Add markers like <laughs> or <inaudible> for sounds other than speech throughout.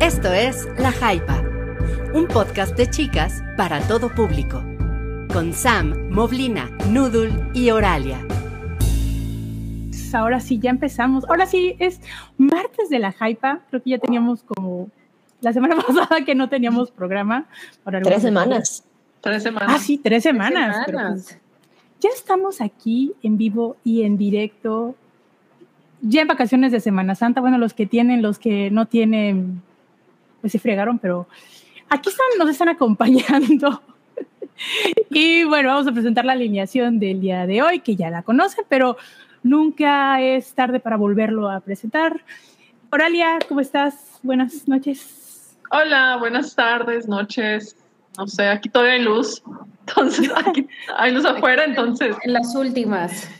Esto es La Jaipa, un podcast de chicas para todo público, con Sam, Moblina, Noodle y Oralia. Ahora sí, ya empezamos. Ahora sí, es martes de La Jaipa. Creo que ya teníamos como la semana <laughs> pasada que no teníamos programa. tres semanas. Tres semanas. Ah, sí, tres semanas. Pues, ya estamos aquí en vivo y en directo. Ya en vacaciones de Semana Santa. Bueno, los que tienen, los que no tienen, pues se fregaron, pero aquí están, nos están acompañando. <laughs> y bueno, vamos a presentar la alineación del día de hoy, que ya la conocen, pero nunca es tarde para volverlo a presentar. Oralia, ¿cómo estás? Buenas noches. Hola, buenas tardes, noches. No sé, aquí todavía hay luz. Entonces, <laughs> aquí hay luz afuera, entonces. En las últimas.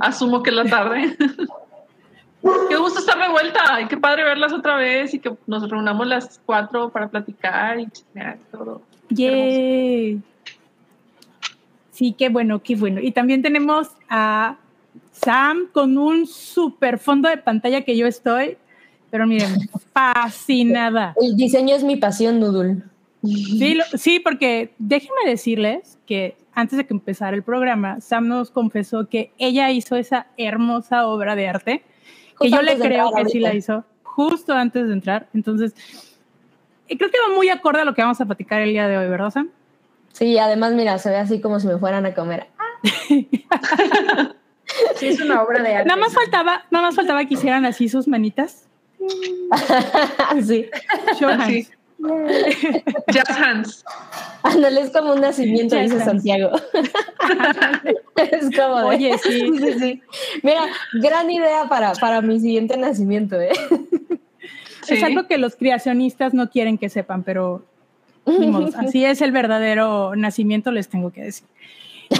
Asumo que es la tarde. <laughs> Qué gusto estar de vuelta y qué padre verlas otra vez y que nos reunamos las cuatro para platicar y todo. Yay. Sí, qué bueno, qué bueno. Y también tenemos a Sam con un super fondo de pantalla que yo estoy, pero miren, <laughs> fascinada. El diseño es mi pasión, Nudul. Sí, sí, porque déjenme decirles que antes de que empezara el programa, Sam nos confesó que ella hizo esa hermosa obra de arte que yo le creo que sí la hizo justo antes de entrar. Entonces, eh, creo que va muy acorde a lo que vamos a platicar el día de hoy, ¿verdad, Sam? Sí, además, mira, se ve así como si me fueran a comer. <laughs> sí, es una obra de arte. Nada más faltaba, nada más faltaba que hicieran así sus manitas. <laughs> sí. Show Jazz hands. Ándale, es como un nacimiento, dice Santiago. <laughs> es como. Oye, <laughs> sí. sí, sí. Mira, gran idea para, para mi siguiente nacimiento, ¿eh? Es algo que los creacionistas no quieren que sepan, pero así es el verdadero nacimiento, les tengo que decir.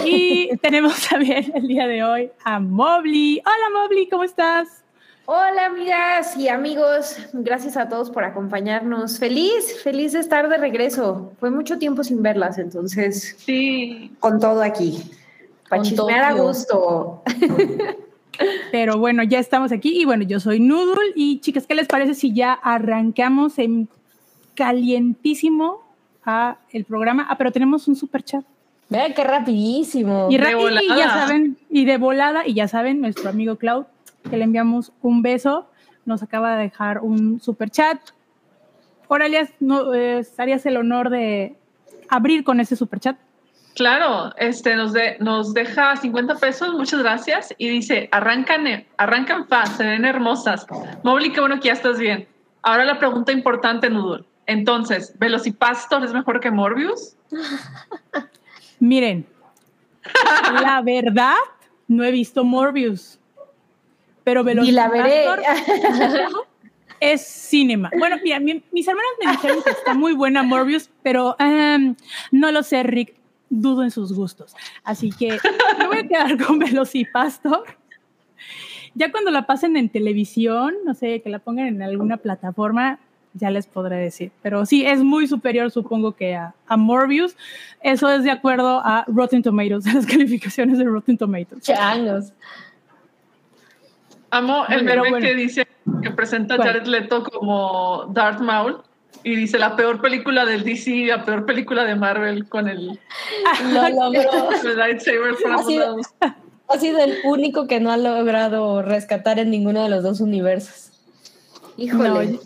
Y tenemos también el día de hoy a Mobley. Hola Mobley, ¿cómo estás? Hola amigas y amigos, gracias a todos por acompañarnos. Feliz, feliz de estar de regreso. Fue mucho tiempo sin verlas, entonces sí, con todo aquí. Para chismear a gusto. Pero bueno, ya estamos aquí y bueno, yo soy Noodle y chicas, ¿qué les parece si ya arrancamos en calientísimo a el programa? Ah, pero tenemos un super chat. Vean qué rapidísimo. Y, y ya saben, y de volada, y ya saben, nuestro amigo Cloud que le enviamos un beso, nos acaba de dejar un super chat. Oralia, ¿no, eh, ¿harías el honor de abrir con ese super chat? Claro, este nos, de, nos deja 50 pesos, muchas gracias, y dice, arrancan, arrancan fast, se ven hermosas. Mobli, qué bueno que ya estás bien. Ahora la pregunta importante, Nudul. Entonces, ¿Velocipastor es mejor que Morbius? <laughs> Miren, la verdad, no he visto Morbius pero Y la veré. <laughs> es cinema. Bueno, mira, mis hermanos me dijeron que está muy buena Morbius, pero em, no lo sé, Rick. Dudo en sus gustos. Así que me voy a quedar con Velocipastor. Ya cuando la pasen en televisión, no sé, que la pongan en alguna plataforma, ya les podré decir. Pero sí, es muy superior, supongo que a, a Morbius. Eso es de acuerdo a Rotten Tomatoes, a <laughs> las calificaciones de Rotten Tomatoes. Changos. Amo el meme que dice que presenta a Jared Leto como Darth Maul y dice la peor película del DC y la peor película de Marvel con el, <laughs> Lo logró. <laughs> lightsaber ha sido, <laughs> ha sido el único que no ha logrado rescatar en ninguno de los dos universos. Híjole.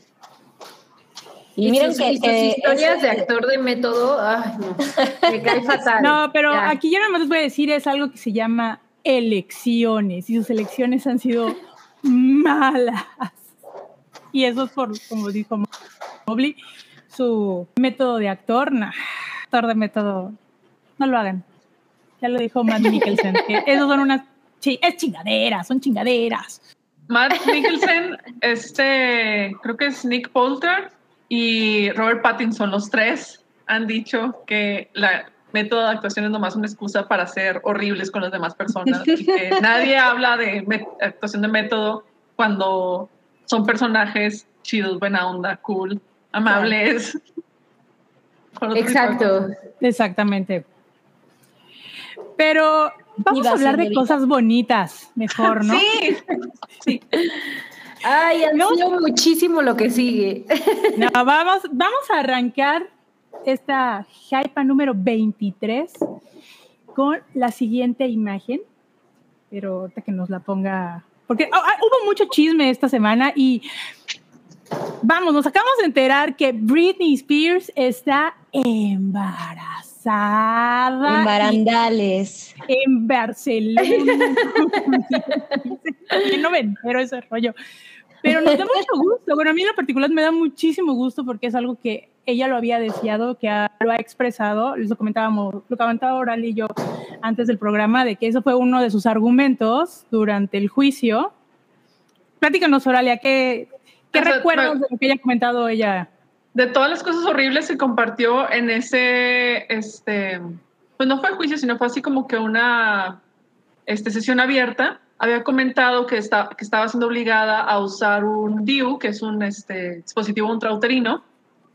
Y, miren que sus historias de actor de método, ay, no, me cae fatal. No, pero aquí yo nada más les voy a decir es algo que se llama elecciones y sus elecciones han sido malas. Y eso es por, como dijo Mobley, su método de actor, de método, no lo hagan. Ya lo dijo Matt Mikkelsen, esos son unas, es chingaderas, son chingaderas. Matt Mikkelsen, este, creo que es Nick Poulter y Robert Pattinson, los tres han dicho que la método de actuación es nomás una excusa para ser horribles con las demás personas <laughs> y que nadie habla de actuación de método cuando son personajes chidos, buena onda, cool, amables. Exacto. Exactamente. Pero vamos a hablar de cosas bonitas, mejor, ¿no? Sí. sí. Ay, ansiado muchísimo lo que sigue. No, vamos, vamos a arrancar esta hype número 23 con la siguiente imagen, pero ahorita que nos la ponga, porque ah, ah, hubo mucho chisme esta semana y vamos, nos acabamos de enterar que Britney Spears está embarazada. En barandales. En Barcelona. <laughs> no me entero ese rollo. Pero nos da mucho gusto. Bueno, a mí en lo particular me da muchísimo gusto porque es algo que ella lo había deseado, que lo ha expresado. Lo comentábamos, lo comentaba Oral y yo antes del programa, de que eso fue uno de sus argumentos durante el juicio. Platícanos, Oralia, ¿qué, qué recuerdas de lo que ella ha comentado ella? De todas las cosas horribles que compartió en ese, este, pues no fue el juicio, sino fue así como que una este, sesión abierta había comentado que, está, que estaba siendo obligada a usar un DIU, que es un este, dispositivo intrauterino,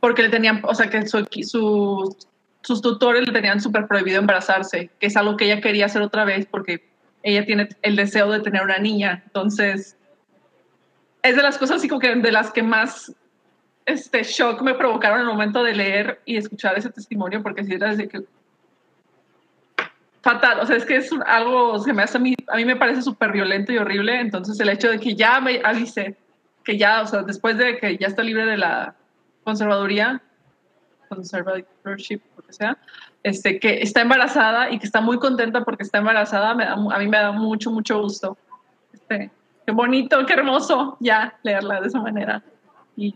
porque le tenían, o sea, que su, sus tutores le tenían súper prohibido embarazarse, que es algo que ella quería hacer otra vez porque ella tiene el deseo de tener una niña. Entonces, es de las cosas así como que de las que más este shock me provocaron en el momento de leer y escuchar ese testimonio, porque si era desde que fatal, o sea, es que es algo, se me hace a mí, a mí me parece súper violento y horrible, entonces el hecho de que ya me avise, que ya, o sea, después de que ya está libre de la conservaduría, conservatorship, lo que sea, este, que está embarazada y que está muy contenta porque está embarazada, me da, a mí me da mucho, mucho gusto. Este, qué bonito, qué hermoso ya leerla de esa manera. Y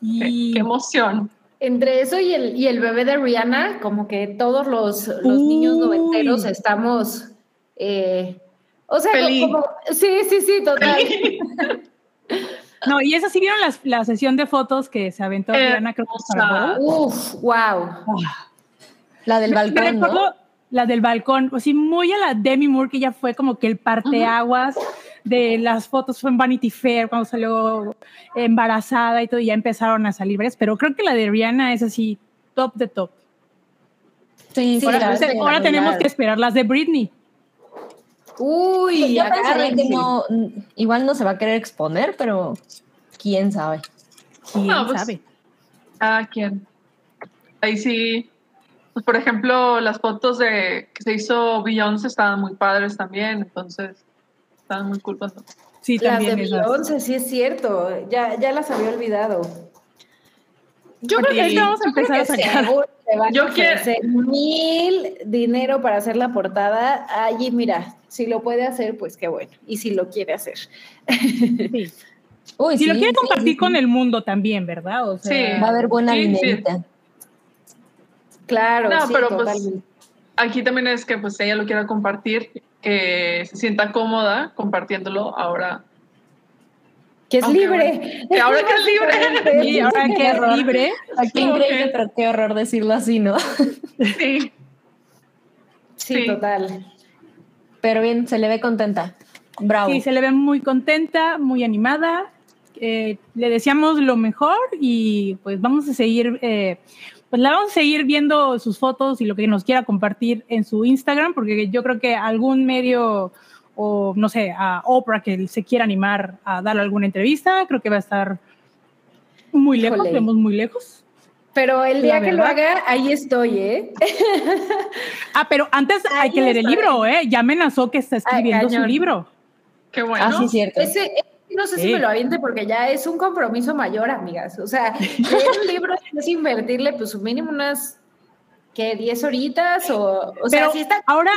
qué emoción entre eso y el, y el bebé de Rihanna, como que todos los, los niños noventeros estamos. Eh, o sea, como, sí, sí, sí, total. <laughs> No, y esa sí vieron la, la sesión de fotos que se aventó eh, Rihanna, creo que Uf, wow. La del balcón. ¿no? La del balcón, pues sí, muy a la Demi Moore, que ya fue como que el parteaguas de las fotos fue en Vanity Fair cuando salió embarazada y todo, y ya empezaron a salir varias, pero creo que la de Rihanna es así, top de top. Sí, sí, ahora, tenemos que esperar las de Britney. Uy, que no, igual no se va a querer exponer, pero quién sabe. ¿Quién pues, sabe? Ah, ¿quién? Ahí sí. Pues, por ejemplo, las fotos de que se hizo Beyoncé estaban muy padres también, entonces Estaban muy culpando. Sí, también. Las de sí es cierto. Ya, ya las había olvidado. Yo creo que vamos a empezar a sacar. Yo quiero mil dinero para hacer la portada. Allí, mira, si lo puede hacer, pues qué bueno. Y si lo quiere hacer. Sí. Uy, si lo quiere compartir con el mundo también, ¿verdad? O sea, va a haber buena dinerita. Claro, no, pero pues aquí también es que pues ella lo quiera compartir que se sienta cómoda compartiéndolo ahora. Que es libre. Que ahora que es <laughs> libre. Sí, ahora que es libre. Aquí increíble, pero qué horror decirlo así, ¿no? Sí. Sí, total. Pero bien, se le ve contenta. Bravo. Sí, se le ve muy contenta, muy animada. Eh, le deseamos lo mejor y pues vamos a seguir eh, pues la vamos a seguir viendo sus fotos y lo que nos quiera compartir en su Instagram, porque yo creo que algún medio o no sé, a Oprah que se quiera animar a dar alguna entrevista, creo que va a estar muy lejos, vemos muy lejos. Pero el día que lo haga, ahí estoy, ¿eh? <laughs> ah, pero antes hay que leer el libro, ¿eh? Ya amenazó que está escribiendo su libro. Qué bueno. Ah, sí, cierto. Ese, no sé si me lo aviente porque ya es un compromiso mayor, amigas. O sea, leer un libro <laughs> es invertirle pues mínimo unas, ¿qué? ¿10 horitas? O, o sea, si está ahora,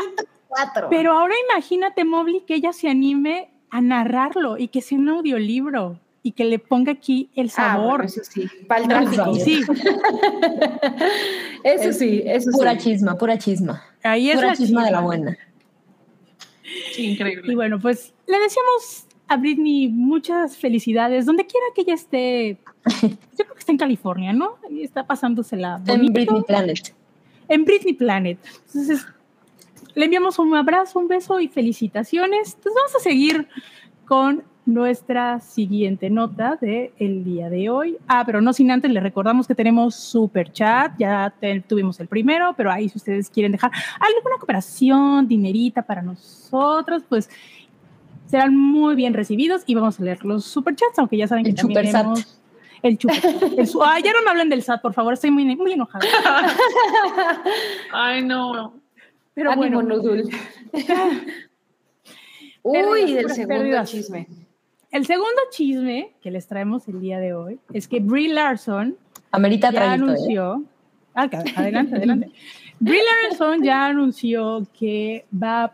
cuatro. Pero ahora imagínate, Mobley, que ella se anime a narrarlo y que sea un audiolibro y que le ponga aquí el ah, sabor. eso sí, para el tráfico. Sí. <laughs> eso sí, eso Pura chisma, pura chisma. Ahí es pura chisma, de la buena. increíble. Y bueno, pues le decíamos a Britney muchas felicidades, donde quiera que ella esté. Yo creo que está en California, ¿no? Y está pasándosela. Bonito. En Britney Planet. En Britney Planet. Entonces, le enviamos un abrazo, un beso y felicitaciones. Entonces, vamos a seguir con nuestra siguiente nota del el día de hoy. Ah, pero no sin antes, le recordamos que tenemos super chat, ya tuvimos el primero, pero ahí si ustedes quieren dejar alguna cooperación, dinerita para nosotros, pues serán muy bien recibidos y vamos a leer los superchats, aunque ya saben que también super hemos- El chuper. el su- Ay, ya no me hablen del SAT, por favor, estoy muy, muy enojada. <laughs> Ay, no. Pero Ánimo, bueno, Nudul. <laughs> Uy, del segundo pérdidas. chisme. el segundo chisme que les traemos el día de hoy es que Brie Larson Amerita ya traguito, ¿eh? anunció. Ah, ca- adelante, adelante. <laughs> Brie Larson ya anunció que va a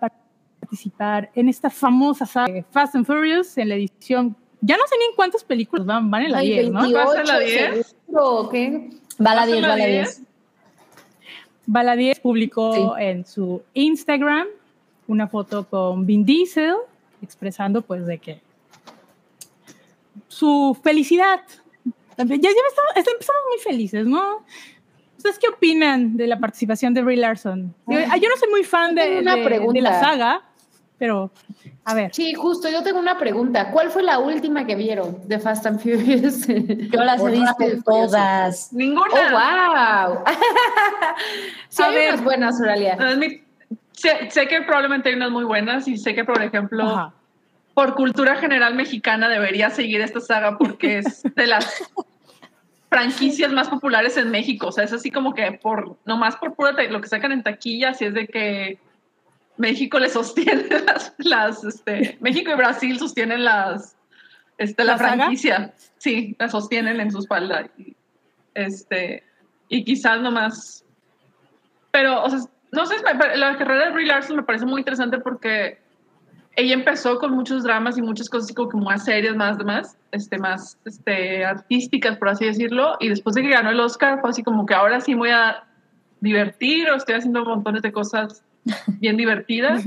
participar en esta famosa saga de Fast and Furious en la edición. Ya no sé ni en cuántas películas van, van en la Ay, 10, ¿no? 28, ¿Vas a la 10? seguro, ¿o qué? Va a la ¿Vas a 10, la va a la 10? 10. Bala 10 publicó en su Instagram una foto con Vin Diesel expresando pues de que su felicidad. También- Ya, ya estamos, empezamos muy felices, ¿no? ¿Ustedes qué opinan de la participación de Brie Larson? Yo, yo no soy muy fan de, de- de la saga, pero a ver. Sí, justo, yo tengo una pregunta. ¿Cuál fue la última que vieron de Fast and Furious? <laughs> Yo las he visto todas. Ninguna. ¡Oh, wow! <laughs> sí, A hay ver. unas buenas, Oralia. Sé, sé que probablemente hay unas muy buenas y sé que, por ejemplo, Ajá. por cultura general mexicana debería seguir esta saga porque es de las <laughs> franquicias más populares en México. O sea, es así como que por, nomás por pura lo que sacan en taquillas y es de que México le sostiene <laughs> las, las este, México y Brasil sostienen las, este, la, ¿La saga? franquicia. Sí, la sostienen en su espalda. Y, este, y quizás nomás, pero, o sea, no sé, la carrera de Brie Larson me parece muy interesante porque ella empezó con muchos dramas y muchas cosas así como que más serias, más demás, este, más este, artísticas, por así decirlo. Y después de que ganó el Oscar, fue así como que ahora sí me voy a divertir o estoy haciendo montones de cosas bien divertidas,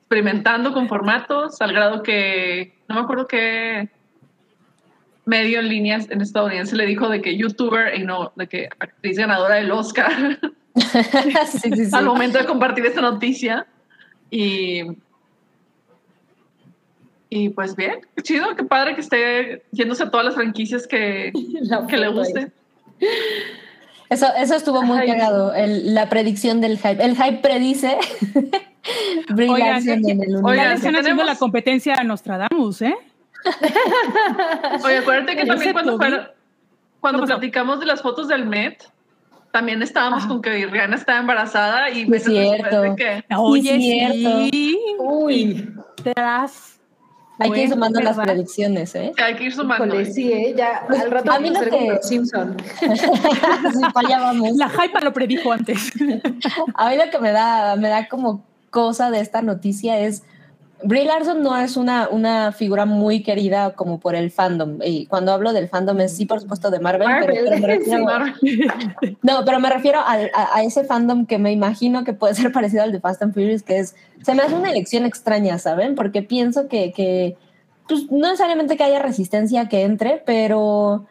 experimentando con formatos, al grado que no me acuerdo qué medio en línea en estadounidense le dijo de que youtuber y no de que actriz ganadora del Oscar <laughs> sí, sí, sí. al momento de compartir esta noticia. Y, y pues bien, qué chido, qué padre que esté yéndose a todas las franquicias que, La que le guste. Eso, eso estuvo muy Ay. cagado, el- la predicción del hype. El hype predice <laughs> Oigan, Larson ¿qué- en el Oigan, están haciendo tenemos- la competencia a Nostradamus, ¿eh? Oye, acuérdate que ¿Ya también cuando, fueron- cuando platicamos de las fotos del Met, también estábamos Ajá. con que Rihanna estaba embarazada y Es después cierto. que Oye, cierto. sí. Uy, Tras. Hay que ir sumando las ¿verdad? predicciones, ¿eh? hay que ir sumando. híjole, sí, ¿eh? Ya, Pues, al rato a mí los Simpson. <laughs> sí, allá vamos. La hypa lo predijo antes. <laughs> A mí lo que me da, me da como cosa de esta noticia es Brie Larson no es una, una figura muy querida como por el fandom. Y cuando hablo del fandom es sí, por supuesto, de Marvel, pero- Marvel, pero, me <laughs> refiero, sí, Marvel. <laughs> no, pero me refiero a, a ese fandom que me imagino que puede ser <laughs> parecido al de Fast and Furious, que es, se me hace una elección extraña, ¿saben? Porque pienso que, que pues, no necesariamente que haya resistencia que entre, pero,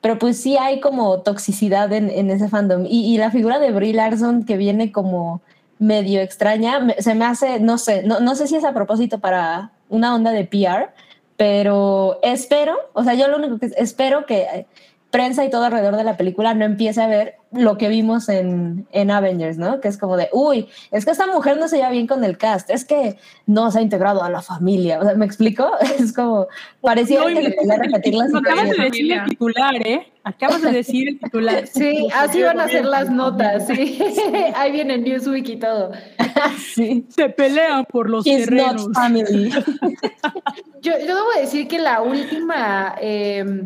pero pues sí hay como toxicidad en, en ese fandom. Y, y la figura de Brie Larson que viene como medio extraña, se me hace, no sé, no, no sé si es a propósito para una onda de PR, pero espero, o sea, yo lo único que espero que prensa y todo alrededor de la película no empiece a ver lo que vimos en, en Avengers, ¿no? Que es como de, uy, es que esta mujer no se lleva bien con el cast, es que no se ha integrado a la familia, o sea, ¿me explico? <laughs> Es como, parecía No, que le quería repetir la Lo acabas de decir el titular, ¿eh? Acabas de decir el titular. <laughs> Sí, así van a ser las notas, sí. <laughs> Ahí viene Newsweek y todo. Sí. Se pelean por los He's terrenos. not family. Yo, yo debo decir que la última, eh,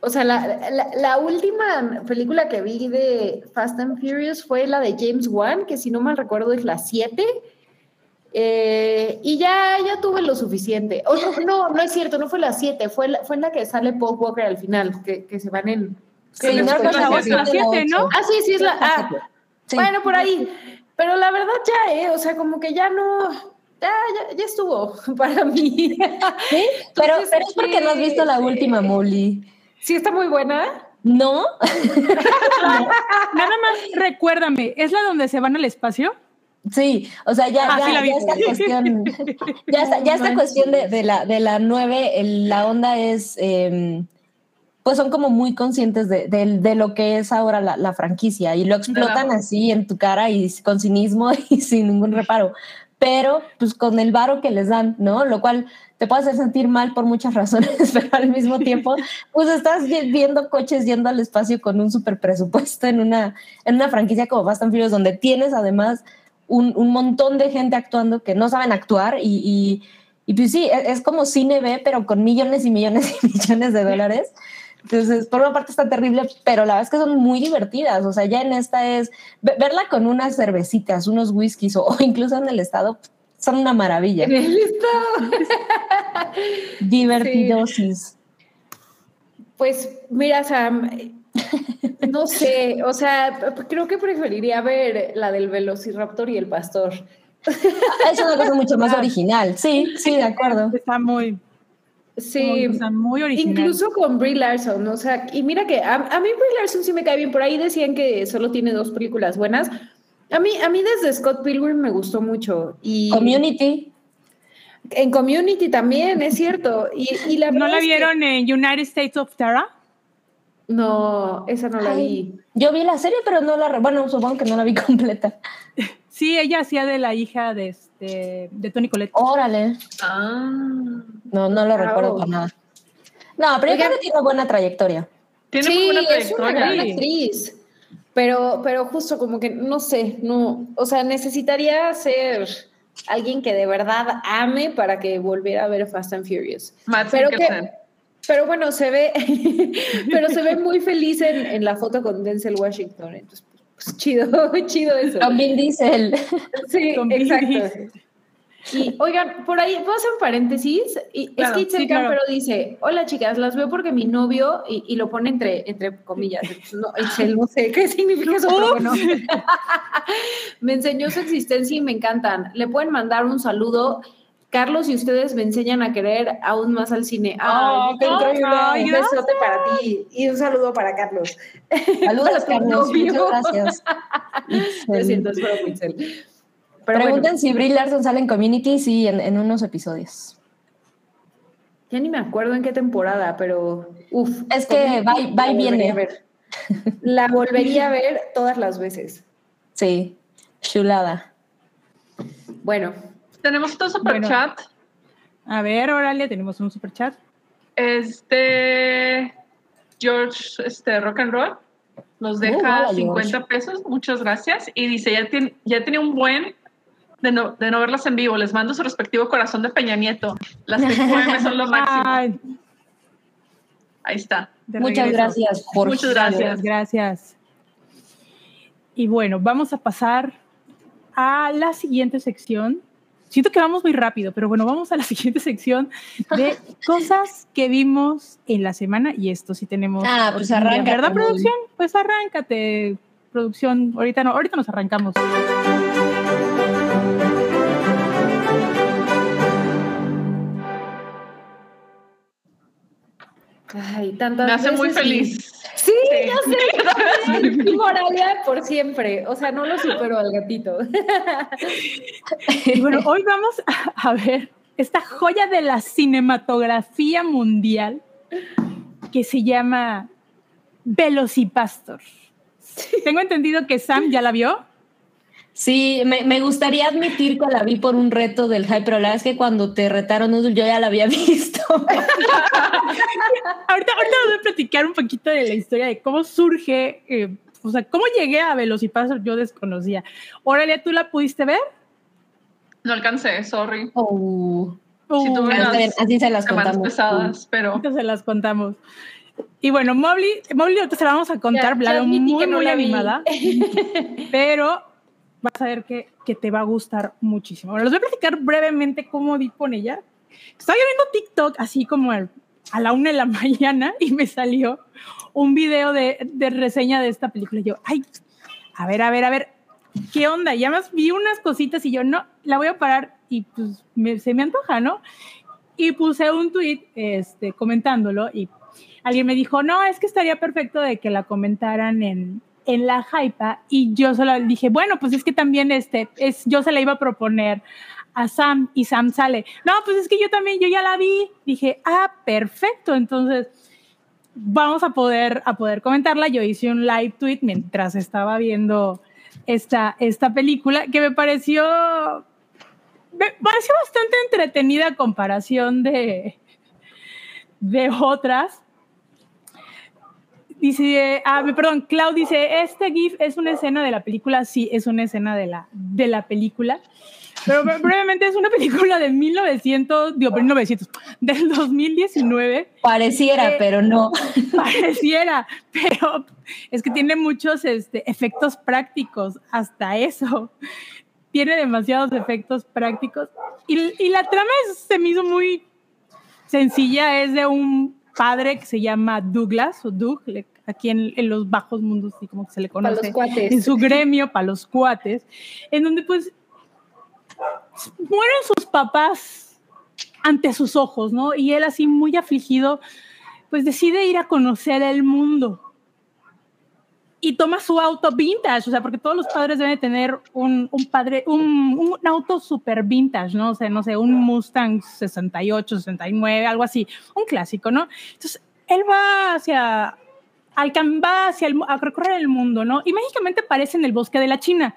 o sea, la, la- la última película que vi de Fast and Furious fue la de James Wan, que si no mal recuerdo es la 7. Eh, y ya, ya tuve lo suficiente. No, no, no es cierto, no fue la 7, fue, la- fue en la que sale Paul Walker al final, que, que se van en... Sí, no es la siete, ¿no? ocho. Ah, sí, sí, es la... Ah, Sí. Bueno, por ahí. Pero la verdad ya, ¿eh? O sea, como que ya no... Ya, ya, ya estuvo <laughs> para mí. Sí, pero, Entonces, pero es porque no has visto la última, Molly. Sí, está muy buena. ¿No? <laughs> Nada más recuérdame, ¿es la donde se van al espacio? Sí, o sea, ya, Ah, ya, sí la ya esta cuestión, <laughs> ya esta, ya esta cuestión de, de la, de la 9, el- la onda es, eh, pues son como muy conscientes de, de- de lo que es ahora la, la franquicia y lo explotan así en tu cara y con cinismo <laughs> y sin ningún reparo. pero pues con el varo que les dan, ¿no? Lo cual te puede hacer sentir mal por muchas <laughs> razones, pero al mismo <laughs> tiempo, pues estás viendo coches yendo al espacio con un super presupuesto en una, en una franquicia como Fast and Furious, donde tienes además un, un montón de gente actuando que no saben actuar y, y, y pues sí, es, es como cine B, pero con millones y millones y <laughs> millones de dólares. Entonces, por una parte está terrible, pero la verdad es que son muy divertidas. O sea, ya en esta es verla con unas cervecitas, unos whiskies o, o incluso en el estado, son una maravilla. <laughs> Estado. <laughs> Divertidosis. Pues mira, Sam, <laughs> no sé, o sea, creo que preferiría ver la del Velociraptor y el pastor. Es una cosa mucho más original. Sí, sí, de acuerdo. Está muy, Sí, muy, o sea, muy original. incluso con Brie Larson, o sea, y mira que a, a mí Brie Larson sí me cae bien, por ahí decían que solo tiene dos películas buenas. A mí, a mí desde Scott Pilgrim me gustó mucho. Y Community. En Community también, es cierto. Y, y la ¿No la que- vieron en United States of Terra? No, esa no la Ay, vi. Yo vi la serie, pero no la, re- bueno, supongo que no la vi <laughs> completa. Sí, ella hacía de la hija de, este, de Tony Colette. Órale. Ah, No, no lo recuerdo para nada. No, pero yo Oigan. creo que tiene buena trayectoria. tiene sí, muy buena es una trayectoria. gran actriz. Pero, pero justo como que, no sé, no, o sea, necesitaría ser alguien que de verdad ame para que volviera a ver Fast and Furious. Matt Pero que, pero bueno, se ve, <laughs> pero se ve muy feliz en, en la foto con Denzel Washington. Entonces, pues chido, <laughs> chido eso. Con Vin Diesel. Sí, exacto. Y oigan, por ahí, puedo hacer un paréntesis. Y Claro, es que Itzel sí, claro. Campero dice: Hola chicas, las veo porque mi novio, y, y lo pone entre, entre comillas. No, Itzel, no sé qué significa eso, pero bueno. <laughs> me enseñó su existencia y me encantan. Le pueden mandar un saludo. Carlos y ustedes me enseñan a querer aún más al cine. ¡Ay, Oh, qué increíble! ay, un besote para ti y un saludo para Carlos. Saludos, <laughs> Para Carlos. Muchas gracias. <laughs> Lo siento, es Itzel. Pero Pregunten bueno, si Brie Larson sale en Community, sí, en, en unos episodios. ya ni me acuerdo en qué temporada, pero uff. Es que va y- viene. La volvería a ver todas las veces. Sí, chulada. Bueno, Tenemos otro super Bueno. chat. A ver, Oralia, tenemos un super chat. Este George este, Rock and Roll nos deja hola, George. 50 pesos, muchas gracias. Y dice, ya tiene, ya tiene un buen de no, de no verlas en vivo. Les mando su respectivo corazón de Peña Nieto. Las TQM <laughs> son lo máximo. Ay, Ahí está. Muchas gracias, Jorge. Muchas gracias. Gracias, gracias. Y bueno, vamos a pasar a la siguiente sección. Siento que vamos muy rápido, pero bueno, vamos a la <laughs> siguiente sección de <laughs> cosas que vimos en la semana y esto sí tenemos. Ah, pues arráncate, ¿Verdad, producción? Pues arráncate, producción. Ahorita no, ahorita nos arrancamos. Ay, tantas Me hace muy y- feliz. Sí, Sí. ya sé. <laughs> Y Moralia por siempre. O sea, no lo supero al gatito. Bueno, <laughs> hoy vamos a ver esta joya de la cinematografía mundial que se llama Velocipastor. Tengo entendido que Sam ya la vio. Sí, me, me gustaría admitir que la vi por un reto del hype, pero la verdad es que cuando te retaron, yo ya la había <laughs> visto. Ahorita, ahorita voy a platicar un poquito de la historia de cómo surge, eh, o sea, cómo llegué a Velocipastor, yo desconocía. Órale, ¿tú la pudiste ver? No alcancé, sorry. Oh, Sí, tuve Uh, bien, así se las contamos. pesadas, pero ahorita se las contamos. Y bueno, Mobley, Mobley ahorita se la vamos a contar, Ya- muy, no muy animada, <laughs> pero vas a ver que, que te va a gustar muchísimo. Bueno, les voy a platicar brevemente cómo di con ella. Estaba viendo TikTok así como al- a la una de la <laughs> mañana y me salió un video de, de reseña de esta película. Y yo, ay, a ver, a ver, a ver, ¿qué onda? Y además vi unas cositas y yo, no, la voy a parar y pues me- se me antoja, ¿no? Y puse un tweet este, comentándolo y alguien me dijo, no, es que estaría perfecto de que la comentaran en, en la hypa y yo solo dije, bueno, pues es que también este, es, yo se la iba a proponer a Sam y Sam sale, no, pues es que yo también, yo ya la vi, dije, ah, perfecto, entonces vamos a poder, a poder comentarla. Yo hice un live tweet mientras estaba viendo esta, esta película que me pareció pareció bastante entretenida a comparación de, de otras. Dice, ah, perdón, Clau dice, este GIF es una escena de la película. Sí, es una escena de la, de la película. Pero <laughs> brevemente es una película de 1900, digo, 1900, del 2019. Pareciera, Eh, pero no. <laughs> Pareciera, pero es que tiene muchos este, efectos prácticos, hasta eso. Tiene demasiados efectos prácticos. Y, y la trama es- se me hizo muy sencilla, es de un padre que se llama Douglas, o Doug, le- aquí en, en los bajos mundos, así como que se le conoce en su gremio para los cuates, en donde pues mueren sus papás ante sus ojos, ¿no? Y él así muy afligido, pues decide ir a conocer el mundo. Y toma su auto vintage, o sea, porque todos los padres deben tener un, un padre, un, un auto super vintage, ¿no? O sea, no sé, un Mustang 68, 69, algo así, un clásico, ¿no? Entonces, él va hacia, al, va hacia el, a recorrer el mundo, ¿no? Y mágicamente aparece en el bosque de la China,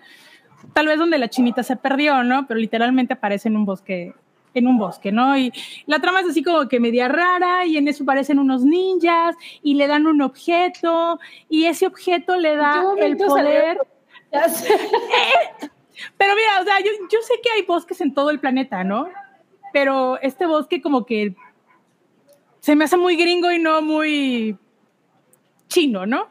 tal vez donde la chinita se perdió, ¿no? Pero literalmente aparece en un bosque, en un bosque, ¿no? Y la trama es así como que media rara y en eso aparecen unos ninjas y le dan un objeto y ese objeto le ¿En da el poder. <laughs> Pero mira, o sea, yo, yo sé que hay bosques en todo el planeta, ¿no? Pero este bosque como que se me hace muy gringo y no muy chino, ¿no?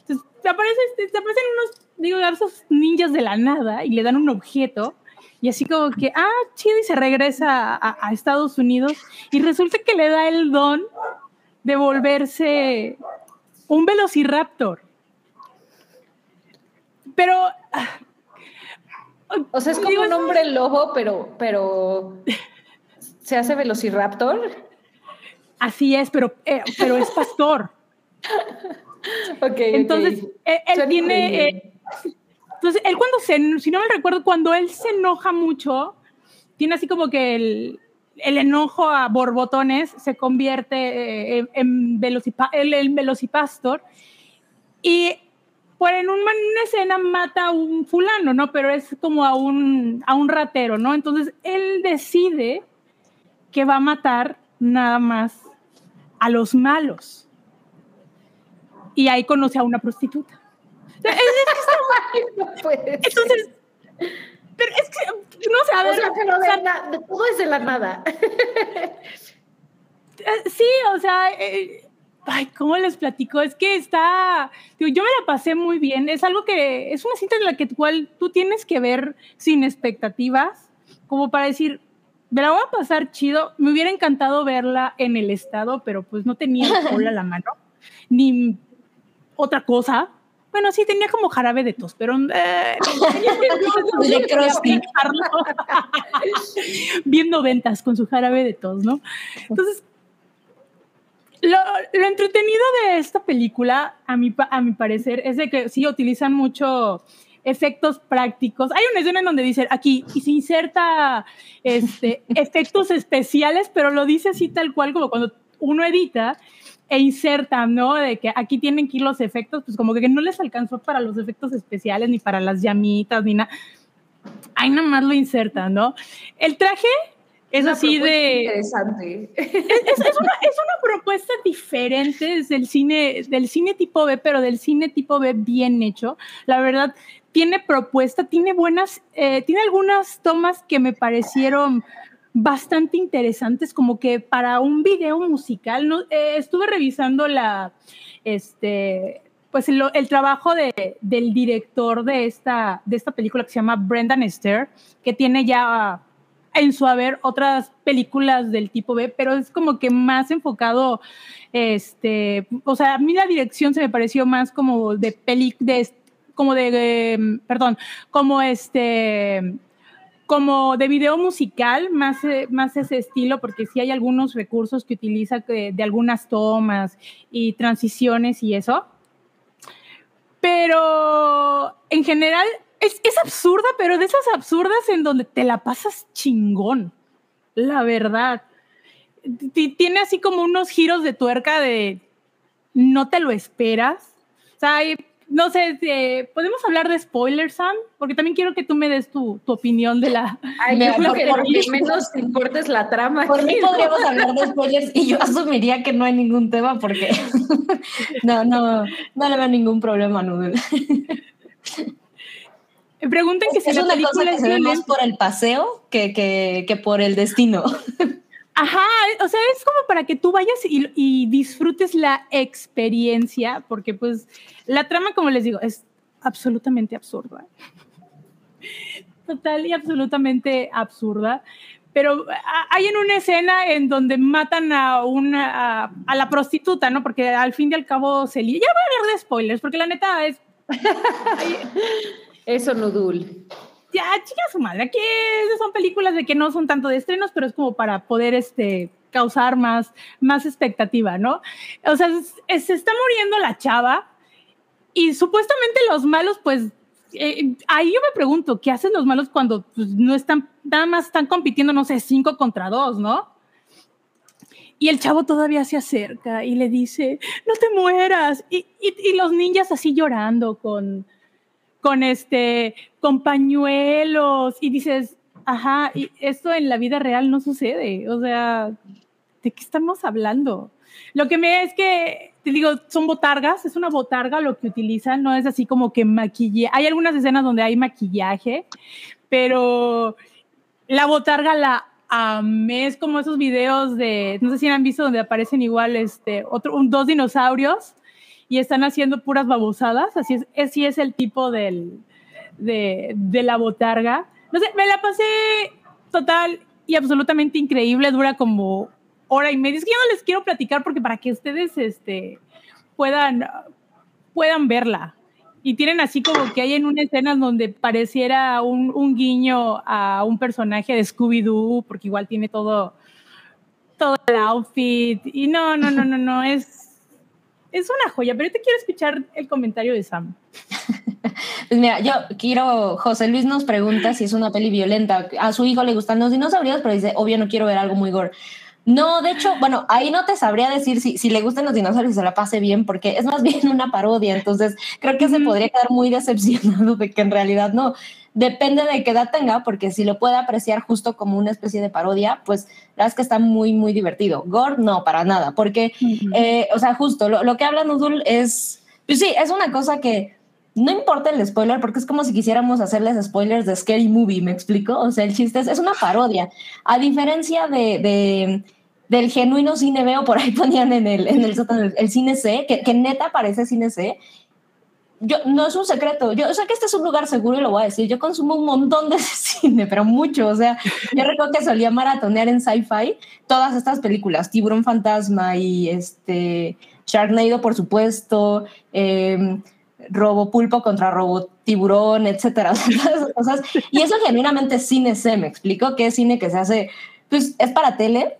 Entonces, te, aparece, este- te aparecen unos, digo, esos ninjas de la nada y le dan un objeto y así como que, ah, chido, y se regresa a, a Estados Unidos y resulta que le da el don de volverse un velociraptor. Pero... ah, O sea, es como Digo, un hombre lobo, pero, pero se hace velociraptor. Así es, pero, eh, pero es pastor. <laughs> Ok, Entonces, ok. él, tiene. eh, entonces, él cuando se, si no me recuerdo, cuando él se enoja mucho, tiene así como que el, el enojo a borbotones se convierte eh, en, el, el velocipastor y por en una escena mata a un fulano, ¿no? Pero es como a un, a un ratero, ¿no? Entonces, él decide que va a matar nada más a los malos. Y ahí conoce a una prostituta. <laughs> Puede ser. Entonces, pero es que, no sé, a o ver, sea, pero o sea, de, na- de todo es de la nada. <laughs> eh, sí, o sea, eh, ay, ¿cómo les platico? Es que está, digo, yo me la pasé muy bien, es algo que, es una cinta en la que cual tú tienes que ver sin expectativas, como para decir, me la voy a pasar chido, me hubiera encantado verla en el estado, pero pues no tenía alcohol a la <laughs> mano, ni otra cosa. Bueno, sí, tenía como jarabe de tos, pero... eh, viendo <laughs> <laughs> ventas con su jarabe de tos, ¿no? Entonces, lo, lo entretenido de esta película, a mi, a mi parecer, es de que sí utilizan mucho efectos prácticos. Hay una escena en donde dice aquí y se inserta este, <laughs> efectos especiales, pero lo dice así tal cual como cuando uno edita e inserta, ¿no? De que aquí tienen que ir los efectos, pues como que no les alcanzó para los efectos especiales, ni para las llamitas, ni nada. Ahí nada más lo insertan, ¿no? El traje es Una así de Interesante. es, es una, es una propuesta diferente del cine, del cine tipo B, pero del cine tipo B bien hecho. La verdad, tiene propuesta, tiene buenas, eh, tiene algunas tomas que me parecieron bastante interesantes, como que para un video musical. ¿no? Eh, estuve revisando la, este, pues el, trabajo de, del director de esta, de esta película que se llama Brendan Stair, que tiene ya en su haber otras películas del tipo B, pero es como que más enfocado, este, o sea, a mí la dirección se me pareció más como de peli, de, como de, eh, perdón, como este, como de video musical, más, eh, más ese estilo, porque sí hay algunos recursos que utiliza que- de algunas tomas y transiciones y eso. Pero en general es, es absurda, pero de esas absurdas en donde te la pasas chingón, la verdad. T- Tiene así como unos giros de tuerca de no te lo esperas. O sea, hay, no sé, eh, ¿podemos hablar de spoilers, Sam? Porque también quiero que tú me des tu, tu opinión de la... Ay, yo creo que lo que menos te importa es la trama. Por mí podríamos hablar de spoilers y yo asumiría que no hay ningún tema porque <laughs> no, no, no le veo ningún problema a Noodle. Pregunten que es si la una película cosa que es se ve más por el paseo que, que, que por el destino. Ajá, o sea, es como para que tú vayas y, y disfrutes la experiencia, porque pues la trama, como les digo, es absolutamente absurda. Total y absolutamente absurda. Pero a- hay en una escena en donde matan a una a, la prostituta, ¿no? Porque al fin y al cabo se li- Ya voy a hablar de spoilers, porque la neta es <laughs> Eso, Nudul. Ya, chica su madre. Aquí son películas de que no son tanto de estrenos, pero es como para poder este, causar más, más expectativa, ¿no? O sea, se está muriendo la chava y supuestamente los malos, pues, eh, ahí yo me pregunto, ¿qué hacen los malos cuando pues, no están, nada más están compitiendo, no sé, cinco contra dos, ¿no? Y el chavo todavía se acerca y le dice, no te mueras. Y, y- y los ninjas así llorando con, con este, con pañuelos y dices, ajá, y esto en la vida real no sucede, o sea, ¿de qué estamos hablando? Lo que me es que, te digo, son botargas, es una botarga lo que utilizan, no es así como que maquillaje, hay algunas escenas donde hay maquillaje, pero la botarga la amé, es como esos videos de, no sé si han visto donde aparecen igual, este, otro, dos dinosaurios, y están haciendo puras babosadas, así es, así es el tipo del, de, de la botarga. No sé, me la pasé total y absolutamente increíble, dura como hora y media. Es que yo no les quiero platicar porque para que ustedes este, puedan, puedan verla. Y tienen así como que hay en una escena donde pareciera un, un guiño a un personaje de Scooby-Doo, porque igual tiene todo, todo el outfit. Y no, no, no, no, no, es, es una joya. Pero yo te quiero escuchar el comentario de Sam. <laughs> Pues mira, yo quiero, José Luis nos pregunta si es una peli violenta. A su hijo le gustan los dinosaurios, pero dice, obvio no quiero ver algo muy gore. No, de hecho, bueno, ahí no te sabría decir si, si le gustan los dinosaurios y se la pase bien, porque es más <laughs> bien una parodia, entonces creo que se podría quedar muy decepcionado de que en realidad no. Depende de qué edad tenga, porque si lo puede apreciar justo como una especie de parodia, pues la verdad es que está muy, muy divertido. Gore, no, para nada, porque eh, o sea, justo lo, lo que habla Nudul es, pues sí, es una cosa que no importa el spoiler, porque es como si quisiéramos hacerles spoilers de Scary Movie, ¿me explico? O sea, el chiste es, es una parodia. A diferencia de, de- del genuino cine B, o por ahí <laughs> ponían en el, en el sótano el, cine C, que, que neta parece cine C. Yo, no es un secreto, yo sé que este es un lugar seguro y lo voy a decir, yo consumo un montón de <laughs> cine, pero mucho, o sea, yo recuerdo que solía maratonear en sci-fi todas estas películas, Tiburón Fantasma y este Sharknado, por supuesto, eh, Robo Pulpo contra Robo Tiburón, etcétera, <laughs> todas esas cosas. Y eso genuinamente es cine C, me explico, que es cine que se hace, pues es para tele,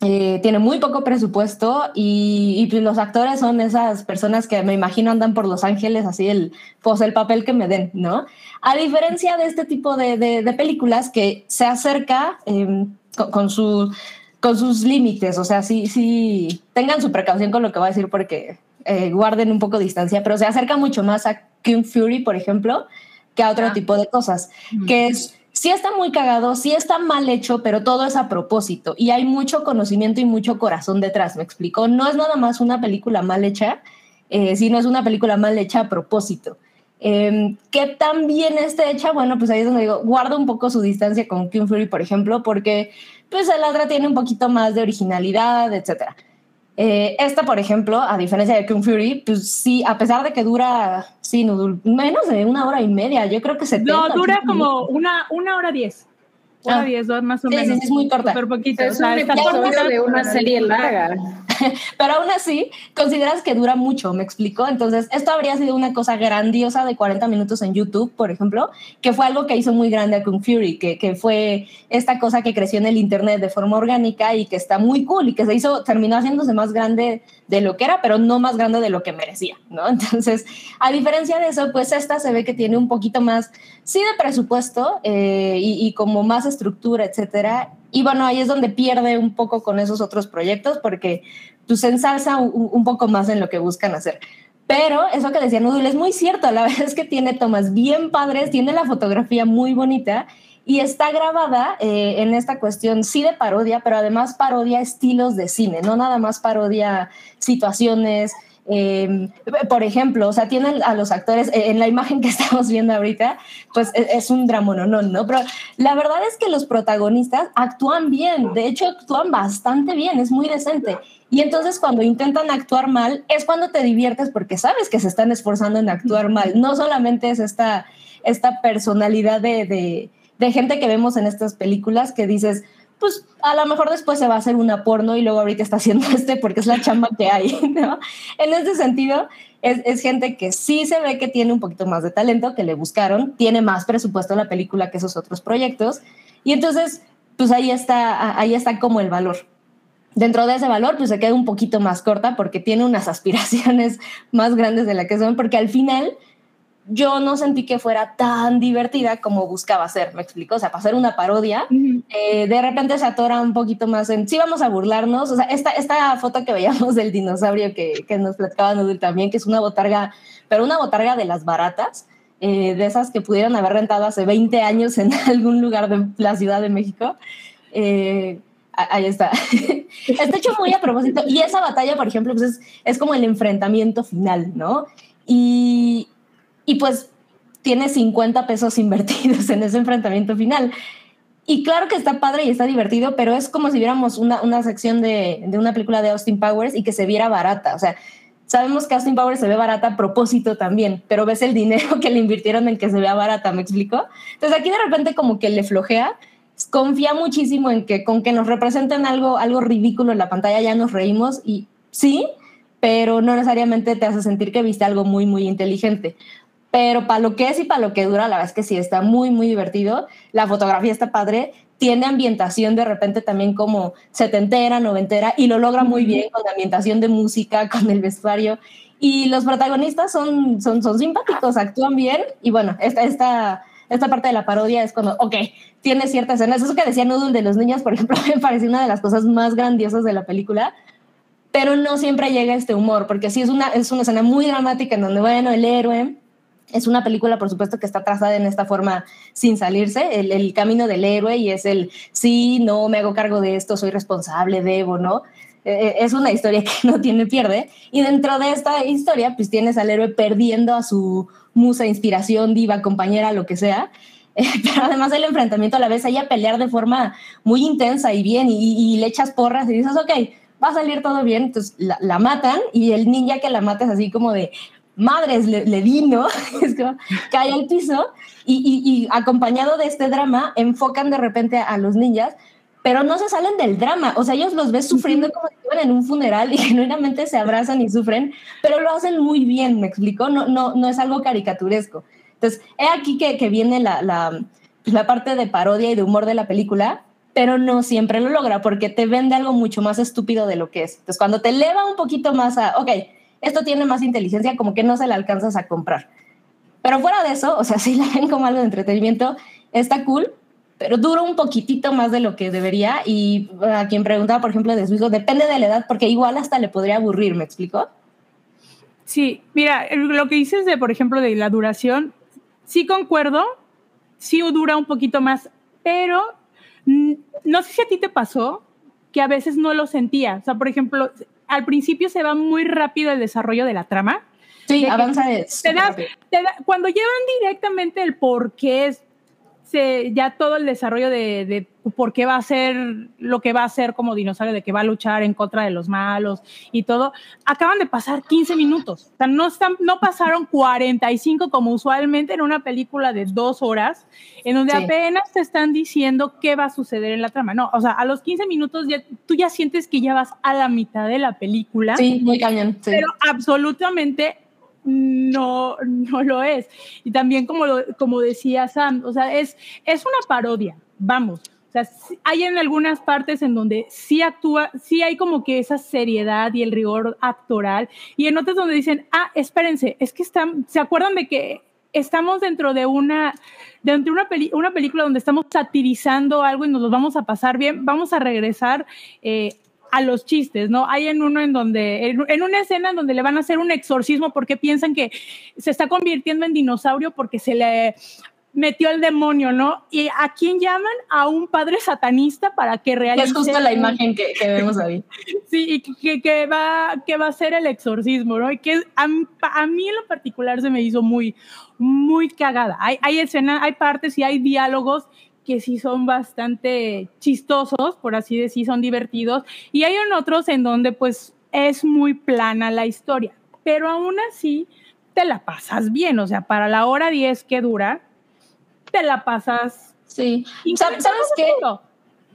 eh, tiene muy poco presupuesto y, y, pues los actores son esas personas que me imagino andan por Los Ángeles así el, pues el papel que me den, ¿no? A diferencia de este tipo de, de, de películas que se acerca eh, con, con, su, con sus límites, o sea, sí, sí, tengan su precaución con lo que voy a decir porque eh, guarden un poco de distancia, pero se acerca mucho más a King Fury, por ejemplo, que a otro Ah. tipo de cosas, que es sí está muy cagado, sí está mal hecho, pero todo es a propósito y hay mucho conocimiento y mucho corazón detrás, me explico. No es nada más una película mal hecha, eh, sino es una película mal hecha a propósito. Eh, que también esté hecha, bueno, pues ahí es donde digo, guarda un poco su distancia con King Fury, por ejemplo, porque pues el otra tiene un poquito más de originalidad, etcétera. Eh, esta, por ejemplo, a diferencia de Kung Fury, pues sí, a pesar de que dura, sí, no, menos de una hora y media, yo creo que se No, dura como una, una hora diez. Una Ah. diez, dos más o Sí, menos. sí, es muy corta. Súper poquito. Es o sea, un está corta, de una serie larga. <laughs> Pero aún así, consideras que dura mucho, ¿me explico? Entonces, esto habría sido una cosa grandiosa de 40 minutos en YouTube, por ejemplo, que fue algo que hizo muy grande a Kung Fury, que, que fue esta cosa que creció en el Internet de forma orgánica y que está muy cool y que se hizo, terminó haciéndose más grande de lo que era, pero no más grande de lo que merecía, ¿no? <laughs> Entonces, a diferencia de eso, pues esta se ve que tiene un poquito más, sí, de presupuesto eh, y, como más estructura, etcétera. Y bueno, ahí es donde pierde un poco con esos otros proyectos porque pues ensalza un, poco más en lo que buscan hacer. Pero eso que decía Nudul es muy cierto, la <laughs> verdad es que tiene tomas bien padres, tiene la fotografía muy bonita y está grabada eh, en esta cuestión, sí de parodia, pero además parodia estilos de cine, no nada más parodia situaciones. Eh, por ejemplo, o sea, tienen a los actores eh, en la imagen <laughs> que estamos viendo ahorita, pues es, es un dramononón, ¿no? Pero la verdad es que los protagonistas actúan bien, de hecho actúan bastante bien, es muy decente. Y entonces cuando intentan actuar mal, es cuando te diviertes porque sabes que se están esforzando en actuar mal. No solamente es esta, esta personalidad de, de de gente que vemos en estas películas que dices, pues a lo mejor después se va a hacer una porno y luego ahorita está haciendo <laughs> este porque es la chamba que hay. <laughs> En este sentido, es, es, gente que sí se ve que tiene un poquito más de talento, que le buscaron, tiene más presupuesto en la película que esos otros proyectos, y entonces, pues ahí está, ahí está como el valor. Dentro de ese valor, pues se queda un poquito más corta porque tiene unas <laughs> aspiraciones más grandes de la que son, porque al final yo no sentí que fuera tan divertida como buscaba ser, me explico, o sea, para hacer una parodia, eh, de repente se atora un poquito más en, sí vamos a burlarnos, o sea, esta, esta foto que veíamos <laughs> del dinosaurio que, que nos platicaba Nudul también, que es una botarga, pero una botarga de las baratas, eh, de esas que pudieron haber rentado hace 20 años en <laughs> algún lugar de la Ciudad de México. Eh, ahí está. <laughs> está hecho muy a propósito. Y esa batalla, por ejemplo, pues es, es como el enfrentamiento final, ¿no? Y, y pues tiene 50 pesos invertidos en ese enfrentamiento final. Y claro que está padre y está divertido, pero es como si viéramos una, una sección de, de, una película de Austin Powers y que se viera barata. O sea, sabemos que Austin Powers se ve barata a propósito también, pero ves el dinero que le invirtieron en que se vea barata, ¿me explico? Entonces aquí de repente como que le flojea, confía muchísimo en que con que nos representen algo, algo ridículo en la pantalla ya nos reímos y sí, pero no necesariamente te hace sentir que viste algo muy, muy inteligente pero para lo que es y para lo que dura, la verdad es que sí, está muy, muy divertido. La fotografía está padre, tiene ambientación de repente también como setentera, noventera, y lo logra muy bien con la ambientación de música, con el vestuario. Y los protagonistas son, son, son simpáticos, actúan bien, y bueno, esta, esta, esta parte de la parodia es cuando, ok, tiene ciertas escenas. Eso que decía Noodle de los niños, por ejemplo, <laughs> me pareció una de las cosas más grandiosas de la película, pero no siempre llega este humor, porque sí es una, es una escena muy dramática en donde, bueno, el héroe es una película, por supuesto, que está trazada en esta forma sin salirse, el, camino del héroe y es el, sí, no, me hago cargo de esto, soy responsable, debo, ¿no? Eh, es una historia <laughs> que no tiene pierde. Y dentro de esta historia, pues tienes al héroe perdiendo a su musa, inspiración, diva, compañera, lo que sea. <laughs> Pero además el enfrentamiento a la vez, ahí a pelear de forma muy intensa y bien, y, y, le echas porras y dices, ok, va a salir todo bien, entonces la, la matan y el ninja que la mata es así como de, madres le, le vino, <laughs> es como, cae al piso y, y, y, acompañado de este drama enfocan de repente a los ninjas, pero no se salen del drama, o sea, ellos los ves sufriendo como si estuvieran en un funeral y <laughs> genuinamente se abrazan y sufren, pero lo hacen muy bien, me explico, no, no, no es algo caricaturesco. Entonces, he aquí que, que viene la, la, la parte de parodia y de humor de la película, pero no siempre lo logra porque te vende algo mucho más estúpido de lo que es. Entonces, cuando te eleva un poquito más a, ok, esto tiene más inteligencia, como que no se la alcanzas a comprar. Pero fuera de eso, o sea, <laughs> si la ven como algo de entretenimiento, está cool, pero dura un poquitito más de lo que debería. Y a quien preguntaba, por ejemplo, de su hijo, depende de la edad, porque igual hasta le podría aburrir, ¿me explico? Sí, mira, lo que dices de, por ejemplo, de la duración, sí concuerdo, sí dura un poquito más, pero no sé si a ti te pasó que a veces no lo sentía. O sea, por ejemplo, al principio se va muy rápido el desarrollo de la trama. Sí, avanza te da, te da, cuando llevan directamente el por qué se, ya todo el desarrollo de, de, por qué va a ser lo que va a ser como dinosaurio, de que va a luchar en contra de los malos y todo, acaban de pasar 15 minutos. O sea, no, están, no pasaron 45 como usualmente en una película de dos horas, en donde sí. apenas te están diciendo qué va a suceder en la trama. No, o sea, a los 15 minutos ya, tú ya sientes que ya vas a la mitad de la película. Sí, muy cañón. Sí. Pero absolutamente no, no lo es. Y también como, lo, como decía Sam, o sea, es, es una parodia, vamos. O sea, hay en algunas partes en donde sí actúa, sí hay como que esa seriedad y el rigor actoral, y en otras donde dicen, ah, espérense, es que están, ¿se acuerdan de que estamos dentro de una, dentro de una, una película donde estamos satirizando algo y nos lo vamos a pasar bien? Vamos a regresar. Eh, a los chistes, ¿no? Hay en uno en donde, en, una escena en donde le van a hacer un exorcismo porque piensan que se está convirtiendo en dinosaurio porque se le metió el demonio, ¿no? ¿Y a quién llaman? A un padre satanista para que realice... Es justo la imagen que, vemos ahí. <laughs> sí, y que, que, va, que va a ser el exorcismo, ¿no? Y que a, a, mí en lo particular se me hizo muy, muy cagada. Hay, hay escenas, hay partes y hay diálogos que sí son bastante chistosos, por así decir, son divertidos, y hay en otros en donde pues es muy plana la historia, pero aún así te la pasas bien, o sea, para la hora 10 que dura, te la pasas. Sí. ¿Sabes, qué?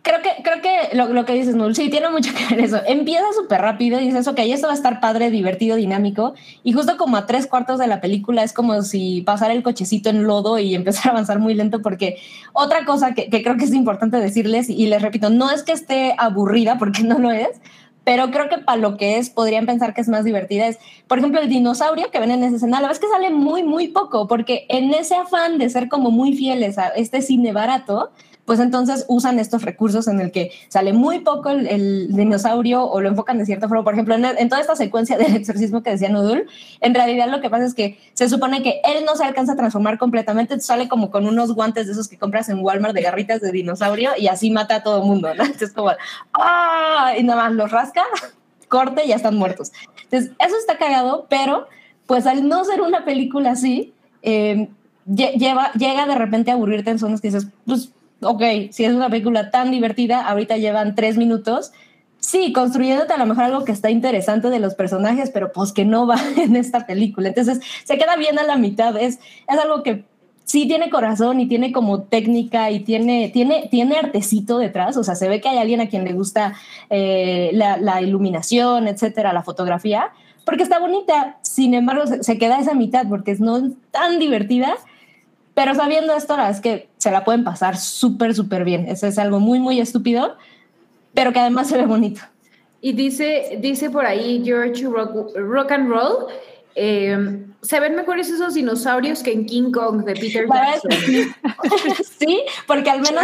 Creo que, creo que lo, lo que dices, Nul, sí, tiene mucho que ver eso. Empieza súper rápido y dices, ok, esto va a estar padre, divertido, dinámico. Y justo como a tres cuartos de la película es como si pasara el cochecito en lodo y empezar a avanzar muy lento, porque otra cosa que, que creo que es importante decirles, y les repito, no es que esté aburrida, porque no lo es, pero creo que para lo que es, podrían pensar que es más divertida. Es, por ejemplo, el dinosaurio que ven en esa escena, la verdad es que sale muy, muy poco, porque en ese afán de ser como muy fieles a este cine barato, pues entonces usan estos recursos en el que sale muy poco el, dinosaurio o lo enfocan de cierta forma. Por ejemplo, en, toda esta secuencia del <laughs> exorcismo que decía Nudul, en realidad lo que pasa es que se supone que él no se alcanza a transformar completamente, sale como con unos guantes de esos que compras en Walmart de garritas de dinosaurio y así mata a todo el mundo, ¿no? <laughs> Entonces como, ¡ah! Y nada más los rasca, <laughs> corte y ya están muertos. Entonces, eso está cagado, pero pues al no ser una película así, eh, lleva, llega de repente a aburrirte en zonas que dices, pues ok, si es una película tan divertida, ahorita llevan tres minutos, sí, construyéndote a lo mejor algo que está interesante de los personajes, pero pues que no va <laughs> en esta película. Entonces, se queda bien a la mitad. Es, es algo que sí tiene corazón y tiene como técnica y tiene, tiene, tiene artecito detrás. O sea, se ve que hay alguien a quien le gusta eh, la, iluminación, etcétera, la fotografía, porque está bonita. Sin embargo, se, se queda esa mitad porque es no tan divertida pero sabiendo esto, la verdad es que se la pueden pasar súper, súper bien. Eso es algo muy, muy estúpido, pero que además se ve bonito. Y dice, dice por ahí George Rock, and Roll, eh, se ven mejores esos dinosaurios que en King Kong de Peter Jackson. <laughs> Sí. porque al menos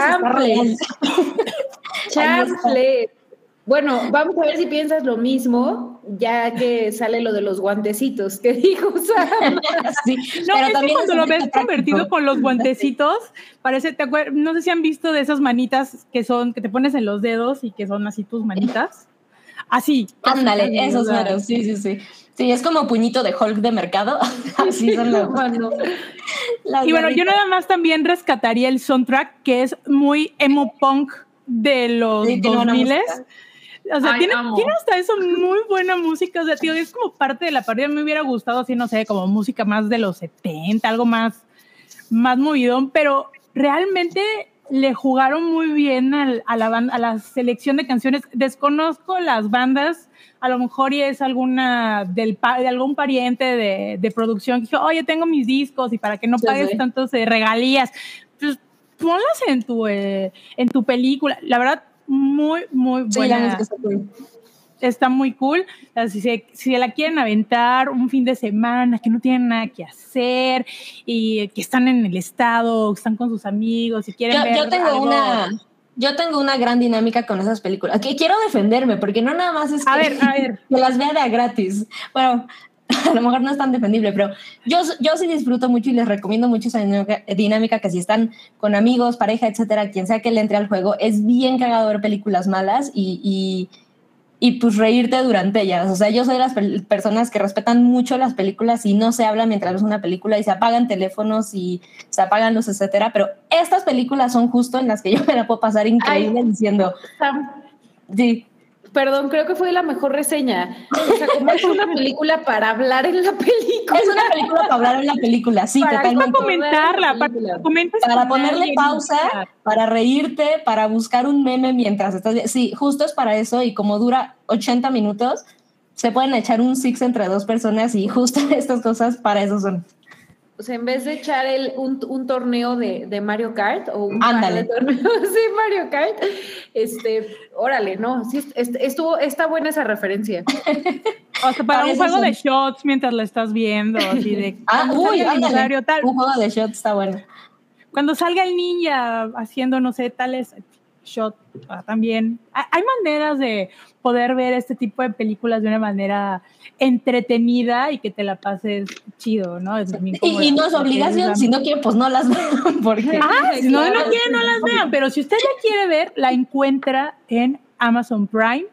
Chample. Bueno, vamos a ver si piensas lo mismo, ya que sale lo de los guantecitos que dijo Sam. <laughs> sí, no, pero también cuando lo ves convertido con los guantecitos, parece, te no sé si han visto de esas manitas que son, que te pones en los dedos y que son así tus manitas. Así. Ándale, esos manos, sí, sí, sí. Sí, es como puñito de Hulk de mercado. <laughs> Así son los manos. <laughs> Y bueno, yo nada más también rescataría el soundtrack, que es muy emo punk de los sí, 2000 o sea, tiene, tiene, hasta eso muy buena música. O sea, tío, es como parte de la partida. Me hubiera gustado así, no sé, como música más de los 70, algo más, más movidón, pero realmente le jugaron muy bien a, la banda, a la selección de canciones. Desconozco las bandas, a lo mejor y es alguna del, de algún pariente de, de producción que dijo, oye, tengo mis discos y para que no pagues tantos eh, regalías, pues ponlas en tu, eh, en tu película. La verdad, muy, muy buena. está, muy cool. Si se, si la quieren aventar un fin de semana, que no tienen nada que hacer y que están en el estado, que están con sus amigos y quieren yo, ver. Yo tengo una. Yo tengo una gran dinámica con esas películas. Que quiero defenderme, porque no nada más es que, a ver, a <laughs> ver. que las vea de gratis. Bueno, <laughs> a lo mejor no es tan defendible, pero yo, yo sí disfruto mucho y les recomiendo mucho esa dinámica, que si están con amigos, pareja, etcétera, quien sea que le entre al juego, es bien cagado ver películas malas y, y, y pues reírte durante ellas. O sea, yo soy de las personas que respetan mucho las películas y no se habla mientras ves una película y se apagan teléfonos y se apagan los, etcétera, pero estas películas son justo en las que yo me la puedo pasar increíble diciendo... Sí. Perdón, creo que fue la mejor reseña. O sea, como es una película para hablar en la película. Es una película para hablar en la película, sí, para totalmente. comentarla, para, para ponerle pausa, para reírte, para buscar un meme mientras estás. Sí, justo es para eso y como dura 80 minutos, se pueden echar un six entre dos personas y justo <laughs> estas cosas para eso son. O sea, en vez de echar el, un, un torneo de, de, Mario Kart o un Ándale. torneo, <laughs> sí, Mario Kart, este, órale, no, sí, estuvo, está buena esa referencia. <laughs> o sea, para un juego de shots mientras lo estás viendo, así de... ah, uy, ándale, tal. un juego de shots está bueno. Cuando salga el ninja haciendo, no sé, tales shot ah, también. Ha- Hay maneras de poder ver este tipo de películas de una manera entretenida y que te la pases chido, ¿no? Es Y, no es obligación, si no quieren, pues no las <laughs> vean, porque Ah, si no, no quieren, no las vean, pero si usted la quiere ver, la encuentra en Amazon Prime.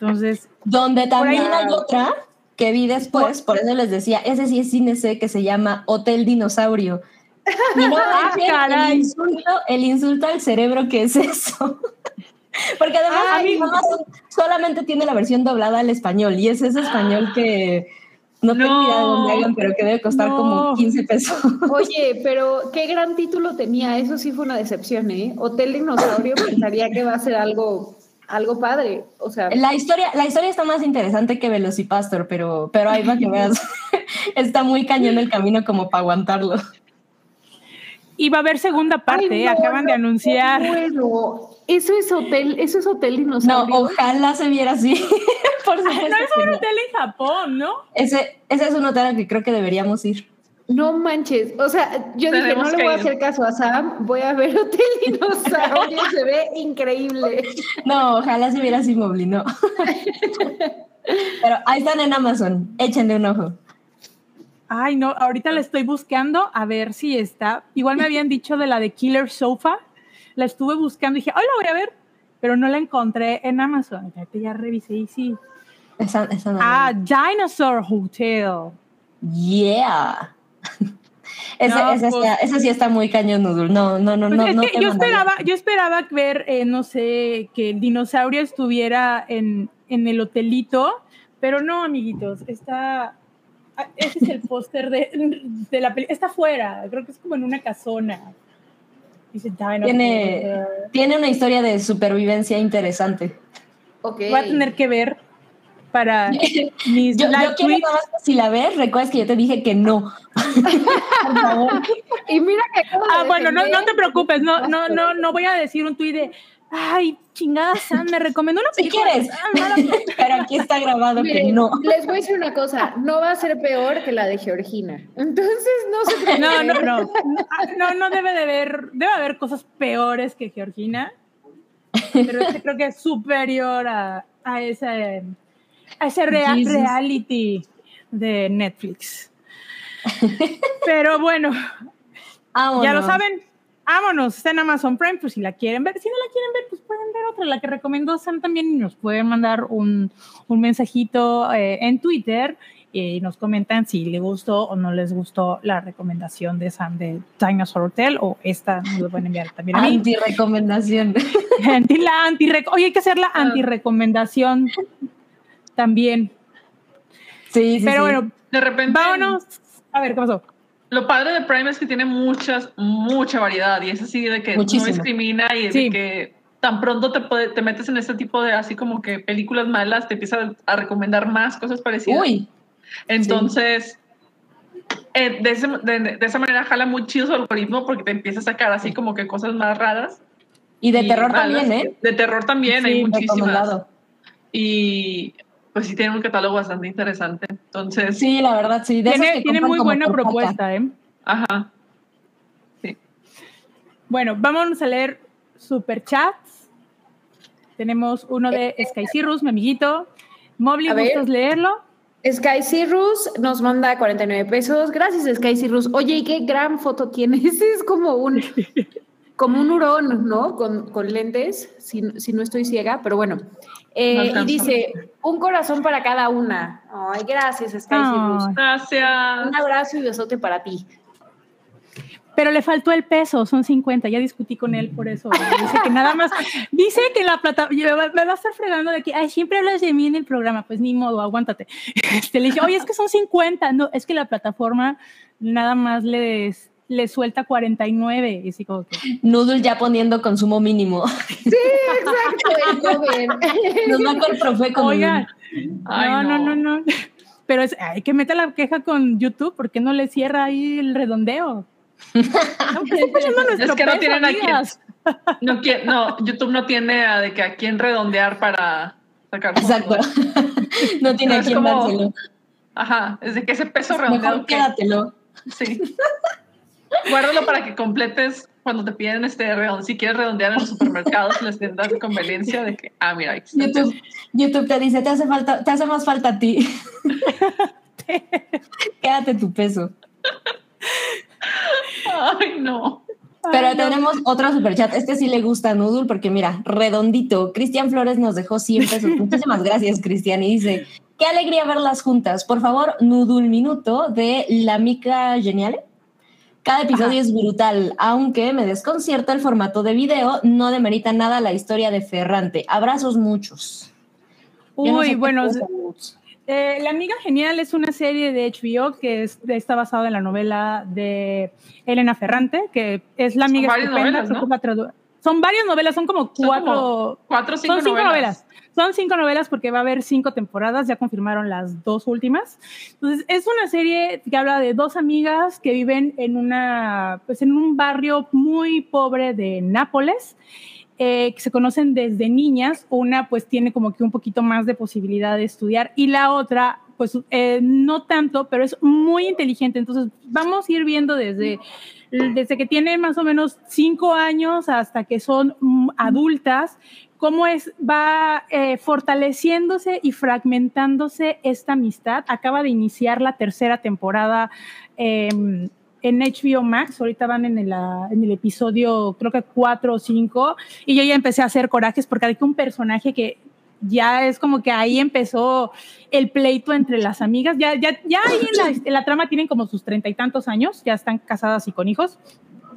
Entonces, donde también hay otra que vi después, por eso les decía, ese sí es cine C que se llama Hotel Dinosaurio. No Ah, caray. el insulto, el insulto al cerebro que es eso. <laughs> Porque además Ah, solamente tiene la versión doblada al español y es ese español que no tengo No. idea de dónde hagan, pero que debe costar No. como 15 pesos. Oye, pero qué gran título tenía, eso sí fue una decepción, ¿eh? Hotel Dinosaurio pensaría que va a ser algo, algo padre, o sea, La historia, la historia está más interesante que Velocipastor, pero, pero ahí para que veas, <laughs> está muy cañón el camino como para aguantarlo. Y va a haber segunda parte, Ay, ¿eh? no, acaban de no, anunciar. Bueno, eso es hotel, eso es hotel No, dinosaurio. ojalá se viera así. <laughs> Por supuesto No es un no. hotel en Japón, ¿no? Ese, ese es un hotel al que creo que deberíamos ir. No manches, o sea, yo dije, Tenemos no le voy a hacer caso a Sam, voy a ver <laughs> Hotel Dinosaurio, <laughs> se ve increíble. No, ojalá se viera así, Mobli, no. Pero ahí están en Amazon, échenle un ojo. Ay, no, ahorita la estoy buscando a ver si está. Igual me habían dicho de la de Killer Sofa. La estuve buscando y dije, hoy la voy a ver, pero no la encontré en Amazon. Ya revisé y sí. Esa, esa no- Ah, Dinosaur Hotel. yeah. <laughs> No, pues- está- ese sí está muy cañón, Noodle. No, no, no, Pues no. es que yo esperaba, yo esperaba ver, eh, no sé, que el dinosaurio estuviera en, en el hotelito, pero no, amiguitos, está. Ah, Ese es el póster de, de la película. Está afuera, creo que es como en una casona. Dice. Tiene, tiene una historia de supervivencia interesante. Ok. Voy a tener que ver para <laughs> mis Yo, yo quiero nada más si la ves, recuerdas que yo te dije que no. <laughs> Por favor. Y mira que Ah, bueno, no, no te preocupes, no, no, no, no voy a decir un tweet de, ay, chingada <laughs> Sam, me recomendó una Si película. quieres. Ah, no la- Pero aquí está grabado que no. Les voy a decir una cosa, no va a ser peor que la de Georgina. Entonces, no se preocupen. No, no, no. No, ah, No, no debe de haber, debe haber cosas peores que Georgina. Pero este creo que es superior a, a ese, a ese rea- Jesus. reality de Netflix. Pero bueno, ya lo saben. Vámonos, está en Amazon Prime, pues si la quieren ver, si no la quieren ver, pues pueden ver otra, la que recomendó Sam también, y nos pueden mandar un, un mensajito eh, en Twitter y nos comentan si les gustó o no les gustó la recomendación de Sam de Dinosaur Hotel o esta nos lo pueden enviar también a mí. Anti-recomendación. <laughs> Anti, la anti Oye, hay que hacer la Ah. anti-recomendación también. Sí, sí, Pero sí. bueno, De repente, vámonos. A ver, ¿qué pasó? Lo padre de Prime es que tiene muchas, mucha variedad y es así de que Muchísimo. no discrimina y de Sí. que tan pronto te, puede- te metes en este tipo de así como que películas malas, te empieza a recomendar más cosas parecidas. Uy, Entonces, eh, de, ese- de- de esa manera jala muy chido su algoritmo porque te empieza a sacar así como que cosas más raras. y de y terror malas. también, ¿eh? De terror también, hay Sí, muchísimas. Recomendado. Y pues sí tiene un catálogo bastante interesante. Entonces, Sí, la verdad, sí. De Tiene, tiene muy buena propuesta, ¿eh? ajá. Bueno, vamos a leer superchats. Tenemos uno de Sky Cirrus, mi amiguito. Mobley. ¿gustas leerlo? Sky Cirrus nos manda 49 pesos. Gracias, Sky Cirrus. Oye, ¿y qué gran foto tienes? <laughs> Es como un, como un hurón, ¿no? Con, con lentes, si, si no estoy ciega, pero bueno. Eh, No y dice, un corazón para cada una. Ay, gracias, Sky. Cirrus. Gracias. Un abrazo y besote para ti. Pero le faltó el peso, son 50. Ya discutí con él por eso. Dice que nada más. Dice que la plata. Me va me va a estar fregando de que Ay, siempre hablas de mí en el programa. Pues ni modo, aguántate. <laughs> Este, le dije, oye, es que son 50. No, es que la plataforma nada más les, les suelta 49. Y así como que. Noodle ya poniendo consumo mínimo. Sí, exacto, el joven. <laughs> Nos va con el profe con Oigan, Ay, no, no, no. no, no. Pero es, hay que meter la queja con YouTube, ¿por qué no le cierra ahí el redondeo? <laughs> Nuestro Es que no peso, tienen a quién. No, no, YouTube no tiene a, de que a quién redondear para sacar Exacto. <laughs> no tiene No, a quién como- dárselo. Ajá, es de que ese peso redondeado Mejor que quédatelo. sí. Guárdalo para que completes cuando te piden este redond, si quieres redondear en los supermercados, les tiendas de conveniencia de que, ah, mira, YouTube, YouTube te dice, te hace falta, te hace más falta a ti. <laughs> Quédate tu peso. Ay, no. Pero tenemos otro superchat. Este sí le gusta a Nudul porque mira, redondito. Cristian Flores nos dejó 100 pesos. <laughs> Muchísimas gracias, Cristian. Y dice, qué alegría verlas juntas. Por favor, Nudul Minuto de La Mica Geniale. Cada episodio es brutal, aunque me desconcierta el formato de video, no demerita nada la historia de Ferrante. Abrazos muchos. Uy, bueno, eh, La Amiga Genial es una serie de HBO que está basada en la novela de Elena Ferrante, que es La Amiga Son varias novelas, Son varias novelas, son como cuatro. cuatro cinco son cinco novelas. Son cinco novelas porque va a haber cinco temporadas, ya confirmaron las dos últimas. Entonces, es una serie que habla de dos amigas que viven en, una, pues, en un barrio muy pobre de Nápoles eh, que se conocen desde niñas. Una pues tiene como que un poquito más de posibilidad de estudiar y la otra pues eh, no tanto, pero es muy inteligente. Entonces vamos a ir viendo desde, desde que tiene más o menos cinco años hasta que son mm, adultas, cómo es, va eh, fortaleciéndose y fragmentándose esta amistad. Acaba de iniciar la tercera temporada em, en HBO Max, ahorita van en el, ah, en el episodio creo que cuatro o cinco, y yo ya empecé a hacer corajes porque hay un personaje que ya es como que ahí empezó el pleito entre las amigas, ya, ya, ya ahí en la, trama tienen como sus treinta y tantos años, ya están casadas y con hijos,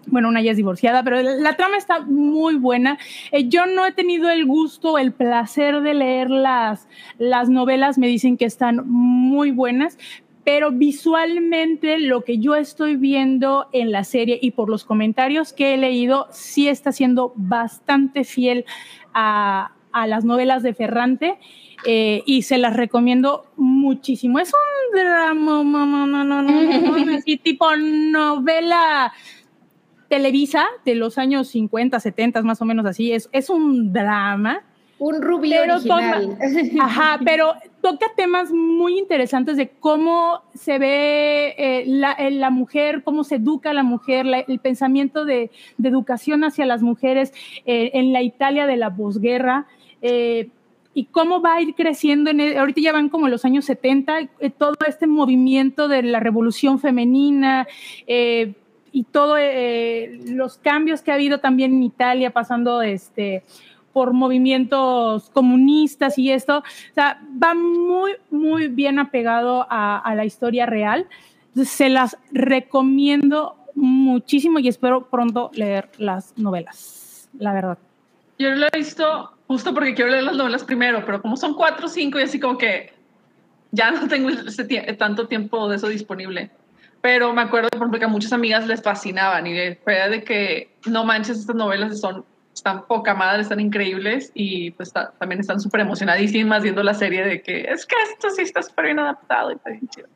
bueno, una ya es divorciada, pero la, trama está muy buena. Eh, yo no he tenido el gusto, el placer de leer las, las novelas, me dicen que están muy buenas, pero visualmente lo que yo estoy viendo en la serie y por los comentarios que he leído, sí está siendo bastante fiel a, las novelas de Ferrante eh, y se las recomiendo muchísimo. Es un drama, así tipo novela Televisa de los años 50, 70, más o menos así. Es, es un drama un rubio original. <laughs> ajá, pero toca temas muy interesantes de cómo se ve eh, eh, la, mujer, cómo se educa a la mujer, el pensamiento de, educación hacia las mujeres eh, en la Italia de la posguerra. Y cómo va a ir creciendo, en ahorita ya van como los años 70, todo este movimiento de la revolución femenina, y todos los cambios que ha habido también en Italia, pasando este, por movimientos comunistas y esto. Va muy, muy bien apegado a, la historia real. se las recomiendo muchísimo y espero pronto leer las novelas, la verdad. Yo lo he visto justo porque quiero leer las novelas primero, pero como son cuatro o cinco y así como que ya no tengo tanto tiempo de eso disponible. Pero me acuerdo, por ejemplo, que a muchas amigas les fascinaban y de, de que no manches, estas novelas son están poca madre, están increíbles y pues también están súper emocionadísimas viendo la serie de que es que esto sí está súper bien adaptado y está bien chido.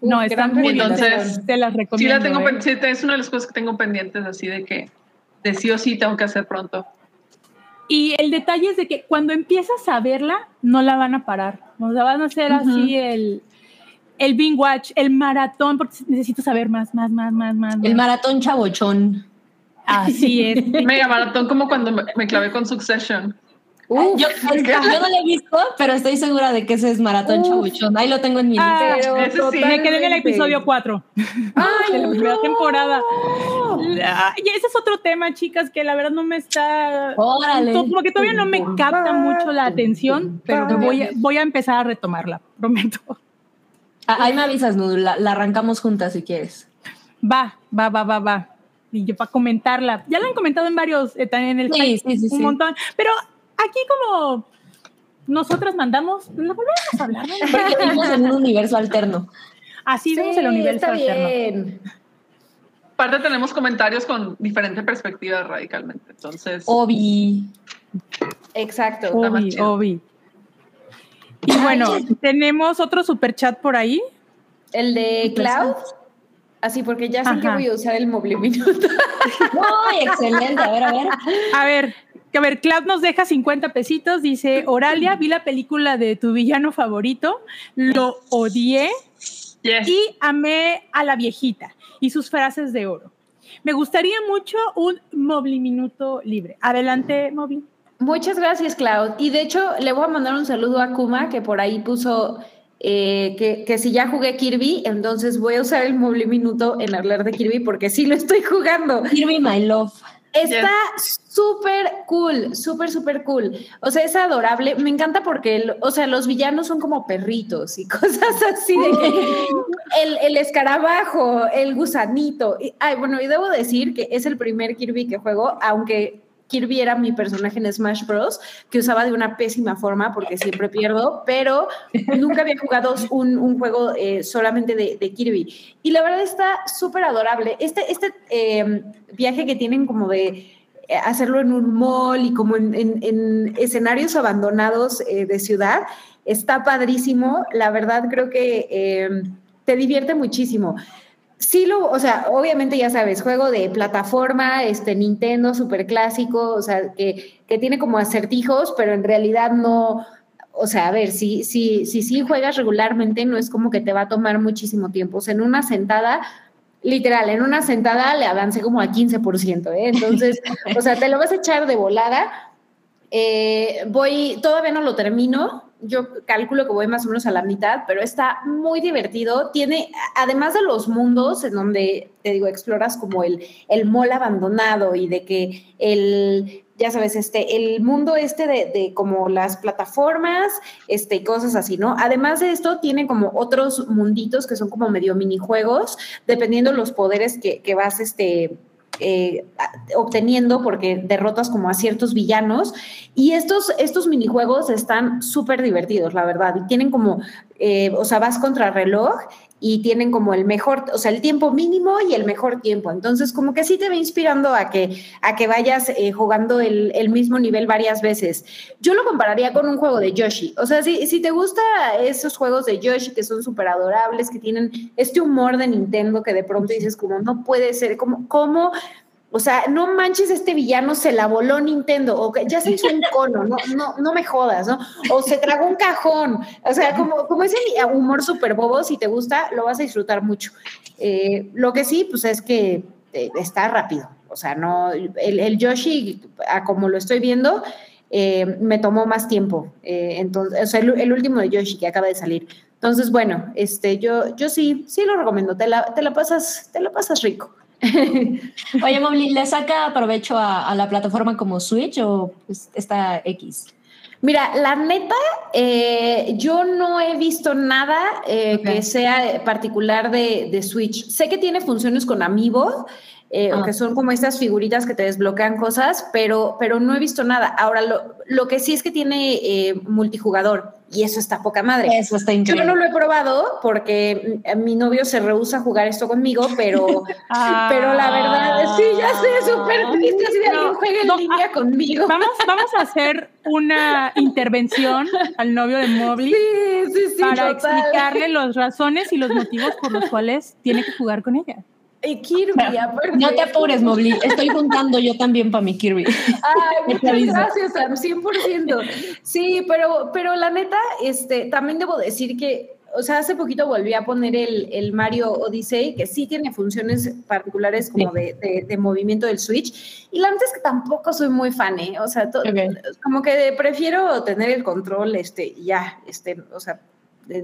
No, están muy Entonces, te las recomiendo. Sí, la tengo, ¿eh? sí, es una de las cosas que tengo pendientes así de que de sí o sí tengo que hacer pronto. Y el detalle es de que cuando empiezas a verla, no la van a parar. O sea, van a hacer así el, el binge watch, el maratón, porque necesito saber más, más, más, más, más. El maratón chabochón. Así es. <laughs> Mega maratón como cuando me, clavé con Succession. Yo, <laughs> yo, no lo he visto, pero estoy segura de que ese es Maratón Chabuchón. Ahí lo tengo en mi lista. me quedé en el episodio 4 <laughs> de la primera temporada. y ese es otro tema, chicas, que la verdad no me está. Órale. Como que todavía no me capta mucho la atención, pero voy a, voy a empezar a retomarla, prometo. Ah, ahí me avisas, Nudu, la arrancamos juntas si quieres. Va, va, va, va, va y yo para comentarla. Ya la han comentado en varios, eh, también en el sí, sí, sí, un montón. Pero aquí como nosotras mandamos, lo volvemos a hablar. Porque vivimos en un universo alterno. Así vemos el universo alterno. Aparte tenemos comentarios con diferente perspectiva radicalmente, entonces... Obi. Exacto. Obi, Obi. Y bueno, tenemos otro super chat por ahí. El de Cloud. Así, porque ya sé que voy a usar el móvil minuto. <laughs> ¡Ay, excelente! A ver, a ver. A ver, a ver, Cloud nos deja 50 pesitos. Dice, Oralia, vi la película de tu villano favorito, lo odié y amé a la viejita y sus frases de oro. Me gustaría mucho un Mobli Minuto libre. Adelante, Mobli. Muchas gracias, Cloud. Y de hecho, le voy a mandar un saludo a Kuma, que por ahí puso eh, que, que, si ya jugué Kirby, entonces voy a usar el Mobli Minuto en hablar de Kirby, porque sí lo estoy jugando. Kirby, my love. Está súper cool, súper, súper cool. O sea, es adorable. Me encanta porque, o sea, los villanos son como perritos y <laughs> cosas así de que <laughs> el, el escarabajo, el gusanito. ay, bueno, y debo decir que es el primer Kirby que juego, aunque Kirby era mi personaje en Smash Bros. que usaba de una pésima forma porque siempre pierdo, pero nunca había jugado un, juego eh, solamente de, Kirby. Y la verdad está súper adorable. Este, este eh, viaje que tienen como de eh, hacerlo en un mall y como en, en, en escenarios abandonados eh, de ciudad, está padrísimo. La verdad creo que eh, te divierte muchísimo sí lo, o sea, obviamente ya sabes, juego de plataforma, este Nintendo super clásico, o sea, que, que tiene como acertijos, pero en realidad no, o sea, a ver, si sí si, si, si juegas regularmente, no es como que te va a tomar muchísimo tiempo. O sea, en una sentada, literal, en una sentada le avancé como al 15%, ¿eh? Entonces, <laughs> o sea, te lo vas a echar de volada. Eh, voy, todavía no lo termino, yo calculo que voy más o menos a la mitad, pero está muy divertido. Tiene, además de los mundos en donde, te digo, exploras como el, el mall abandonado y de que el, ya sabes, este, el mundo este de, de como las plataformas, este, cosas así, ¿no? Además de esto, tiene como otros munditos que son como medio minijuegos, dependiendo los poderes que, que vas, este, eh, obteniendo porque derrotas como a ciertos villanos. Y estos, estos minijuegos están súper divertidos, la verdad. Y tienen como, eh, o sea, vas contra reloj y tienen como el mejor, o sea, el tiempo mínimo y el mejor tiempo. Entonces, como que sí te va inspirando a que, a que vayas eh, jugando el, mismo nivel varias veces. Yo lo compararía con un juego de Yoshi. O sea, si, si te gusta esos juegos de Yoshi que son súper adorables, que tienen este humor de Nintendo que de pronto dices como, no puede ser, como, ¿cómo? O sea, no manches, este villano se la voló Nintendo, o ya se hizo un cono, no, no, no me jodas, ¿no? O se tragó un cajón. O sea, como, como ese humor súper bobo, si te gusta, lo vas a disfrutar mucho. Eh, lo que sí, pues es que eh, está rápido. O sea, no, el, Yoshi, a como lo estoy viendo, eh, me tomó más tiempo. entonces, o sea, el, el, último de Yoshi que acaba de salir. Entonces, bueno, este, yo, yo sí, sí lo recomiendo. Te la, te la pasas, te la pasas rico. <laughs> Oye, Mobli, ¿le saca provecho a, a, la plataforma como Switch o pues, está X? Mira, la neta, eh, yo no he visto nada eh, okay. que sea particular de, de, Switch. Sé que tiene funciones con Amiibo, eh, ah. que son como estas figuritas que te desbloquean cosas, pero, pero no he visto nada. Ahora, lo, lo que sí es que tiene eh, multijugador y eso está poca madre. Eso está increíble. Yo no lo he probado porque mi novio se rehúsa a jugar esto conmigo, pero, <laughs> ah. pero la verdad, sí, ya sé, súper triste si alguien no, juega en no, línea ah, conmigo. Vamos, vamos a hacer una intervención al novio de Mobley sí, sí, sí, para total. explicarle las razones y los motivos por los cuales tiene que jugar con ella. Y Kirby, <laughs> aparte. No te apures, Mobli. Estoy juntando yo también para mi Kirby. <laughs> Ay, <laughs> muchas gracias, Sam, 100%. Sí, pero, pero la neta, este, también debo decir que, o sea, hace poquito volví a poner el, el Mario Odyssey, que sí tiene funciones particulares como sí. de, de, de, movimiento del Switch. Y la neta es que tampoco soy muy fan, ¿eh? O sea, okay. como que prefiero tener el control, este, ya, este, o sea,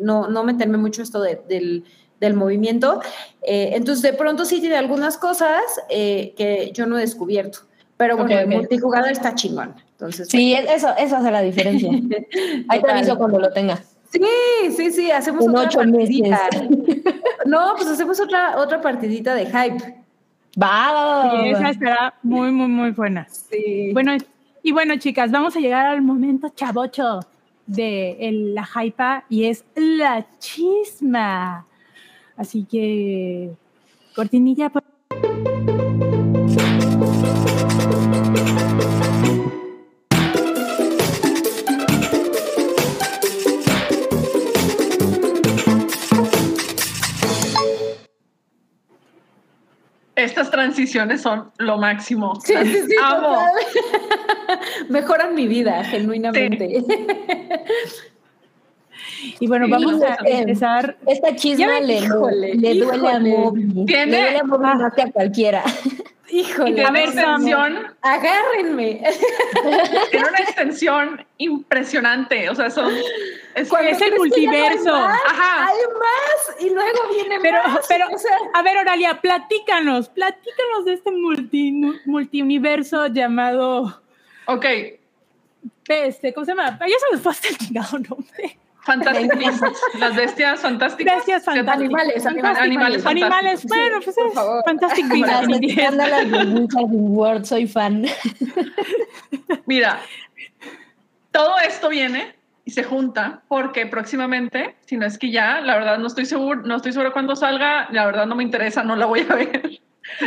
no, no meterme mucho esto de, del del movimiento. Eh, entonces, de pronto sí tiene algunas cosas eh, que yo no he descubierto. Pero bueno, okay, okay. el multijugador está chingón. Entonces, sí, bueno. eso, eso hace la diferencia. <laughs> Ahí te aviso cuando lo tenga. Sí, sí, sí, hacemos Un otra ocho partidita. <laughs> no, pues hacemos otra, otra partidita de hype. Va, sí, esa estará muy, muy, muy buena. Sí. Bueno, y bueno, chicas, vamos a llegar al momento chavocho de el, la hypa y es la chisma. Así que, cortinilla. Por... Estas transiciones son lo máximo. Sí, sí, sí, amo. <laughs> Mejoran mi vida, genuinamente. Sí. Y bueno, vamos a Híjole. empezar. Esta chisma le, híjole, le duele a híjole. Tiene- Le duele a Moby más que a cualquiera. Y Híjole, A ver, extensión, agárrenme. <laughs> tiene una extensión impresionante. O sea, son. Es, Cuando Es el no hay multiverso. más, Ajá. Hay más y luego viene Pero, más. pero, o sea, a ver, Oralia, platícanos, platícanos de este multi, multiuniverso llamado, ok. este, ¿cómo se llama? Ya se me fue hasta el chingado nombre. Fantastic Beasts, <laughs> las bestias fantásticas. Gracias. Animales, Fantastic, animales Animales, fantásticos. bueno, Sí, pues por es favor. Fantastic Beasts. soy fan. <laughs> Mira, todo esto viene y se junta porque próximamente, si no es que ya, la verdad no estoy seguro, no estoy seguro cuándo salga, la verdad no me interesa, no la voy a ver.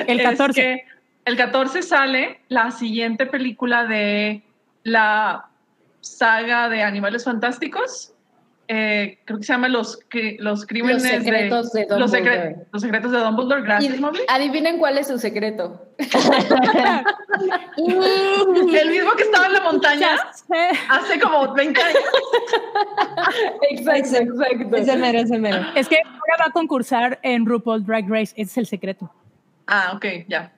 El Es 14. que el 14 sale la siguiente película de la saga de Animales Fantásticos. Eh, creo que se llama Los, los Crímenes secretos de los, secre- Dumbledore. los secretos de Dumbledore. Gracias, adivinen cuál es su secreto. <laughs> <laughs> El mismo que estaba en la montaña hace como 20 años. <laughs> Exacto, exacto. Ese mero, ese mero. Es que ahora va a concursar en RuPaul Drag Race, ese es el secreto. Ah, ok, ya.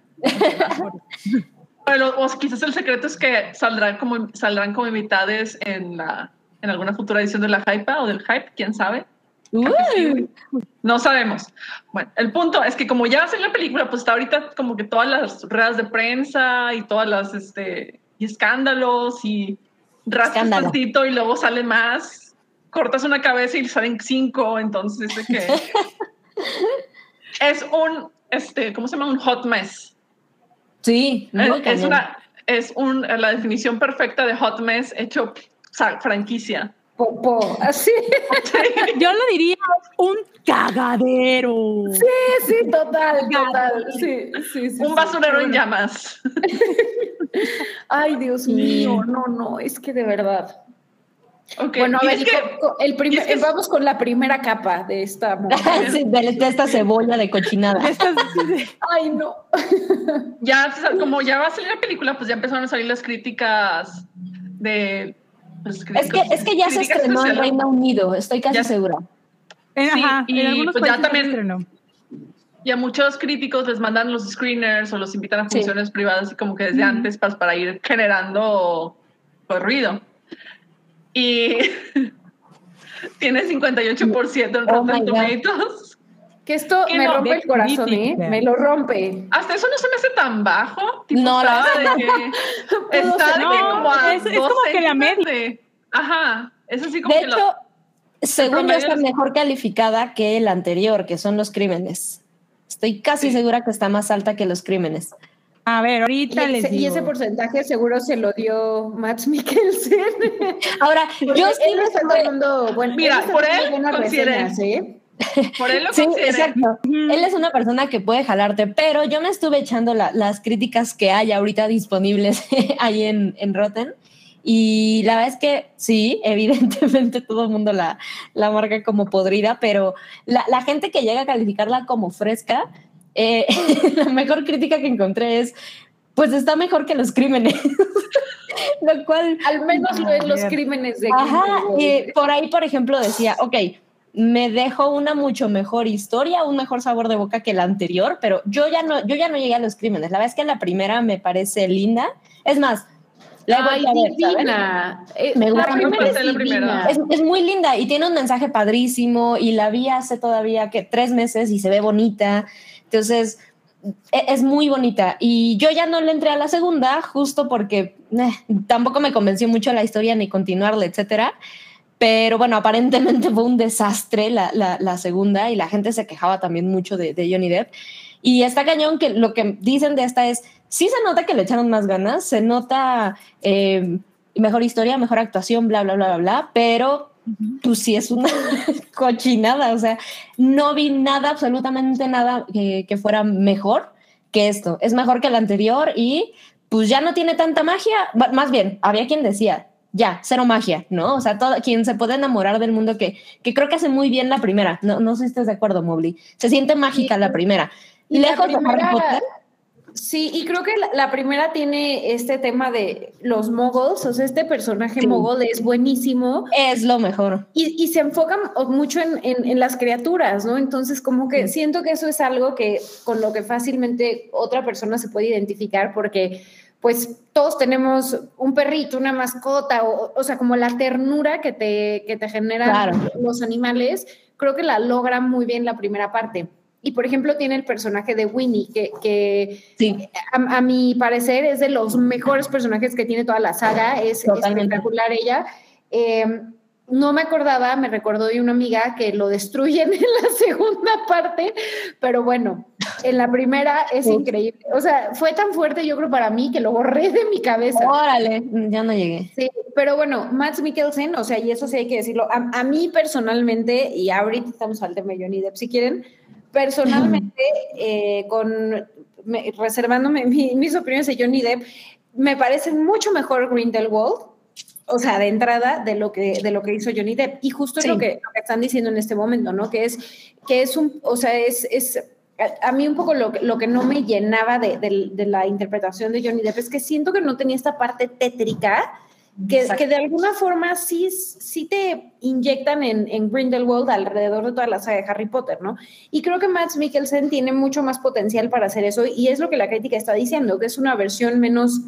Bueno, o quizás el secreto es que saldrán como, saldrán como invitadas en, la, en alguna futura edición de la Hype o del Hype, quién sabe. No sabemos. Bueno, el punto es que como ya va a ser la película, pues está ahorita como que todas las ruedas de prensa y todas las este, y escándalos y rascas tantito y luego salen más, cortas una cabeza y salen cinco, entonces es que <laughs> es un este, ¿cómo se llama? Un hot mess. sí, Es, es una es un, la definición perfecta de hot mess hecho franquicia. Popó, así. <laughs> Yo lo diría un cagadero. Sí, sí, total, total. Sí, sí, sí. Un sí. basurero en llamas. <laughs> Ay, Dios mío, no, no, es que de verdad. Ok, Bueno, a ver, es que- el primer, y es que es- vamos con la primera capa de esta. <laughs> Sí, de, de esta cebolla de cochinada. Ay, no. ya, como ya va a salir la película, pues ya empezaron a salir las críticas de... pues, Es que, es que ya se estrenó en. Reino Unido, estoy casi Ya- segura. en, Sí, ajá, y en algunos pues ya también- estrenó. Y a muchos críticos les mandan los screeners o los invitan a Sí. funciones privadas y como que desde antes para, para ir generando pues, ruido. Y <laughs> tiene 58% en Oh Rotten. Tomatoes. Que esto Que me no, rompe el corazón, ¿eh? Me lo rompe. Hasta eso no se me hace tan bajo. Tipo, No, la está de que, está de que como a es- como que la media. ajá, es así como De que lo- hecho, según yo está es- mejor calificada que el anterior, que son los crímenes. Estoy casi Sí. segura que está más alta que los crímenes. A ver, Y ahorita les ese, y digo. ese porcentaje seguro se lo dio Max <laughs> Mikkelsen. Ahora, yo sí él está bueno, Mira, por él, reseñas, ¿eh? Por él lo Sí, exacto. Ujú. Él es una persona que puede jalarte, pero yo me estuve echando la- las críticas que hay ahorita disponibles <laughs> ahí en, en Rotten. Y la verdad es que sí, <laughs> evidentemente todo el mundo la, la marca como podrida, pero la, la gente que llega a calificarla como fresca, eh, <laughs> la mejor crítica que encontré es, pues está mejor que los crímenes. Lo cual Al menos lo en los crímenes de Ajá, y por ahí, por ejemplo, decía, ok, me dejó una mucho mejor historia, un mejor sabor de boca que la anterior, pero yo ya no, yo ya no llegué a los crímenes. La verdad es que la primera me parece linda. Es más, la Ay, vuelto a ver, divina. Eh, Me gusta la primera divina. Es muy linda y tiene un mensaje padrísimo y la vi hace todavía que tres meses y se ve bonita. Entonces, e- es muy bonita. Y yo ya no le entré a la segunda justo porque eh, tampoco me convenció mucho la historia ni continuarla, etcétera. Pero bueno, aparentemente <laughs> fue un desastre la, la- la segunda y la gente se quejaba también mucho de, de Johnny Depp. Y está cañón que lo que dicen de esta es, sí se nota que le echaron más ganas, se nota eh, mejor historia, mejor actuación, bla, bla, bla, bla, bla, pero pues sí es una <laughs> cochinada, o sea, no vi nada, absolutamente nada que, que fuera mejor que esto. Es mejor que el anterior y pues ya no tiene tanta magia, más bien, había quien decía, ya, cero magia, ¿no? O sea, todo, quien se puede enamorar del mundo que, que creo que hace muy bien la primera, no, no sé si estás de acuerdo, Mobley, se siente mágica la primera. Y la Lejos de Harry primera- Potter, Sí, y creo que la, la primera tiene este tema de los moguls, o sea, este personaje Sí. mogul es buenísimo Es lo mejor. y, y se enfoca mucho en, en- en las criaturas, ¿no? Entonces, como que siento que eso es algo que con lo que fácilmente otra persona se puede identificar porque pues todos tenemos un perrito, una mascota, o, o sea, como la ternura que te, que te generan Claro. los animales, creo que la logra muy bien la primera parte. Y por ejemplo, tiene el personaje de Winnie, que, que Sí, a, a mi parecer es de los mejores personajes que tiene toda la saga, es Totalmente. espectacular ella. Eh, no me acordaba, me recordó de una amiga que lo destruyen <laughs> en la segunda parte, pero bueno, en la primera es Sí. increíble. O sea, fue tan fuerte yo creo para mí que lo borré de mi cabeza. órale, ya no llegué. Sí, pero bueno, Max Mikkelsen, o sea, y eso sí hay que decirlo, a, a mí personalmente, y ahorita estamos al tema de Johnny Depp, si quieren, personalmente, eh, con me- reservándome <laughs> mi- mis opiniones de Johnny Depp, me parece mucho mejor Grindelwald, o sea, de entrada, de lo que, de lo que hizo Johnny Depp. Y justo es lo, que, lo que están diciendo en este momento, ¿no? Que es, que es un, o sea, es, es a, a mí un poco lo, que- lo que no me llenaba de, de- de la interpretación de Johnny Depp es que siento que no tenía esta parte tétrica que, que de alguna forma sí, sí te inyectan en, en Grindelwald alrededor de toda la saga de Harry Potter, ¿no? Y creo que Max Mikkelsen tiene mucho más potencial para hacer eso y es lo que la crítica está diciendo, que es una versión menos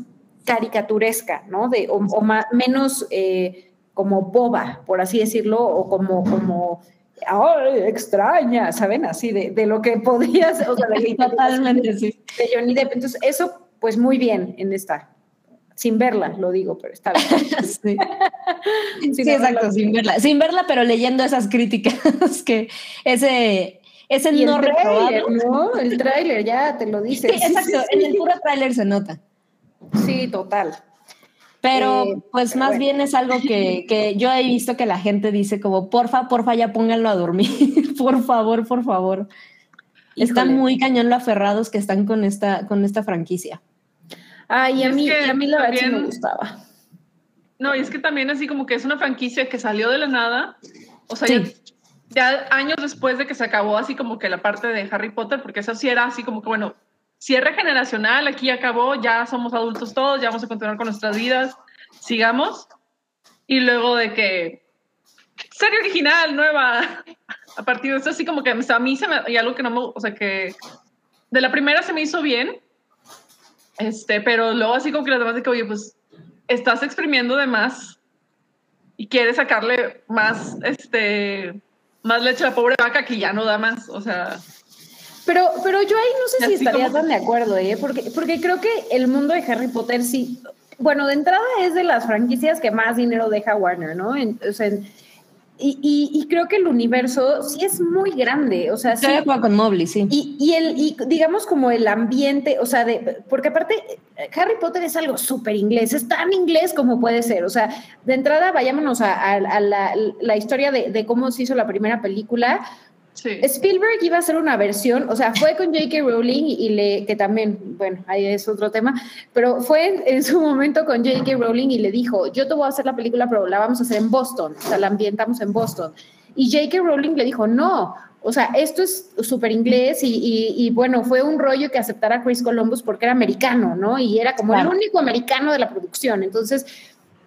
caricaturesca, ¿no? De, o, o ma- menos eh, como boba, por así decirlo, o como, como ¡ay, extraña! ¿Saben? Así de, de lo que podías, o sea, de, Totalmente, sí. de Johnny Depp. Entonces, eso, pues muy bien en esta. Sin verla, lo digo, pero está bien. <laughs> Sí, <laughs> Sin Sí, haberla exacto, sin verla. Sin verla, pero leyendo esas críticas <laughs> que ese, Y el no reprobado. ¿no? El tráiler ya te lo dice. Sí, exacto, en el puro tráiler se nota. Sí, total. Pero Eh, pues pero más bueno. bien es algo que, que yo he visto que la gente dice como, porfa, porfa, ya pónganlo a dormir, <laughs> por favor, por favor. Están muy cañón lo aferrados que están con esta, con esta franquicia. Ay, y a mí, a mí la verdad sí me gustaba. No, y es que también así como que es una franquicia que salió de la nada. O sea, Sí. ya, ya años después de que se acabó así como que la parte de Harry Potter, porque eso sí era así como que, bueno, cierre generacional, aquí acabó, ya somos adultos todos, ya vamos a continuar con nuestras vidas, sigamos. Y luego de que serie original, nueva. A partir de eso, así como que a mí se me, y algo que no me, o sea, que de la primera se me hizo bien, este, pero luego así como que las demás de que, oye, pues estás exprimiendo de más y quieres sacarle más, este, más leche a la pobre vaca que ya no da más, o sea, Pero, pero yo ahí no sé si estaría como- tan de acuerdo, ¿eh? Porque, porque creo que el mundo de Harry Potter sí. Bueno, de entrada es de las franquicias que más dinero deja Warner, ¿no? En- o sea, en- y, y- y creo que el universo sí es muy grande, o sea, sí. Con Mobley, sí. Y, y el, y digamos como el ambiente, o sea, de, porque aparte Harry Potter es algo súper inglés, es tan inglés como puede ser, o sea, de entrada vayámonos a, a- a la, la historia de, de cómo se hizo la primera película. Sí. Spielberg iba a hacer una versión, o sea, fue con J.K. Rowling y le, que también, bueno, ahí es otro tema, pero fue en, en su momento con J.K. Rowling y le dijo, yo te voy a hacer la película, pero la vamos a hacer en Boston, o sea, la ambientamos en Boston. Y J.K. Rowling le dijo, no, o sea, esto es súper inglés y, y- y, bueno, fue un rollo que aceptara a Chris Columbus porque era americano, ¿no? Y era como Claro. el único americano de la producción. Entonces,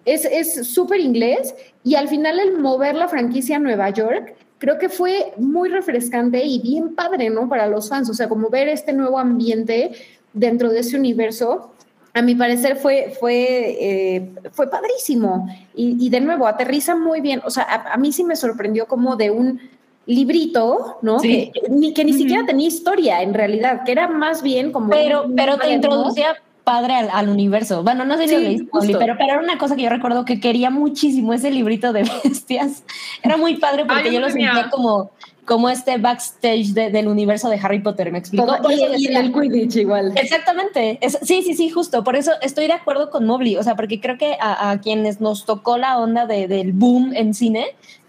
es es súper inglés y al final el mover la franquicia a Nueva York creo que fue muy refrescante y bien padre, ¿no? Para los fans, o sea, como ver este nuevo ambiente dentro de ese universo, a mi parecer fue, fue, eh, fue padrísimo. Y, y de nuevo, aterriza muy bien, o sea, a, a mí sí me sorprendió como de un librito, ¿no? Sí. Que, ni, que ni siquiera tenía historia en realidad, que era más bien como... Pero, pero te introducía padre al, al universo. Bueno, no sé si Sí, lo leíste, pero, pero era una cosa que yo recuerdo que quería muchísimo, ese librito de <laughs> bestias. Era muy padre porque Ah, yo lo tenía. sentía como, como este backstage de- del universo de Harry Potter, ¿me explico? Todo- Por y, eso y Quidditch igual. Exactamente. Es- sí, sí, sí, justo. Por eso estoy de acuerdo con Mobley. O sea, porque creo que a, a quienes nos tocó la onda de- del boom en cine,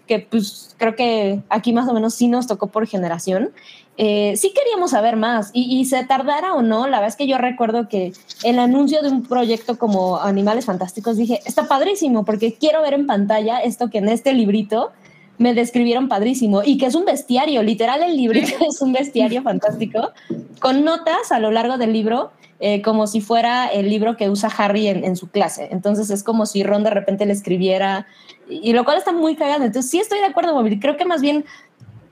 que pues creo que aquí más o menos sí nos tocó por generación, eh, sí queríamos saber más. Y, y se tardara o no, la verdad es que yo recuerdo que el anuncio de un proyecto como Animales Fantásticos dije, está padrísimo, porque quiero ver en pantalla esto que en este librito me describieron padrísimo y que es un bestiario, literal el librito <laughs> es un bestiario fantástico, con notas a lo largo del libro, eh, como si fuera el libro que usa Harry en, su clase. Entonces es como si Ron de repente le escribiera, y, lo cual está muy cagado. Entonces sí estoy de acuerdo, Móvil. Creo que más bien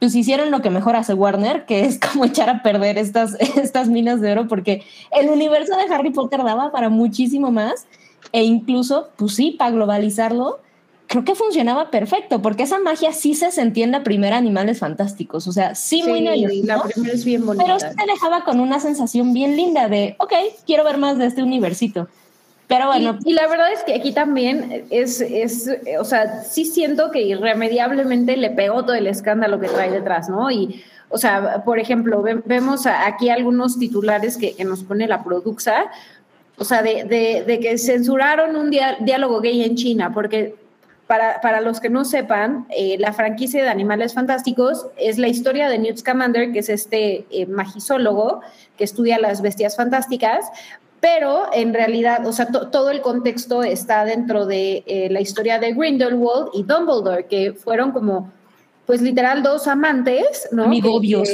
pues hicieron lo que mejor hace Warner, que es como echar a perder estas, <laughs> estas minas de oro, porque el universo de Harry Potter daba para muchísimo más, e incluso, pues sí, para globalizarlo, creo que funcionaba perfecto, porque esa magia sí se sentía en la primera Animales Fantásticos, o sea, sí, muy la primera es bien bonita. Pero sí te dejaba con una sensación bien linda de, ok, quiero ver más de este universito. Pero bueno. Y, la verdad es que aquí también es, es, o sea, sí siento que irremediablemente le pegó todo el escándalo que trae detrás, ¿no? Y, o sea, por ejemplo, vemos aquí algunos titulares que, que nos pone la Produxa, o sea, de, de, de que censuraron un diálogo gay en China, porque para, para, los que no sepan, eh, la franquicia de Animales Fantásticos es la historia de Newt Scamander, que es este eh, magisólogo que estudia las bestias fantásticas, pero en realidad, o sea, todo el contexto está dentro de eh, la historia de Grindelwald y Dumbledore, que fueron como, pues literal, dos amantes, ¿no? Amigobios.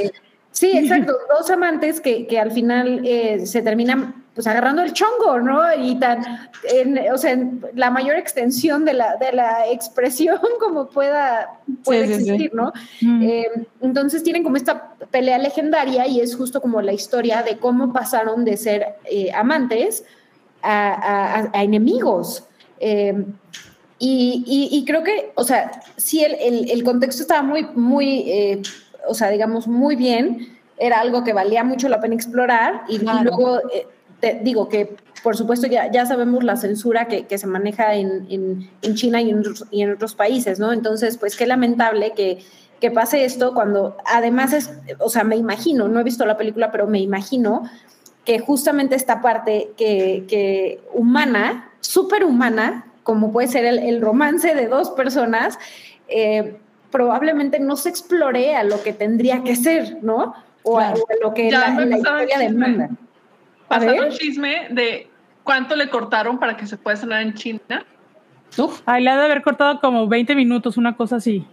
sí, <laughs> exacto, dos amantes que, que al final se terminan pues agarrando el chongo, ¿no? Y tan, o sea, la mayor extensión de la, de la expresión <laughs> como pueda puede existir, ¿no? Mm. Eh, entonces tienen como esta pelea legendaria y es justo como la historia de cómo pasaron de ser eh, amantes a, enemigos. Eh, y, creo que, o sea, sí, el, el, contexto estaba muy, muy, o sea, digamos, muy bien, era algo que valía mucho la pena explorar y, y luego te digo que por supuesto ya, ya sabemos la censura que, que se maneja en, en, en China y en, y en, otros países, ¿no? Entonces, pues qué lamentable que, que pase esto cuando además es, o sea, me imagino, no he visto la película, pero me imagino que justamente esta parte que, que humana, súper humana, como puede ser el, el, romance de dos personas, eh, probablemente no se explore a lo que tendría que ser, ¿no? O, a, lo que la, la historia demanda. Pasaron chisme de cuánto le cortaron para que se pueda sanar en China. Uf. Ay, le ha de haber cortado como 20 minutos, una cosa así.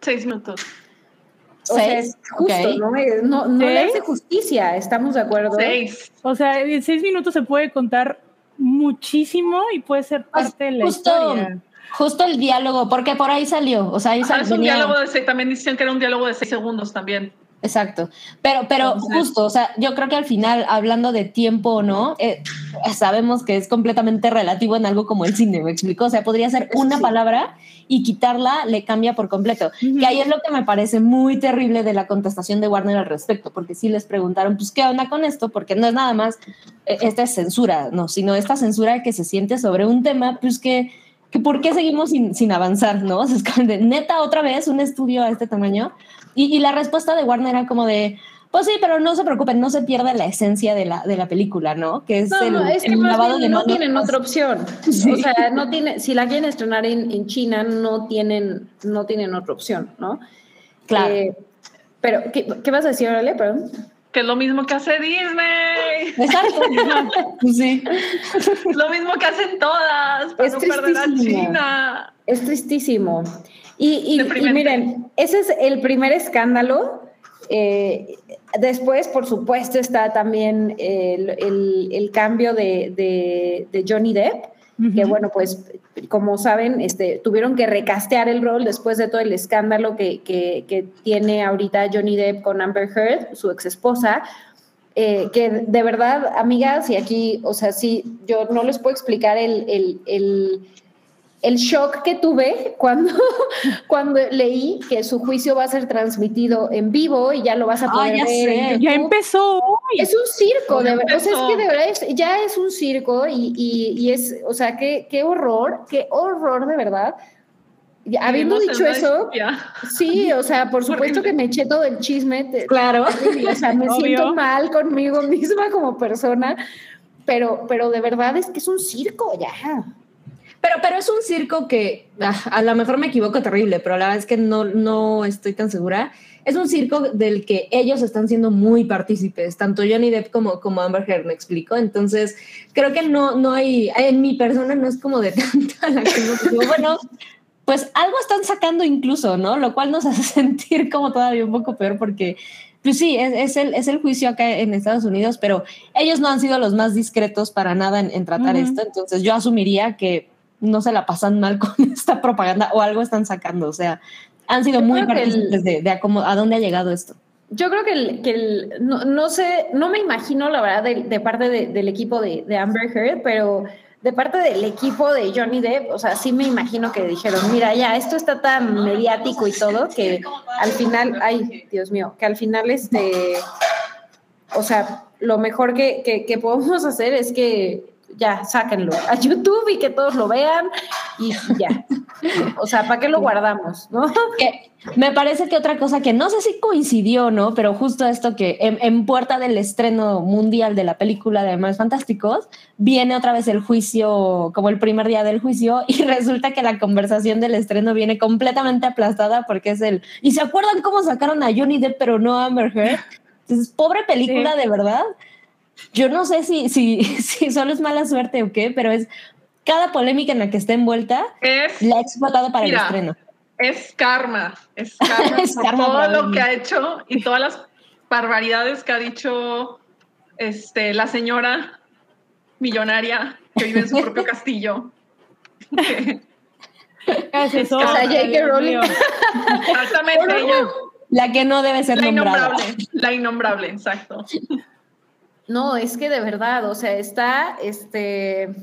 Seis minutos. O sea, es justo, ¿no? No, no le hace justicia, ¿estamos de acuerdo? Seis. O sea, en seis minutos se puede contar muchísimo y puede ser pues, parte de la historia. Justo el diálogo, porque por ahí salió. O sea, ahí ah, es un diálogo de seis, también dicen que era un diálogo de seis segundos también. Exacto. Pero, pero justo, o sea, yo creo que al final, hablando de tiempo o no, eh, sabemos que es completamente relativo en algo como el cine, ¿me explico? O sea, podría ser una palabra y quitarla le cambia por completo. Que ahí es lo que me parece muy terrible de la contestación de Warner al respecto, porque sí les preguntaron, pues, ¿qué onda con esto? Porque no es nada más eh, esta es censura, no, sino esta censura que se siente sobre un tema, pues que que por qué seguimos sin, sin avanzar, ¿no? <laughs> O sea, es neta, otra vez un estudio a este tamaño. Y, la respuesta de Warner era como de, pues sí, pero no se preocupen, no se pierde la esencia de la, de la película, ¿no? Que es el, no, es que lavado de no tienen otra opción. O sea, no tiene, si la quieren estrenar en, en, China, no tienen, no tienen otra opción, ¿no? Claro. Eh, pero, ¿qué, ¿qué, vas a decir, Orale? Perdón. Que es lo mismo que hace Disney. Exacto. <laughs> sí. lo mismo que hacen todas para es no perder a China. Es tristísimo. Y, miren, ese es el primer escándalo. Eh, después, por supuesto, está también el, cambio de, Johnny Depp, que bueno, pues como saben, este, tuvieron que recastear el rol después de todo el escándalo que, tiene ahorita Johnny Depp con Amber Heard, su ex esposa. Eh, que de verdad, amigas, y aquí, o sea, sí, yo no les puedo explicar el, el shock que tuve cuando, <laughs> cuando leí que su juicio va a ser transmitido en vivo y ya lo vas a poder ya ver. ya empezó. Es un circo, de verdad. O sea, es que de verdad ya es un circo y, y, es, o sea, qué, qué horror, qué horror de verdad. Habiendo dicho eso, sí, <laughs> o sea, por supuesto que me eché todo el chisme. Claro. O sea, me <laughs> siento mal conmigo misma como persona, pero, pero de verdad es que es un circo ya. Pero, pero es un circo que ah, a lo mejor me equivoco terrible, pero la verdad es que no, no estoy tan segura. Es un circo del que ellos están siendo muy partícipes, tanto Johnny Depp como, como Amber Heard, me explico. Entonces, creo que no, no hay, en mi persona no es como de <laughs> tanta la que no, bueno, pues algo están sacando incluso, ¿no? Lo cual nos hace <laughs> sentir como todavía un poco peor porque, pues sí, es, el, es el juicio acá en Estados Unidos, pero ellos no han sido los más discretos para nada en, tratar esto, entonces yo asumiría que no se la pasan mal <laughs> con esta propaganda o algo están sacando, o sea, han sido muy partícipes de, de a dónde ha llegado esto. Yo creo que, el, que el, no, no, sé, no me imagino la verdad de, de parte del equipo de, de Amber Heard, pero de parte del equipo de Johnny Depp, o sea, sí me imagino que dijeron, mira, ya, esto está tan mediático y todo, que al final, ay, Dios mío, que al final, este, o sea, lo mejor que, que, que podemos hacer es que ya, sáquenlo a YouTube y que todos lo vean y ya. O sea, ¿para qué lo guardamos? ¿no? me parece que otra cosa que no sé si coincidió, ¿no? Pero justo esto que en, puerta del estreno mundial de la película de Animales Fantásticos, viene otra vez el juicio, como el primer día del juicio, y <laughs> resulta que la conversación del estreno viene completamente aplastada porque es el... ¿Y se acuerdan cómo sacaron a Johnny Depp pero no a Amber Heard? Entonces, pobre película de verdad. Yo no sé si, si, <laughs> si solo es mala suerte o qué, pero es cada polémica en la que está envuelta es, la ha explotado para el estreno. Es karma, es karma, <laughs> es todo lo que ha hecho y todas las barbaridades que ha dicho este, la señora millonaria que vive en su propio <laughs> castillo. es eso? O sea, J.K. Rowling. Exactamente, ella. La que no debe ser la nombrada. Innombrable, la innombrable, exacto. No, es que de verdad, o sea, está, este,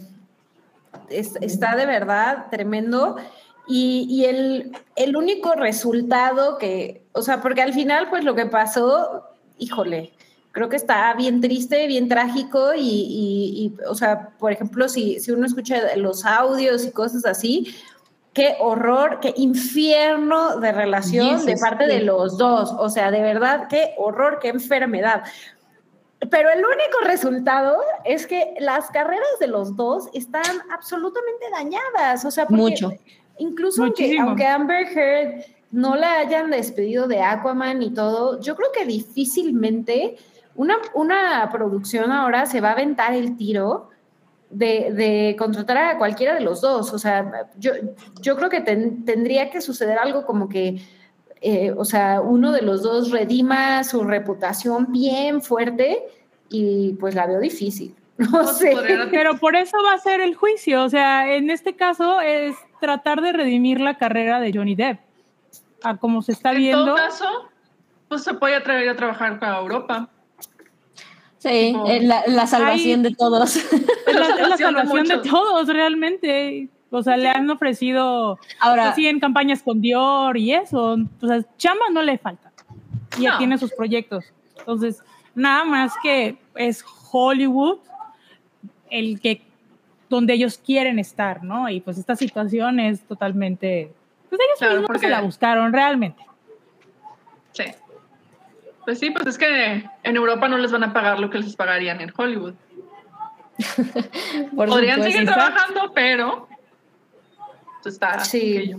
está de verdad tremendo. Y, el, el, único resultado que, o sea, porque al final, pues lo que pasó, híjole, creo que está bien triste, bien trágico y, y, o sea, por ejemplo, si, si uno escucha los audios y cosas así, qué horror, qué infierno de relación de parte de los dos, o sea, de verdad, qué horror, qué enfermedad. Pero el único resultado es que las carreras de los dos están absolutamente dañadas. O sea, mucho. Incluso aunque, Amber Heard no la hayan despedido de Aquaman y todo, yo creo que difícilmente una, una producción ahora se va a aventar el tiro de, contratar a cualquiera de los dos. O sea, yo, yo creo que tendría que suceder algo como que eh, o sea, uno de los dos redima su reputación bien fuerte y pues la veo difícil. <laughs> No sé. Pero por eso va a ser el juicio. O sea, en este caso es tratar de redimir la carrera de Johnny Depp. A como se está viendo. En todo caso, pues se puede atrever a trabajar para Europa. Sí, la, salvación de todos. <laughs> Es la, salvación de, todos, realmente. O sea, le han ofrecido ahora sí en campañas con Dior y eso. O sea, chama no le falta. Ya tiene sus proyectos. Entonces, nada más que es Hollywood el que donde ellos quieren estar, ¿no? Y pues esta situación es totalmente pues ellos mismos se la buscaron realmente. Sí. Pues sí, pues es que en Europa no les van a pagar lo que les pagarían en Hollywood. <laughs> Podrían seguir trabajando, pero pues está. Sí.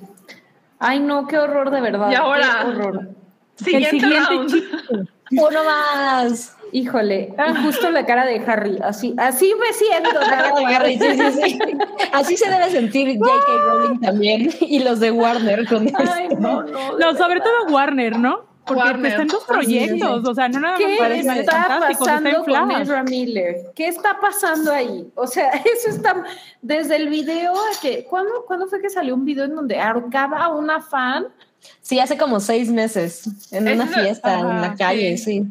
Ay, no, qué horror de verdad. Y ahora, horror. <laughs> Siguiente, el siguiente Uno más. Híjole, justo la cara de Harry, así, así me siento. <laughs> Harry, sí, sí, sí. Así se debe sentir J.K. Rowling también y los de Warner con Ay, no, no, no, sobre todo Warner, ¿no? Porque Warner. están dos proyectos, o sea, no nada más ¿Qué está pasando con Ezra Miller? ¿Qué está pasando ahí? O sea, <laughs> eso está desde el video que ¿cuándo, ¿cuándo fue que salió un video en donde ahorcaba a una fan? Sí, hace como seis meses, en una fiesta en la calle, sí.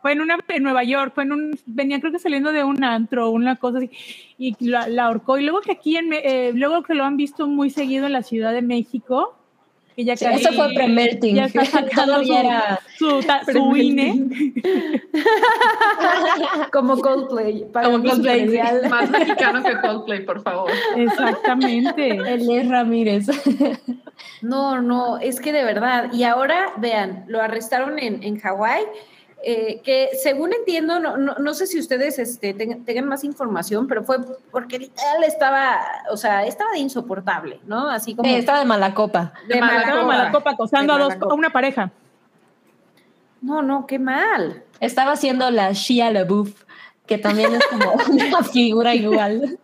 Fue en una en Nueva York, fue en un, venía creo que saliendo de un antro, una cosa así, y la, ahorcó. Y luego que aquí, en, eh, luego que lo han visto muy seguido en la Ciudad de México, ya eso fue pre-melting. Ya está sacando <laughs> su, su, su, INE. <laughs> Como Coldplay. Como Coldplay. <laughs> Más mexicano que Coldplay, por favor. Exactamente. Él es Ramírez. No, no, es que de verdad. Y ahora, vean, lo arrestaron en, en Hawái eh, que según entiendo, no, no, sé si ustedes este, tengan, más información, pero fue porque él estaba, o sea, estaba de insoportable, ¿no? Así como... estaba de mala copa. De, mala, copa. acosando a, dos, a una pareja. No, no, qué mal. Estaba haciendo la Shia LaBeouf, que también es como <laughs> una figura igual.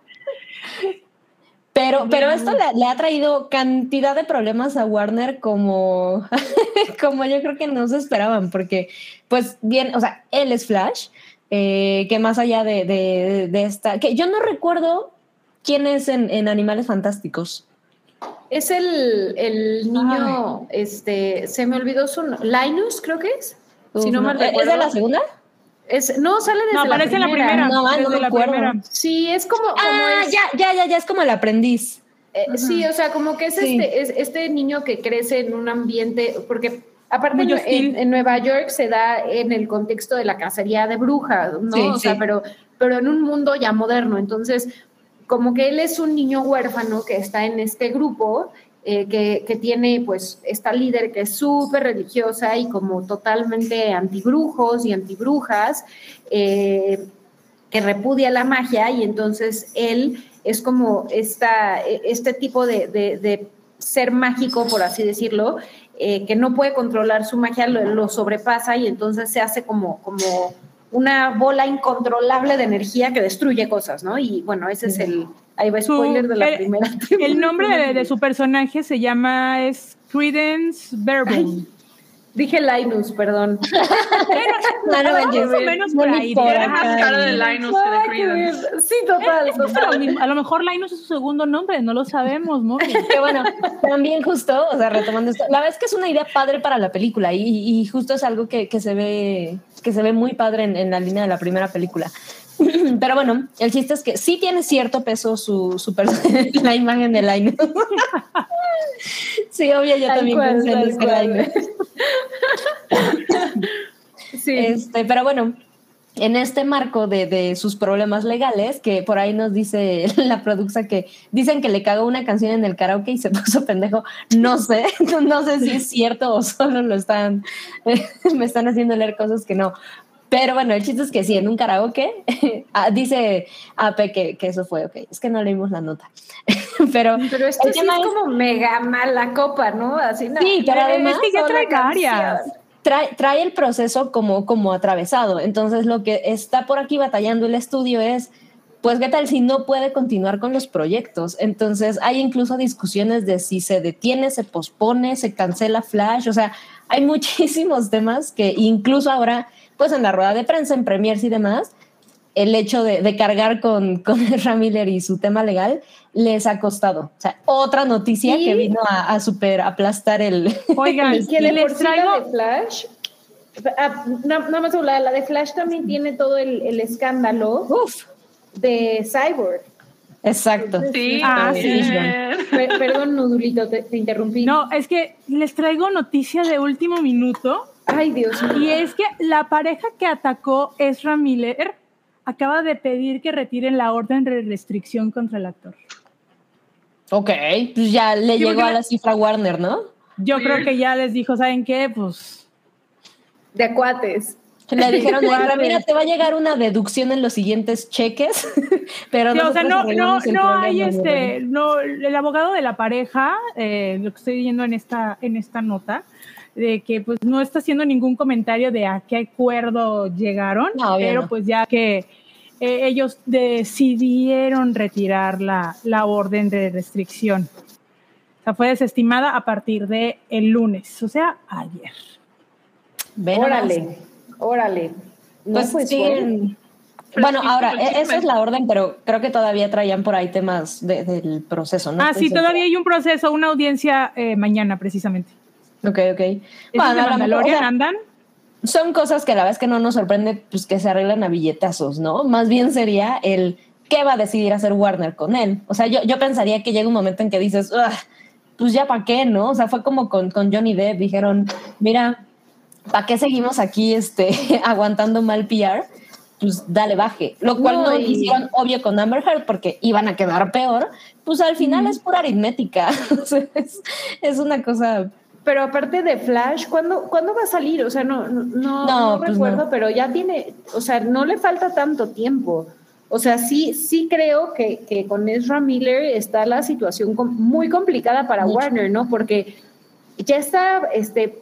Pero Pero, esto le, le, ha traído cantidad de problemas a Warner como, <laughs> como yo creo que no se esperaban, porque pues bien, o sea, él es Flash, eh, que más allá de, de, de, esta, que yo no recuerdo quién es en, en Animales Fantásticos. Es el, el niño, Ay. este, se me olvidó su Linus, creo que es. Uf, si no, no. ¿Es de la segunda? Es, no, sale desde no, aparece la primera. en la primera. No, desde no la primera. Sí, es como. como ah, es, ya, ya, ya, ya, es como el aprendiz. Eh. Sí, o sea, como que es, sí. este, es este niño que crece en un ambiente, porque aparte en, en, en, Nueva York se da en el contexto de la cacería de brujas, ¿no? Sí, o sea, sí. pero, pero en un mundo ya moderno. Entonces, como que él es un niño huérfano que está en este grupo eh, que, tiene pues esta líder que es súper religiosa y como totalmente antibrujos y antibrujas, eh, que repudia la magia y entonces él es como esta, este tipo de ser mágico, por así decirlo, eh, que no puede controlar su magia, lo, lo, sobrepasa y entonces se hace como, como una bola incontrolable de energía que destruye cosas, ¿no? Y bueno, ese es el, Ahí va spoiler su, de la el, primera. El nombre de, de, su personaje se llama es Credence Barebone. Dije Linus, perdón. <laughs> Pero, no, más o menos por ahí. Tiene más cara de Linus que de Credence. Sí, total. Es, total. Es a lo mejor Linus es su segundo nombre, no lo sabemos, ¿no? <laughs> Que bueno, también justo, o sea, retomando esto, la verdad es que es una idea padre para la película y, y justo es algo que, que, se ve que se ve muy padre en, en la línea de la primera película. <laughs> Pero bueno, el chiste es que sí tiene cierto peso su, su <laughs> la imagen de Linus. <laughs> sí, obvio, yo tal también cual, pensé en este Linus. sí. Este, pero bueno, en este marco de, de, sus problemas legales, que por ahí nos dice la producción que dicen que le cagó una canción en el karaoke y se puso pendejo, no sé, no sé si es cierto o solo lo están, me están haciendo leer cosas que no, pero bueno, el chiste es que sí, en un karaoke, <laughs> dice AP que, que, eso fue, ok, es que no leímos la nota. <laughs> pero, pero esto sí es, es como mega mala copa, ¿no? Así no. Sí, pero además... Es que ya trae varias. Trae, trae el proceso como, como atravesado. Entonces, lo que está por aquí batallando el estudio es, pues, ¿qué tal si no puede continuar con los proyectos? Entonces, hay incluso discusiones de si se detiene, se pospone, se cancela Flash, o sea, hay <laughs> muchísimos temas que incluso ahora pues en la rueda de prensa, en premiers y demás, el hecho de, de cargar con, <laughs> con Ezra Miller y su tema legal les ha costado. O sea, otra noticia ¿Sí? que vino a, a, super aplastar el. <laughs> Oigan, el, que por traigo... de Flash. Ah, nada más la, la de Flash también tiene todo el, el escándalo Uf. de Cyborg. Exacto. Sí, ah, sí. Perdón, Nudulito, te, te, interrumpí. No, es que les traigo noticia de último minuto. Ay, Dios mío. Y es que la pareja que atacó Ezra Miller acaba de pedir que retiren la orden de restricción contra el actor. Ok, pues ya le llegó a la cifra Warner, ¿no? Yo creo que ya les dijo, ¿saben qué? Pues. De acuates. Le dijeron, mira, te va a llegar una deducción en los siguientes cheques, <laughs> pero sí, o sea, no, no, no hay este, no, el abogado de la pareja, eh, lo que estoy leyendo en esta, en esta nota, de que pues no está haciendo ningún comentario de a qué acuerdo llegaron, no, pero no. pues ya que eh, ellos decidieron retirar la, la orden de restricción. O sea, fue desestimada a partir de el lunes, o sea, ayer. Ven Órale. Órale. No, pues, pues sí. Bueno, bueno ahora, e-, esa es la orden, pero creo que todavía traían por ahí temas de, del proceso, ¿no? Ah, sí, todavía hay un proceso, una audiencia eh, mañana precisamente. Ok, ok. Bueno, de Mandalorian o sea, andan? Son cosas que a la vez que no nos sorprende, pues que se arreglan a billetazos, ¿no? Más bien sería el qué va a decidir hacer Warner con él. O sea, yo, yo pensaría que llega un momento en que dices, pues ya para qué, ¿no? O sea, fue como con, con Johnny Depp, dijeron, mira, ¿para qué seguimos aquí este, <laughs> aguantando mal PR? Pues dale baje. Lo cual no, no y... hicieron obvio con Amber Heard porque iban a quedar peor. Pues al final mm. es pura aritmética. <laughs> es, es, una cosa. Pero aparte de Flash, ¿cuándo, ¿cuándo va a salir? O sea, no, no, no, no pues recuerdo, pero ya tiene, o sea, no le falta tanto tiempo. O sea, sí, sí creo que, que con Ezra Miller está la situación muy complicada para Mucho. Warner, ¿no? Porque ya está, este,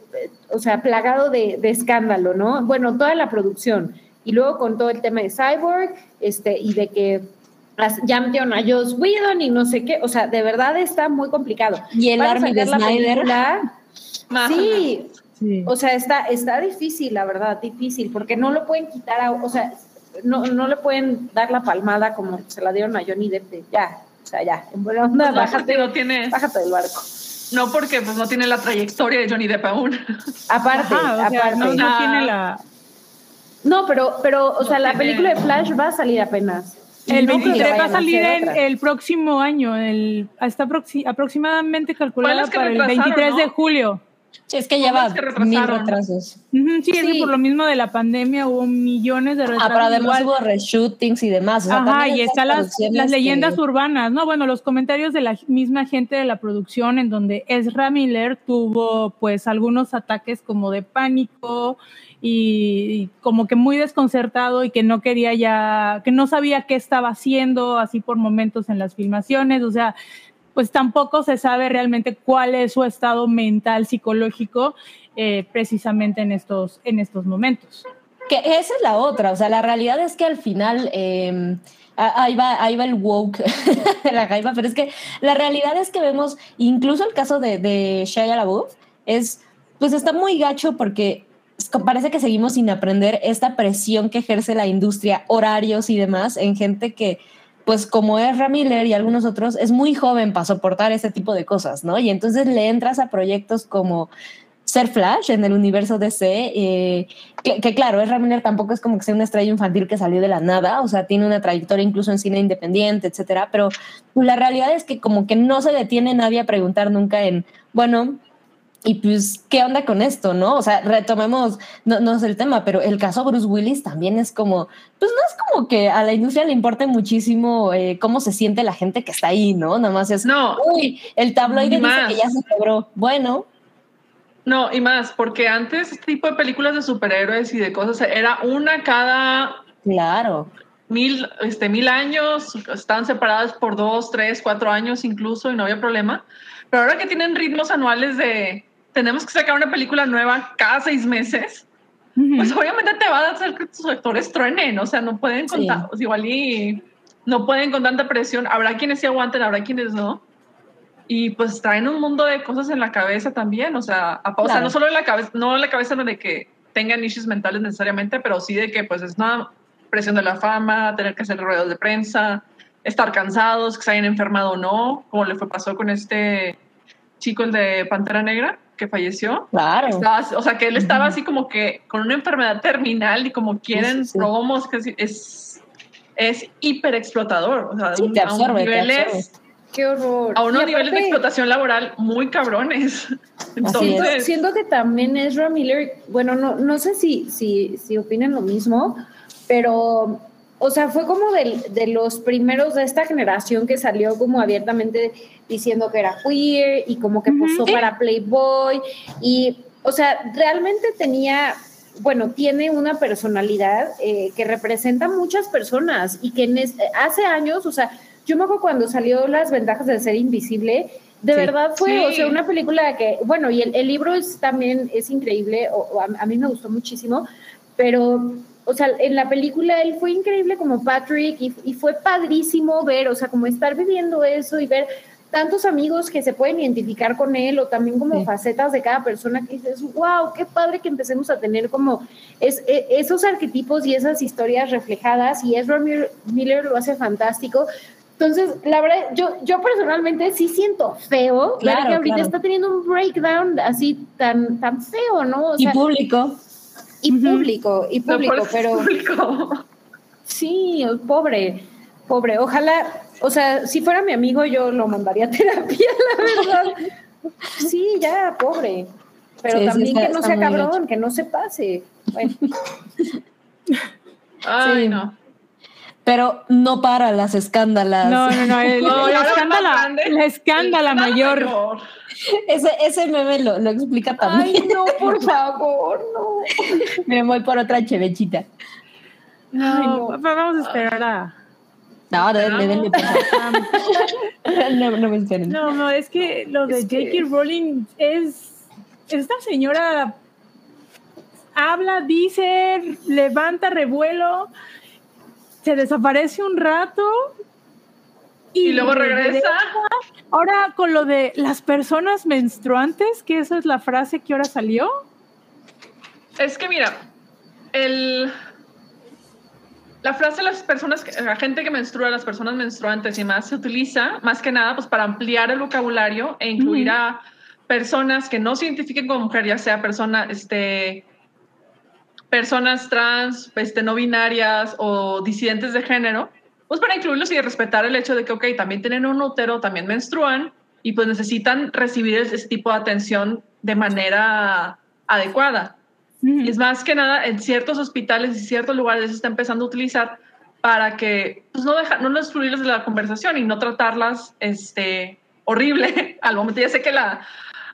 o sea, plagado de, de, escándalo, ¿no? Bueno, toda la producción. Y luego con todo el tema de Cyborg, este, y de que ya metieron a Joss Whedon y no sé qué, o sea, de verdad está muy complicado. Y el Army de Snyder. Sí, sí, o sea, está, está difícil, la verdad, difícil, porque no lo pueden quitar, a, o sea, no, no le pueden dar la palmada como se la dieron a Johnny Depp, ya, o sea, ya, en buena onda, pues bájate, no tiene, bájate del barco. No, porque pues no tiene la trayectoria de Johnny Depp aún. Aparte, aparte. no, no tiene la... No, pero, pero, o sea, la película de Flash va a salir apenas. El 23 va a salir en el próximo año, el, hasta aproximadamente calculada para el 23 de julio. es que lleva mil retrasos. sí, es que por lo mismo de la pandemia hubo millones de retrasos. Ah, pero además hubo reshootings y demás. Ajá, y están las, las leyendas urbanas, ¿no? Bueno, los comentarios de la misma gente de la producción en donde Ezra Miller tuvo pues algunos ataques como de pánico y, como que muy desconcertado y que no quería ya, que no sabía qué estaba haciendo así por momentos en las filmaciones, o sea, pues tampoco se sabe realmente cuál es su estado mental, psicológico, eh, precisamente en estos, en estos momentos. Que esa es la otra, o sea, la realidad es que al final... Em, ahí va, ahí va el woke <laughs> la jaiba, pero es que la realidad es que vemos, incluso el caso de, de Shia es, pues está muy gacho porque parece que seguimos sin aprender esta presión que ejerce la industria, horarios y demás, en gente que, pues como es Miller y algunos otros, es muy joven para soportar ese tipo de cosas, ¿no? Y entonces le entras a proyectos como ser Flash en el universo DC, eh, que, claro, es Miller tampoco es como que sea una estrella infantil que salió de la nada, o sea, tiene una trayectoria incluso en cine independiente, etcétera, pero la realidad es que como que no se detiene nadie a preguntar nunca en, bueno, y pues, ¿qué onda con esto, no? O sea, retomemos, no, no es el tema, pero el caso Bruce Willis también es como, pues no es como que a la industria le importe muchísimo eh, cómo se siente la gente que está ahí, ¿no? Nada más es, no, uy, el tabloide dice que ya se logró. Bueno. No, y más, porque antes este tipo de películas de superhéroes y de cosas era una cada... Claro. Mil, este, mil años, estaban separadas por dos, tres, cuatro años incluso y no había problema. Pero ahora que tienen ritmos anuales de tenemos que sacar una película nueva cada seis meses, pues obviamente te va a hacer que tus actores truenen, o sea, no pueden contar, igual y no pueden con tanta presión, habrá quienes sí aguanten, habrá quienes no, y pues traen un mundo de cosas en la cabeza también, o sea, o sea no solo en la cabeza, no en la cabeza de que tengan issues mentales necesariamente, pero sí de que pues es una presión de la fama, tener que hacer ruedas de prensa, estar cansados, que se hayan enfermado o no, como le fue pasó con este chico, el de Pantera Negra, que falleció. Claro. o sea, que él estaba así como que con una enfermedad terminal y como quieren promos, que es, es hiper explotador. O sea, te absorbe, niveles, Qué horror. A unos niveles de explotación laboral muy cabrones. <laughs> Entonces, siento que también Ezra Miller, bueno, no, no sé si, si, si opinan lo mismo, pero o sea, fue como de, de, los primeros de esta generación que salió como abiertamente diciendo que era queer y como que posó para Playboy. Y, o sea, realmente tenía, bueno, tiene una personalidad eh, que representa a muchas personas y que hace años, o sea, yo me acuerdo cuando salió Las ventajas de ser invisible, de verdad fue, o sea, una película que, bueno, y el, libro es también, es increíble, o, a mí me gustó muchísimo, pero o sea, en la película él fue increíble como Patrick y, fue padrísimo ver, o sea, como estar viviendo eso y ver tantos amigos que se pueden identificar con él o también como facetas de cada persona que dices, wow, qué padre que empecemos a tener como es, e, esos arquetipos y esas historias reflejadas y Ezra Miller lo hace fantástico. Entonces, la verdad, yo, yo personalmente sí siento feo claro, ver que ahorita está teniendo un breakdown así tan, tan feo, ¿no? y público. y público, y público, pero... <laughs> Sí, pobre, pobre. Ojalá, o sea, si fuera mi amigo yo lo mandaría a terapia, <laughs> la verdad. Sí, ya, pobre. Pero también que no sea cabrón, que no se pase. Bueno. Ay, no. Pero no para las escándalas. No, no, no. <laughs> la, escándala, la escándala mayor. Ese, ese meme lo, lo explica también. Ay, no, <laughs> por favor, no. Me voy por otra chevechita. No, vamos a esperar a. <laughs> No, no, no, no me esperen. No, no, es que lo de J.K. Rowling es. Esta señora habla, dice, levanta revuelo, se desaparece un rato Y, luego regresa. Ahora con lo de las personas menstruantes, que esa es la frase que ahora salió. Es que mira, el, la frase las personas, la gente que menstrua, las personas menstruantes y más se utiliza más que nada pues para ampliar el vocabulario e incluir a personas que no se identifiquen como mujer, ya sea persona, este, personas trans, este, no binarias o disidentes de género, pues para incluirlos y respetar el hecho de que, ok, también tienen un útero, también menstruan y pues necesitan recibir ese tipo de atención de manera adecuada. Y es más que nada en ciertos hospitales y ciertos lugares se está empezando a utilizar para que pues no deja, no excluirles de la conversación y no tratarlas este, horrible <laughs> al momento. Ya sé que la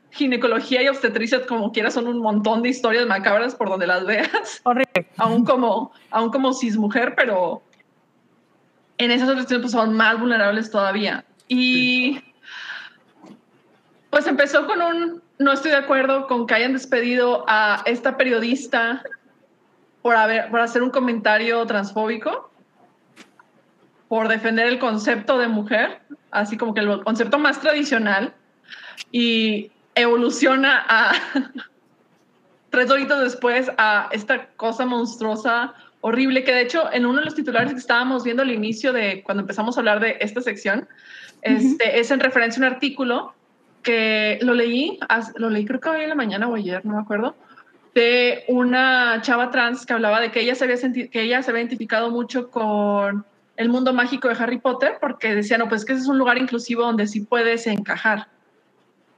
ginecología y obstetricia, como quiera, son un montón de historias macabras por donde las veas. Horrible. <laughs> Aún como, aún como cismujer, pero en esas situaciones pues, son más vulnerables todavía. Y pues empezó con un, no estoy de acuerdo con que hayan despedido a esta periodista por, haber, por hacer un comentario transfóbico, por defender el concepto de mujer, así como que el concepto más tradicional, y evoluciona a <laughs> tres horitos después a esta cosa monstruosa horrible, que de hecho en uno de los titulares que estábamos viendo al inicio de cuando empezamos a hablar de esta sección, este, es en referencia a un artículo que lo leí, lo leí creo que hoy en la mañana o ayer, no me acuerdo, de una chava trans que hablaba de que ella se había, sentido, que ella se había identificado mucho con el mundo mágico de Harry Potter porque decía, no, pues que ese es un lugar inclusivo donde sí puedes encajar.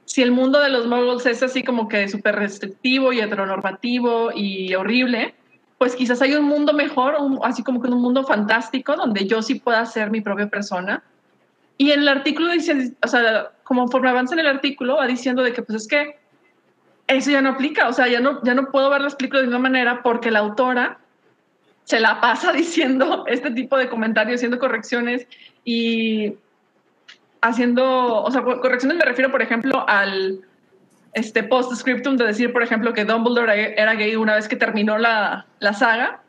Si el mundo de los muggles es así como que súper restrictivo y heteronormativo y horrible, pues quizás hay un mundo mejor, así como que un mundo fantástico donde yo sí pueda ser mi propia persona. Y en el artículo dice, o sea, como conforme avanza en el artículo, va diciendo de que pues es que eso ya no aplica, o sea, ya no, ya no puedo ver las películas de una manera porque la autora se la pasa <laughs> diciendo este tipo de comentarios, haciendo correcciones y haciendo, o sea, correcciones me refiero, por ejemplo, al este post-scriptum de decir, por ejemplo, que Dumbledore era gay una vez que terminó la, la saga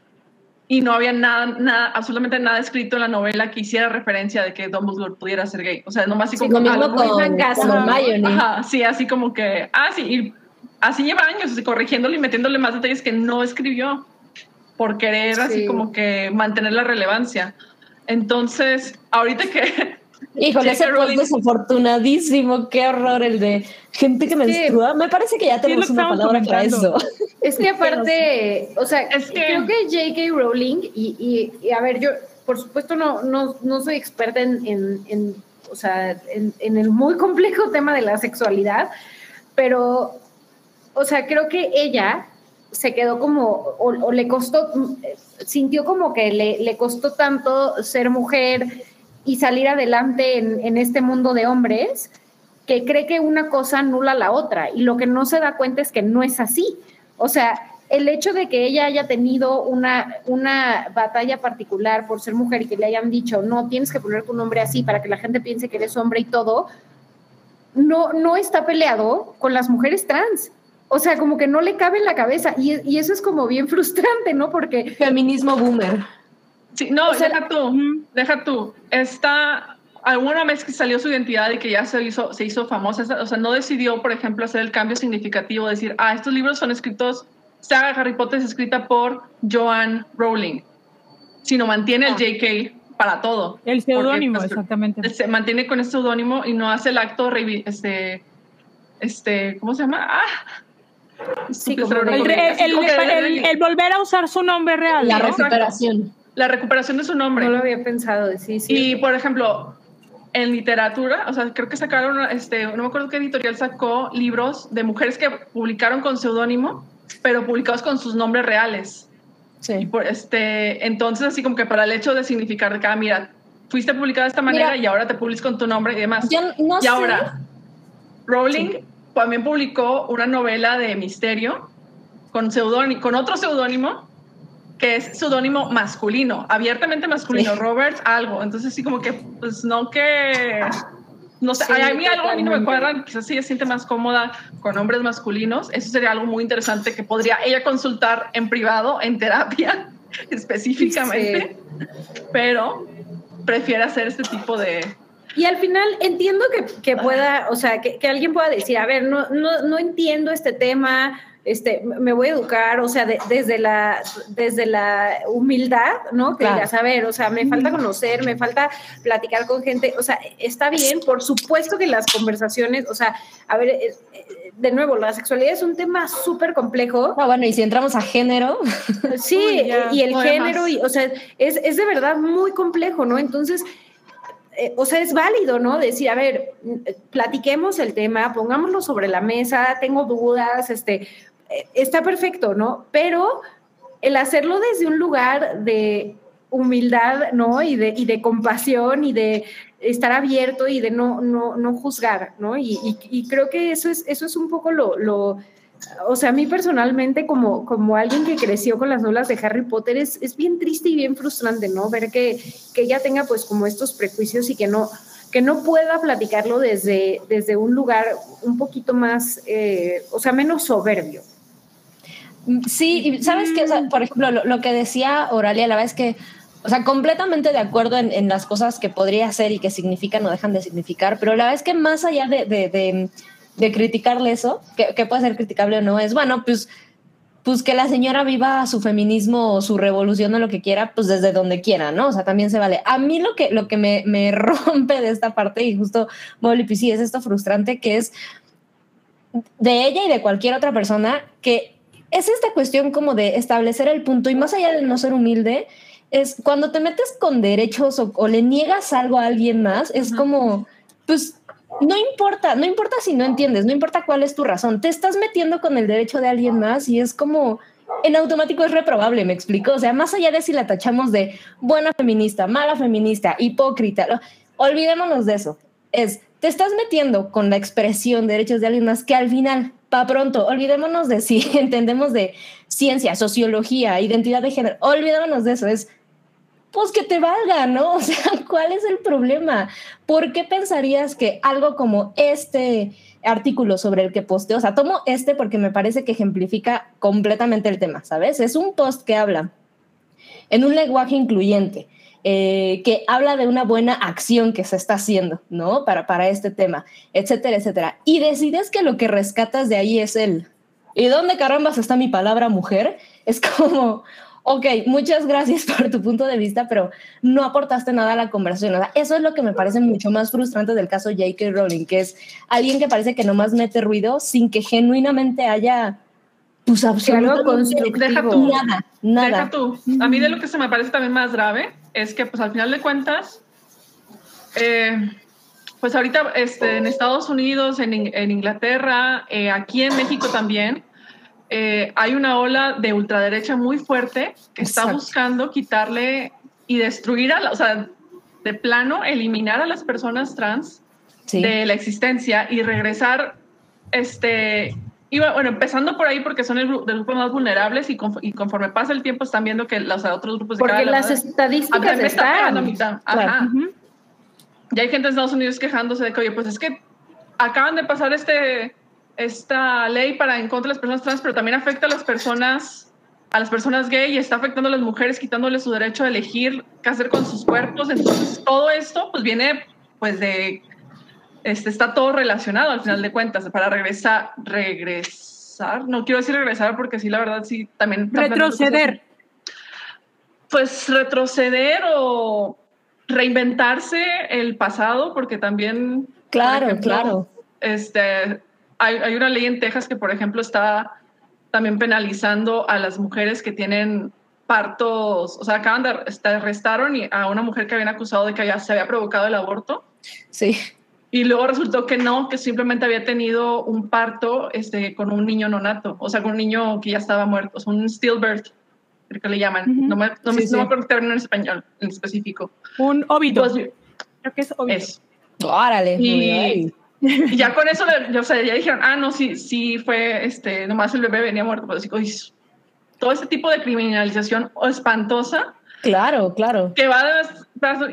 y no había nada, nada, absolutamente nada escrito en la novela que hiciera referencia de que Dumbledore pudiera ser gay. O sea, nomás así como... Sí, así como que, ah, sí, y así lleva años así, corrigiéndole y metiéndole más detalles que no escribió por querer así como que mantener la relevancia. Entonces, ahorita que Híjole, ese post desafortunadísimo, qué horror el de gente que menstrua. Me parece que ya tenemos una palabra para eso. Es que <laughs> aparte, o sea, es que... creo que J.K. Rowling, y, y, a ver, yo por supuesto no, no, no soy experta en, en, o sea, en, en, el muy complejo tema de la sexualidad, pero, o sea, creo que ella se quedó como, o, o le costó, sintió como que le, le costó tanto ser mujer y salir adelante en, este mundo de hombres que cree que una cosa anula la otra y lo que no se da cuenta es que no es así. O sea, el hecho de que ella haya tenido una, una batalla particular por ser mujer y que le hayan dicho, no, tienes que poner tu nombre así para que la gente piense que eres hombre y todo, no, no está peleado con las mujeres trans. O sea, como que no le cabe en la cabeza y, y eso es como bien frustrante, ¿no? Porque... Feminismo boomer. Sí, no, deja tú, deja tú. Está alguna vez que salió su identidad y que ya se hizo, se hizo famosa, o sea, no decidió, por ejemplo, hacer el cambio significativo, decir, ah, estos libros son escritos, saga Harry Potter es escrita por Joan Rowling, sino mantiene el ah. JK para todo. El seudónimo, pues, exactamente. Se mantiene con ese seudónimo y no hace el acto, este, este, ¿cómo se llama? Ah, sí, el, el, volver a usar su nombre real. La recuperación la recuperación de su nombre. No lo había pensado, sí, sí. Y, por ejemplo, en literatura, o sea, creo que sacaron, este, no me acuerdo qué editorial sacó libros de mujeres que publicaron con seudónimo, pero publicados con sus nombres reales. Sí. por, este, entonces, así como que para el hecho de significar de que, ah, mira, fuiste publicada de esta manera y ahora te publicas con tu nombre y demás. y ahora, Rowling también publicó una novela de misterio con, con otro seudónimo que es seudónimo masculino, abiertamente masculino, Robert algo. Entonces sí como que, pues no que... No sé, a mí algo a mí no me cuadra, quizás ella se siente más cómoda con hombres masculinos. Eso sería algo muy interesante que podría ella consultar en privado, en terapia <laughs> específicamente, pero prefiere hacer este tipo de, Y al final entiendo que, que pueda, o sea, que, que, alguien pueda decir, a ver, no, no, no entiendo este tema, este, me voy a educar, o sea, desde, la, desde la humildad, ¿no? Que digas, a ver, o sea, me falta conocer, me falta platicar con gente, o sea, está bien, por supuesto que las conversaciones, o sea, a ver, eh, eh, de nuevo, la sexualidad es un tema súper complejo. Ah, bueno, y si entramos a género. <laughs> Sí, y el género, y, o sea, es, es de verdad muy complejo, ¿no? Entonces, eh, o sea, es válido, ¿no? Decir, a ver, platiquemos el tema, pongámoslo sobre la mesa, tengo dudas, este, está perfecto, ¿no? Pero el hacerlo desde un lugar de humildad, ¿no? Y de, y de compasión y de estar abierto y de no, no, no juzgar, ¿no? Y, creo que eso es, eso es un poco lo, lo, o sea, a mí personalmente como, como alguien que creció con las novelas de Harry Potter es, es bien triste y bien frustrante, ¿no? Ver que, que ella tenga pues como estos prejuicios y que no, que no pueda platicarlo desde, desde un lugar un poquito más, eh, o sea, menos soberbio, Sí, sabes que, por ejemplo, lo, que decía Oralia, la verdad es que, o sea, completamente de acuerdo en, las cosas que podría hacer y que significan o dejan de significar, pero la verdad es que más allá de, de, de, criticarle eso, que, puede ser criticable o no, es, bueno, pues, pues que la señora viva su feminismo o su revolución o lo que quiera, pues desde donde quiera, ¿no? O sea, también se vale. A mí lo que, lo que me, me <laughs> rompe de esta parte, y justo, Molly, sí, es esto frustrante, que es de ella y de cualquier otra persona que es esta cuestión como de establecer el punto y más allá de no ser humilde, es cuando te metes con derechos o, le niegas algo a alguien más, es como, pues no importa, no importa si no entiendes, no importa cuál es tu razón, te estás metiendo con el derecho de alguien más y es como, en automático es reprobable, me explico, o sea, más allá de si la tachamos de buena feminista, mala feminista, hipócrita, olvidémonos de eso, es, te estás metiendo con la expresión de derechos de alguien más que al final para pronto, olvidémonos de si <laughs> entendemos de ciencia, sociología, identidad de género, olvidémonos de eso, es pues que te valga, ¿no? <laughs> O sea, ¿cuál es el problema? ¿Por qué pensarías que algo como este artículo sobre el que posteo, o sea, tomo este porque me parece que ejemplifica completamente el tema, ¿sabes? Es un post que habla en un lenguaje incluyente, eh, que habla de una buena acción que se está haciendo, ¿no? Para, para este tema, etcétera, etcétera. Y decides que lo que rescatas de ahí es el, ¿y dónde carambas está mi palabra mujer? Es <laughs> como, ok, muchas gracias <laughs> por tu punto de vista, pero no aportaste nada a la conversación. eso es lo que me parece mucho más frustrante del caso J.K. Rowling, que es alguien que parece que nomás mete ruido sin que genuinamente haya pues absolutamente deja tú, nada, nada. Deja tú. A mí de lo que se me parece también más grave es que pues al final de cuentas, eh, pues ahorita este, en Estados Unidos, en, en Inglaterra, eh, aquí en México también, eh, hay una ola de ultraderecha muy fuerte que está buscando quitarle y destruir, a la, o sea, de plano, eliminar a las personas trans de la existencia y regresar este, y bueno, empezando por ahí porque son el, grupo más vulnerables y, conforme pasa el tiempo están viendo que los otros grupos de Porque las estadísticas están. Ajá. Ya hay gente en Estados Unidos quejándose de que, oye, pues es que acaban de pasar este, esta ley para en contra de las personas trans, pero también afecta a las personas a las personas gay y está afectando a las mujeres quitándoles su derecho a elegir qué hacer con sus cuerpos. Entonces, todo esto pues viene pues de este, está todo relacionado al final de cuentas, para regresar, regresar, no quiero decir regresar porque sí, la verdad, sí, también... Retroceder. Pues retroceder o reinventarse el pasado, porque también... Claro, claro. Este, hay, hay, una ley en Texas que, por ejemplo, está también penalizando a las mujeres que tienen partos, o sea, acaban de arrestaron a una mujer que habían acusado de que se había provocado el aborto. Sí. Y luego resultó que no, que simplemente había tenido un parto este, con un niño nonato, o sea, con un niño que ya estaba muerto, o sea, un stillbirth, creo que le llaman. No me, no, acuerdo el término en español en específico. Un óbito. Pues, creo que es óbito. Órale. Y, y, ya con eso, o sea, ya dijeron, ah, no, sí, sí fue, este, nomás el bebé venía muerto. Pues, todo este tipo de criminalización espantosa Claro, claro. Que va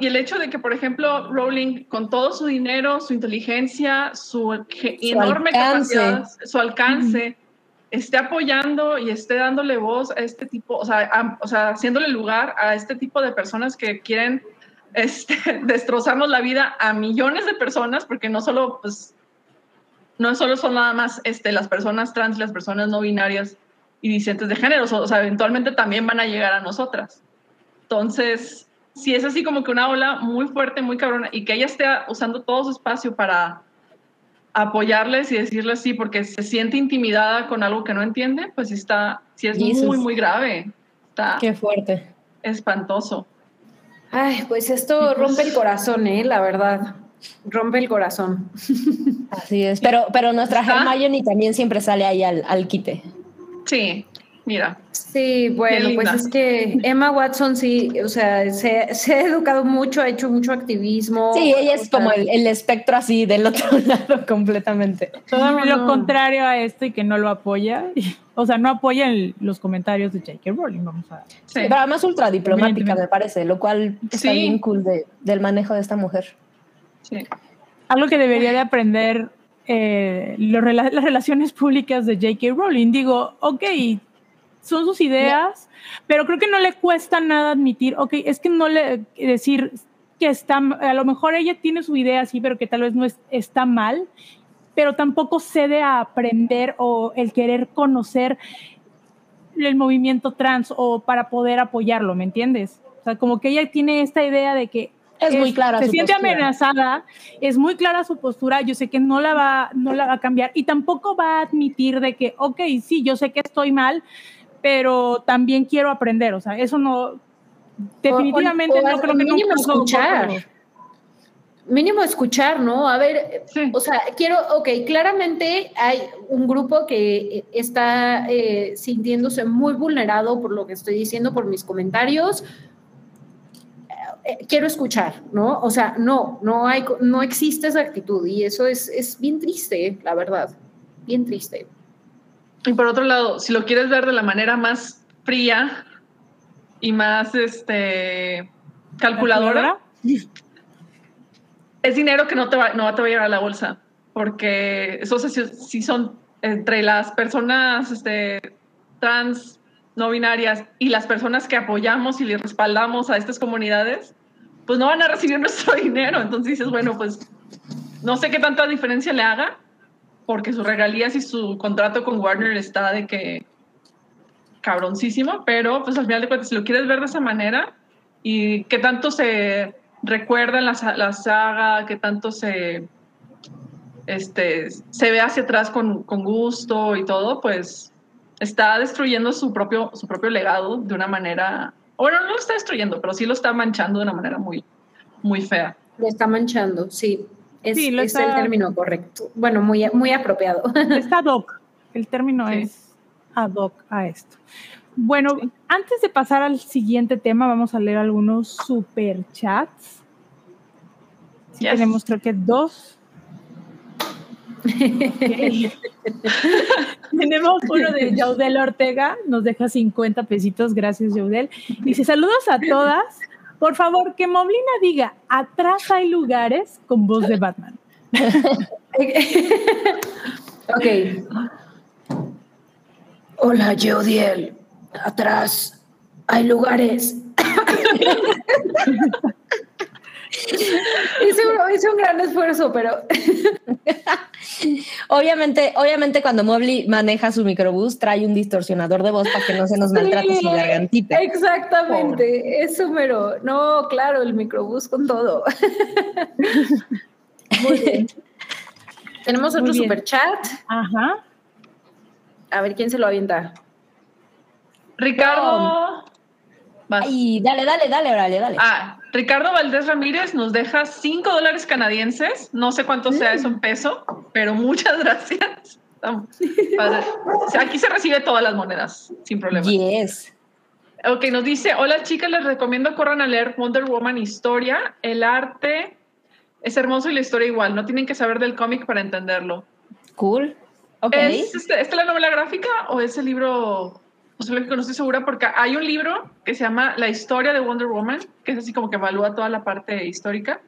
y el hecho de que, por ejemplo, Rowling, con todo su dinero, su inteligencia, su, enorme capacidad, su alcance, esté apoyando y esté dándole voz a este tipo, o sea, o sea, haciéndole lugar a este tipo de personas que quieren este, <laughs> destrozarnos la vida a millones de personas, porque no solo, pues, no solo son nada más este, las personas trans las personas no binarias y discentes de género, o sea, eventualmente también van a llegar a nosotras. Entonces, si es así como que una ola muy fuerte, muy cabrona, y que ella esté usando todo su espacio para apoyarles y decirles sí, porque se siente intimidada con algo que no entiende, pues está, sí es muy, muy grave. Está Qué fuerte. Espantoso. Ay, pues esto rompe el corazón, ¿eh? La verdad. Rompe el corazón. <laughs> Así es. Pero, pero nuestra Hermione también siempre sale ahí al, al quite. Sí, mira. Sí, bueno, pues es que Emma Watson sí, o sea, se, se, ha educado mucho, ha hecho mucho activismo. Sí, ella es como el, el, espectro así del otro <laughs> lado completamente. Todo no, lo no. contrario a esto y que no lo apoya. O sea, no apoya el, los comentarios de J.K. Rowling, vamos a... Sí, pero además ultra diplomática, me parece, lo cual está sí. bien cool de, del manejo de esta mujer. Sí. Algo que debería de aprender eh, lo, las relaciones públicas de J.K. Rowling. Digo, ok, son sus ideas, pero creo que no le cuesta nada admitir, ok, es que no le decir que está, a lo mejor ella tiene su idea así, pero que tal vez no es, está mal, pero tampoco cede a aprender o el querer conocer el movimiento trans o para poder apoyarlo, ¿me entiendes? O sea, como que ella tiene esta idea de que es, es muy clara se su siente postura. amenazada, es muy clara su postura, yo sé que no la va no la va a cambiar y tampoco va a admitir de que, ok, sí, yo sé que estoy mal, pero también quiero aprender, o sea, eso no, definitivamente o, o, no creo que mínimo escuchar. Mínimo escuchar, ¿no? A ver, sí. o sea, quiero, ok, claramente hay un grupo que está eh, sintiéndose muy vulnerado por lo que estoy diciendo, por mis comentarios. Eh, quiero escuchar, ¿no? O sea, no, no hay, no existe esa actitud y eso es, es bien triste, la verdad, bien triste. Y por otro lado, si lo quieres ver de la manera más fría y más este, calculadora, es dinero que no te va, no te va a llegar a la bolsa, porque eso si, si son entre las personas este, trans, no binarias y las personas que apoyamos y les respaldamos a estas comunidades, pues no van a recibir <laughs> nuestro dinero. Entonces dices, bueno, pues no sé qué tanta diferencia le haga, porque sus regalías y su contrato con Warner está de que cabroncísimo, pero pues al final de cuentas, si lo quieres ver de esa manera y qué tanto se recuerda la, la saga, qué tanto se, este, se ve hacia atrás con, con, gusto y todo, pues está destruyendo su propio, su propio legado de una manera, bueno, no lo está destruyendo, pero sí lo está manchando de una manera muy, muy fea. Lo está manchando, sí. Es, sí, es está, el término correcto. Bueno, muy, muy apropiado. <laughs> Está ad hoc. El término sí. es ad hoc a esto. Bueno, sí. antes de pasar al siguiente tema, vamos a leer algunos superchats. Sí, yes. Tenemos creo que dos. Okay. <laughs> Tenemos uno de Yaudel Ortega, nos deja 50 pesitos, gracias Yaudel. Dice, saludos a todas. Por favor, que Moblina diga, atrás hay lugares con voz de Batman. <laughs> ok. Hola, Jodiel. Atrás hay lugares. <laughs> hice, un, hice, un, gran esfuerzo, pero. <laughs> obviamente, obviamente, cuando Mobley maneja su microbús, trae un distorsionador de voz para que no se nos maltrate sí, su gargantita. Exactamente, Pobre. es mero. No, claro, el microbús con todo. <laughs> Muy bien. Tenemos otro super chat. Ajá. A ver quién se lo avienta. Ricardo. Ay, dale, dale, dale, dale, dale. Ah, Ricardo Valdés Ramírez nos deja 5 dólares canadienses. No sé cuánto sea eso en peso, pero muchas <laughs> gracias. Aquí se recibe todas las monedas, sin problema. Yes. Ok, nos dice, hola chicas, les recomiendo corran a leer Wonder Woman Historia. El arte es hermoso y la historia igual. No tienen que saber del cómic para entenderlo. Cool. Okay. ¿Es, este, ¿Esta es la novela gráfica o es el libro posiblemente no estoy segura porque hay un libro que se llama La historia de Wonder Woman, que es así como que evalúa toda la parte histórica.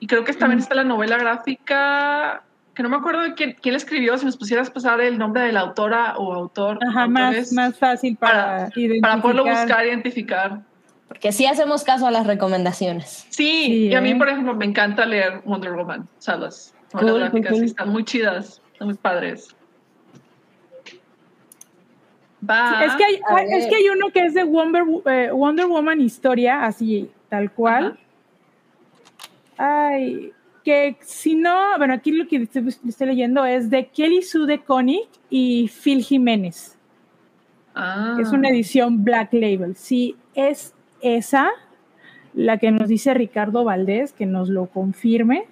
Y creo que también está la novela gráfica, que no me acuerdo de quién, quién la escribió, si nos pusieras pasar el nombre de la autora o autor. Ajá, más, más fácil para, para, para poderlo buscar, identificar. Porque sí hacemos caso a las recomendaciones. Sí, Sí, y a mí, ¿eh? por ejemplo, me encanta leer Wonder Woman. O sea, las Cool, cool, gráficas cool. sí están muy chidas, están muy padres. Va. Es que, hay, es que uno que es de Wonder, eh, Wonder Woman historia, así, tal cual. Ay, que si no, bueno, aquí lo que estoy, estoy leyendo es de Kelly Sue DeConnick y Phil Jiménez. Ah. Es una edición Black Label. Sí, es esa la que nos dice Ricardo Valdés, que nos lo confirme.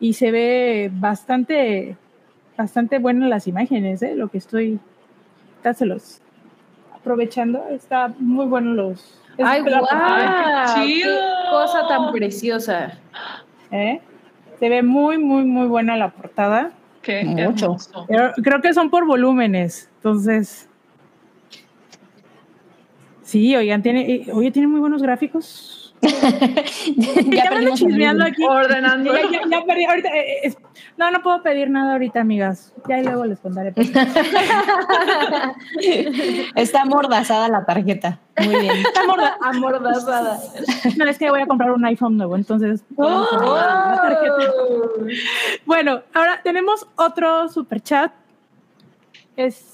Y se ve bastante, bastante bueno las imágenes, ¿eh? Lo que estoy, dáselos aprovechando. Está muy bueno los. es Ay, guau, portada, qué cosa tan preciosa. ¿eh? Se ve muy, muy, muy buena la portada. Qué Mucho. Pero creo que son por volúmenes, entonces. Sí, oigan, tiene, eh, oye, tiene muy buenos gráficos. <laughs> ya Ya, me ando perdimos el chismeando hilo. aquí. Ordenando. Ya, ya- ya perdí, ahorita, eh, eh, es- no, no puedo pedir nada ahorita, amigas. Ya luego les contaré. pues. <laughs> Está amordazada la tarjeta. Muy bien. Está morda- Amordazada. No, es que voy a comprar un iPhone nuevo, entonces. Oh. poner la tarjeta. Bueno, ahora tenemos otro super chat. Es,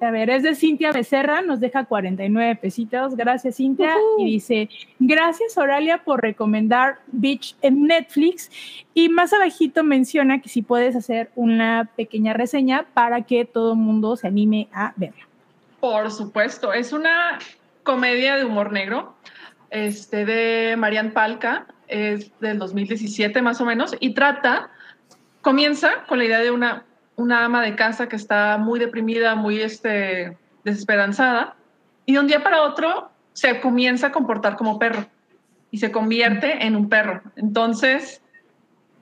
a ver, es de Cintia Becerra, nos deja 49 pesitos. Gracias, Cintia. Y dice: Gracias, Oralia, por recomendar Beach en Netflix. Y más abajito menciona que si puedes hacer una pequeña reseña para que todo el mundo se anime a verla. Por supuesto, es una comedia de humor negro este, de Marian Palca, es del 2017 más o menos, y trata, comienza con la idea de una, una ama de casa que está muy deprimida, muy este, desesperanzada, y de un día para otro se comienza a comportar como perro y se convierte en un perro. Entonces,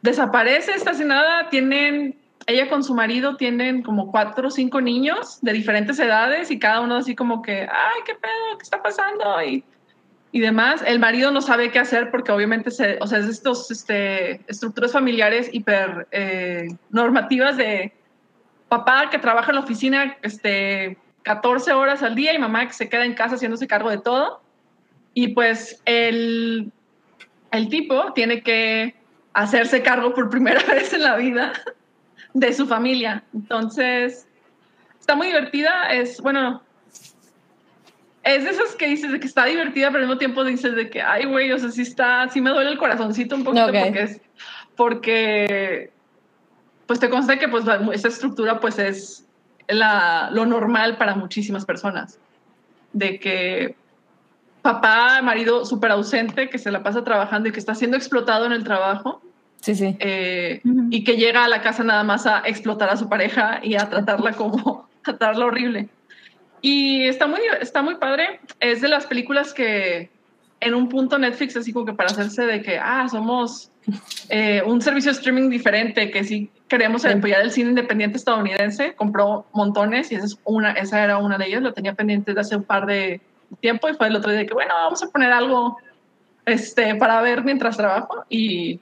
desaparece, está sin nada, tienen ella con su marido tienen como cuatro o cinco niños de diferentes edades y cada uno así como que, ay, qué pedo, qué está pasando y, y demás. El marido no sabe qué hacer porque obviamente se, o sea, es estos este, estructuras familiares hiper eh, normativas de papá que trabaja en la oficina este, 14 horas al día y mamá que se queda en casa haciéndose cargo de todo. Y pues el, el tipo tiene que hacerse cargo por primera <laughs> vez en la vida de su familia. Entonces, está muy divertida. Es, bueno, es de esas que dices de que está divertida, pero al mismo tiempo dices de que, ay, güey, o sea, sí está, sí me duele el corazoncito un poquito Ok. porque es, porque, pues te consta que pues la- esa estructura pues es la, lo normal para muchísimas personas. De que papá, marido súper ausente, que se la pasa trabajando y que está siendo explotado en el trabajo, Sí, sí. eh, y que llega a la casa nada más a explotar a su pareja y a tratarla como, <laughs> a tratarla horrible. Y está muy, está muy padre. Es de las películas que en un punto Netflix, así como que para hacerse de que, ah, somos eh, un servicio de streaming diferente, que sí queremos Sí. apoyar el cine independiente estadounidense, compró montones y esa, es una, esa era una de ellas, lo tenía pendiente desde hace un par de tiempo y fue el otro día de que, bueno, vamos a poner algo este, para ver mientras trabajo y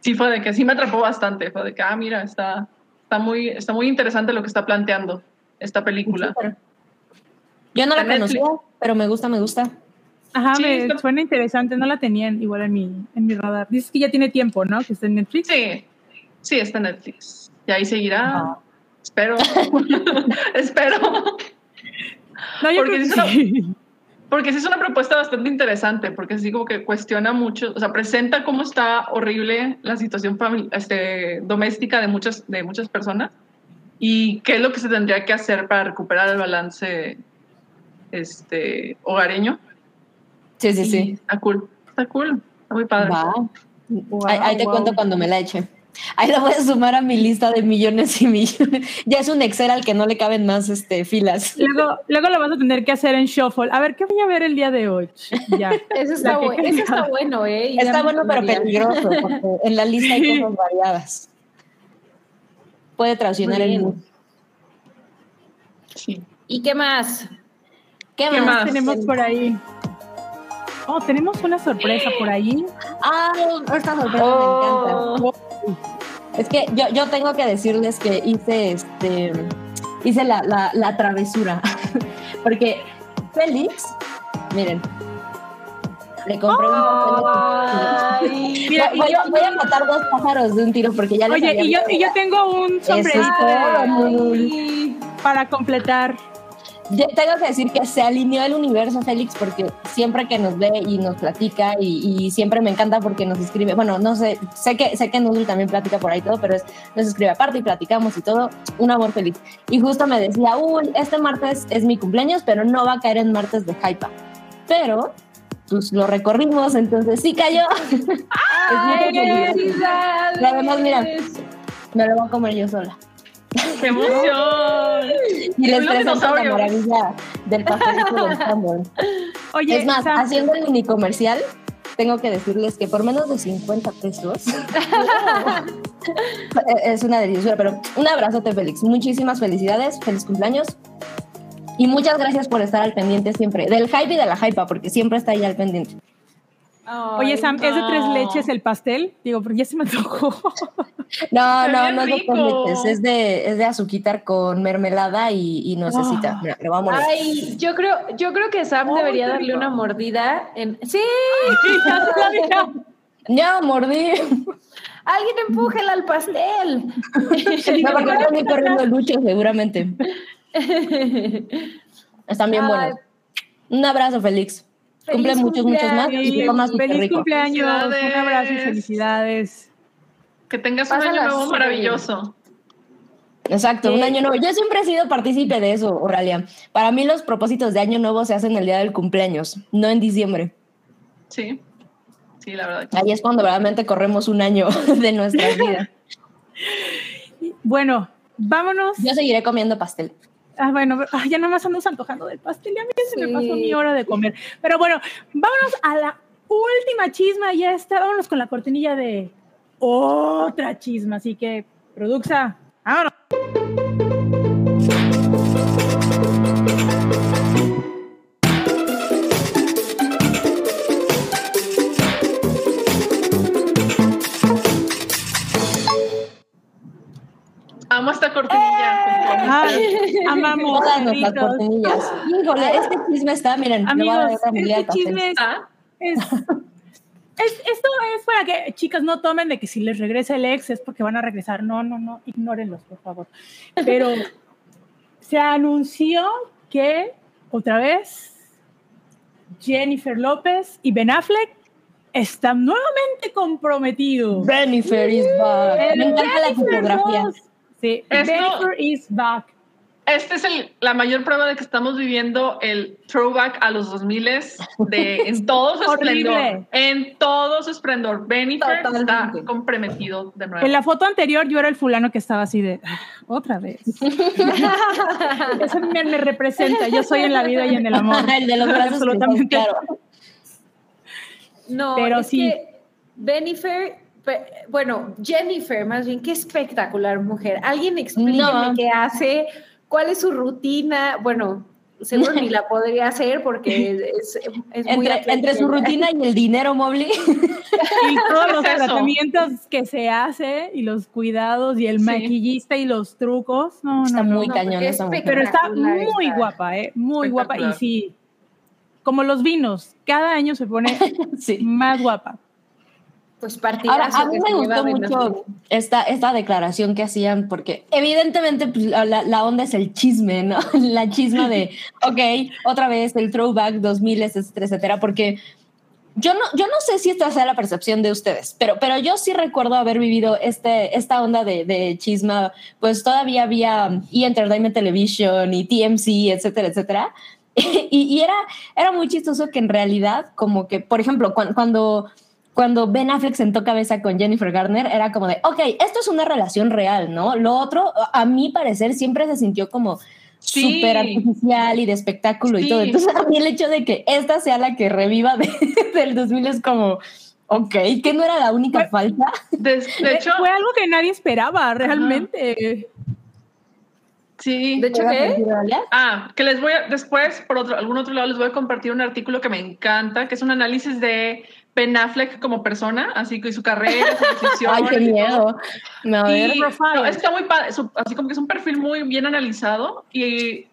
sí fue de que sí me atrapó bastante, fue de que, ah, mira, está, está, muy, está muy interesante lo que está planteando esta película. Yo no la conocía, pero me gusta, me gusta. Ajá, Sí, me está- suena interesante. No la tenían igual en mi, en mi radar. Dices que ya tiene tiempo, ¿no? Que está en Netflix. Sí, sí, está en Netflix. Y ahí seguirá. Ajá. Espero. <laughs> Espero. No, yo Porque creo que sí se sí. Porque sí es una propuesta bastante interesante, porque así como que cuestiona mucho, o sea, presenta cómo está horrible la situación este, doméstica de muchas, de muchas personas y qué es lo que se tendría que hacer para recuperar el balance este, hogareño. Sí, sí, sí. Está cool, está cool, está muy padre. Va. Wow, ahí, ahí te wow. cuento cuando me la eche. Ahí la voy a sumar a mi lista de millones y millones. <laughs> Ya es un Excel al que no le caben más este, filas. Luego, luego lo vas a tener que hacer en Shuffle. A ver, ¿qué voy a ver el día de hoy? Ya. <laughs> Eso está, bueno, eso está bueno, ¿eh? Y Está bueno, pero peligroso, porque en la lista hay Sí. cosas variadas. Puede traicionar el mood. Sí. ¿Y qué más? ¿Qué, ¿Qué más? más? tenemos por ahí? Oh, tenemos una sorpresa por ahí. Ah, esta sorpresa Oh. me encanta. Es que yo, yo tengo que decirles que hice este hice la, la, la travesura. <laughs> Porque Félix, miren, Le compré un pastel. Ay, Mira, voy, y yo- voy a matar dos pájaros de un tiro porque ya les Oye, y yo, y yo tengo un sombrerito para completar. Yo tengo que decir que se alineó el universo, Félix, porque siempre que nos ve y nos platica y, y siempre me encanta porque nos escribe, bueno, no sé, sé que sé que Nudul también platica por ahí todo, pero es, nos escribe aparte y platicamos y todo, un amor feliz. Y justo me decía, uy, este martes es mi cumpleaños, pero no va a caer en martes de Hypa. Pero, pues lo recorrimos, entonces sí cayó. <laughs> Es Ay, felicidad. felicidades. Y además, mira. Me lo voy a comer yo sola. <laughs> ¡Qué emoción! Y les presento la maravilla del pastelito del Sanborn. Oye, Es más, Sam, haciendo el mini comercial, tengo que decirles que por menos de 50 pesos <laughs> es una deliciosa, pero un abrazote, Félix. Muchísimas felicidades, feliz cumpleaños. Y muchas gracias por estar al pendiente siempre, del hype y de la hypa, porque siempre está ahí al pendiente. Oye, Sam, ¿es de tres no. leches el pastel? Digo, porque ya se me antojó. <laughs> No, <laughs> no, no es de tres leches, es de, es de azuquitar con mermelada y, y nuecesita. Ah. Mira, le vamos. Ay, yo creo, yo creo que Sam debería darle rico. una mordida en. <laughs> ¡Sí! Ya, mordí. ¡Alguien empújela al pastel! No, porque muy corriendo el lucho, seguramente. Están bien Ay. buenos. Un abrazo, Félix. Cumple Feliz muchos, muchos más y Sí, comas feliz rico. cumpleaños, un Felicidades. abrazo y felicidades. Que tengas un año nuevo maravilloso. Exacto, un año nuevo. Yo siempre he sido partícipe de eso, Oralia. Para mí los propósitos de año nuevo se hacen el día del cumpleaños, no en diciembre. Sí. Sí, la verdad. Ahí es cuando realmente corremos un año <laughs> de nuestra vida. Bueno, vámonos. Yo seguiré comiendo pastel. Ah, bueno, <laughs> ya nada más ando antojando del pastel. Ya a mí se me pasó mi hora de comer. Pero bueno, vámonos a la última chisma. Ya está. Vámonos con la cortinilla de otra chisma. Así que, Produxa, vámonos. Amo esta cortinilla. Ay, amamos. Todas nuestras perritos. cortinillas. Híjole, este chisme está, miren, Amigos, este chisme es, ¿Ah? es- es- esto es para que chicas no tomen de que si les regresa el ex es porque van a regresar. No, no, no, ignórenlos, por favor. Pero <laughs> se anunció que otra vez Jennifer López y Ben Affleck están nuevamente comprometidos. Jennifer is back. Me encanta la fotografía. Sí, Esto- Jennifer is back. Esta es el- la mayor prueba de que estamos viviendo el throwback a los 2000 de <laughs> en todo su esplendor. En todo su esplendor. Bennifer está comprometido de nuevo. En la foto anterior yo era el fulano que estaba así de "Ah, otra vez. <laughs> Eso me, me representa. Yo soy en la vida y en el amor. <laughs> El de los brazos Absolutamente. claro. No, Pero es sí. que Bennifer, pe- bueno, Jennifer, más bien, qué espectacular mujer. Alguien explíqueme No. qué hace, cuál es su rutina. Bueno, seguro ni la podría hacer porque es, es muy Entre, entre su rutina y el dinero, Mobley. <laughs> Y todos los tratamientos que se hace y los cuidados y el Sí. maquillista y los trucos. No, Está no, muy no, cañón esa mujer. Pero está muy guapa, ¿eh? Muy guapa. Y sí, como los vinos, cada año se pone <laughs> Sí. más guapa. Pues Ahora, a mí me gustó mucho esta, esta declaración que hacían, porque evidentemente pues, la, la- onda es el chisme, ¿no? <laughs> La chisma de, <laughs> ok, otra vez el throwback 2000, etcétera, porque yo no, yo no sé si esta sea la percepción de ustedes, pero, pero yo sí recuerdo haber vivido este, esta onda de, de chisma, pues todavía había E! Entertainment Television y TMC, etcétera, etcétera. <laughs> Y, y era, era muy chistoso que en realidad, como que, por ejemplo, cuan- cuando, cuando Ben Affleck sentó cabeza con Jennifer Garner, era como de, ok, esto es una relación real, ¿no? Lo otro, a mi parecer, siempre se sintió como Sí. súper artificial y de espectáculo y todo. Entonces, a mí el hecho de que esta sea la que reviva de- <laughs> del 2000 es como, ok, que no era la única Fue- falta. De, de Fue- hecho, fue algo que nadie esperaba realmente. sí. De hecho, ¿qué? Ah, que les voy a, después, por otro, algún otro lado, les voy a compartir un artículo que me encanta, que es un análisis de Ben Affleck como persona, así que su carrera, sus <laughs> decisiones. Ay, qué miedo. Ver. Y, no, está muy padre, su- así como que es un perfil muy bien analizado y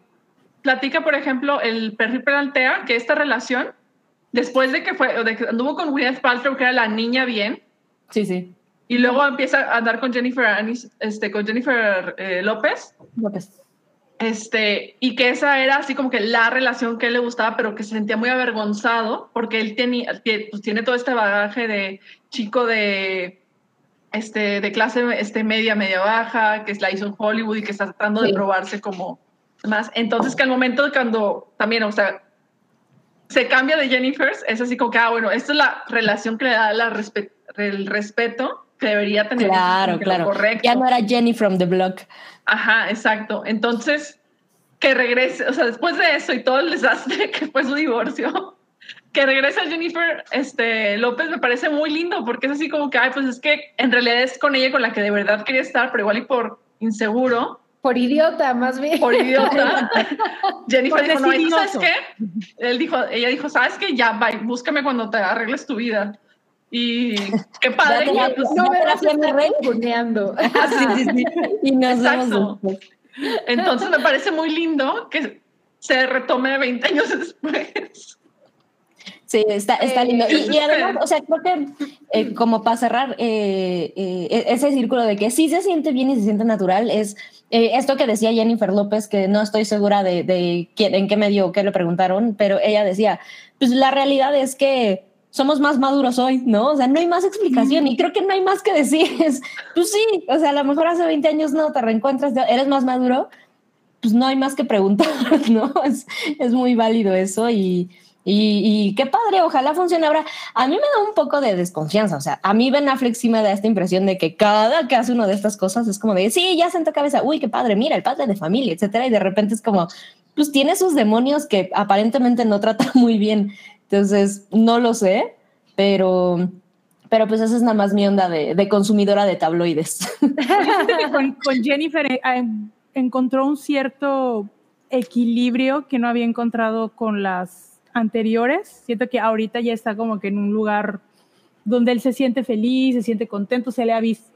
platica, por ejemplo, el perfil plantea que esta relación después de que fue, de que anduvo con Gwyneth Paltrow, que era la niña bien, Sí, sí. y luego empieza a andar con Jennifer Anis- este, con Jennifer eh, López, López. Este, y que esa era así como que la relación que él le gustaba, pero que se sentía muy avergonzado porque él tenía, pues, tiene todo este bagaje de chico de, este, de clase este, media, media baja, que la hizo en Hollywood y que está tratando de Sí. probarse como más. Entonces que al momento de cuando también, o sea, se cambia de Jennifer, es así como que, ah, bueno, esta es la relación que le da la respe- el respeto que debería tener. Claro, claro. Correcto. Ya no era Jenny from the block. Ajá, exacto. Entonces, que regrese, o sea, después de eso y todo el desastre <laughs> que fue su divorcio, que regrese a Jennifer este, López me parece muy lindo porque es así como que, ay, pues es que en realidad es con ella con la que de verdad quería estar, pero igual y por inseguro, Por idiota, más bien. por idiota. <laughs> Jennifer Por dijo, no, ¿y tú ¿sabes qué? Él dijo, ella dijo, ¿sabes qué? Ya, bye, búscame cuando te arregles tu vida. Y <laughs> qué padre. Ya que, te- pues, No ¿Ya me vas a ninguneando. Sí, sí, sí. Y nos Exacto. Entonces me parece muy lindo que se retome 20 años después. Sí, está, está Eh, lindo. Y, además, o sea, creo que eh, como para cerrar eh, eh, ese círculo de que sí se siente bien y se siente natural, es esto que decía Jennifer López, que no estoy segura de, de quién- en qué medio o qué le preguntaron, pero ella decía, pues la realidad es que somos más maduros hoy, ¿no? O sea, no hay más explicación y creo que no hay más que decir. <laughs> Es, pues sí, o sea, a lo mejor hace 20 años no te reencuentras, eres más maduro, pues no hay más que preguntar, <laughs> ¿no? Es, es muy válido eso y, y, y qué padre, ojalá funcione. Ahora, a mí me da un poco de desconfianza, o sea, a mí Ben Affleck sí me da esta impresión de que cada que hace una de estas cosas es como de, sí, ya sentó cabeza, uy, qué padre, mira, el padre de familia, etcétera, y de repente es como, pues tiene sus demonios que aparentemente no trata <laughs> muy bien, entonces no lo sé, pero... Pero pues esa es nada más mi onda de, consumidora de tabloides. <laughs> Con, Jennifer eh, encontró un cierto equilibrio que no había encontrado con las anteriores. Siento que ahorita ya está como que en un lugar donde él se siente feliz, se siente contento, se,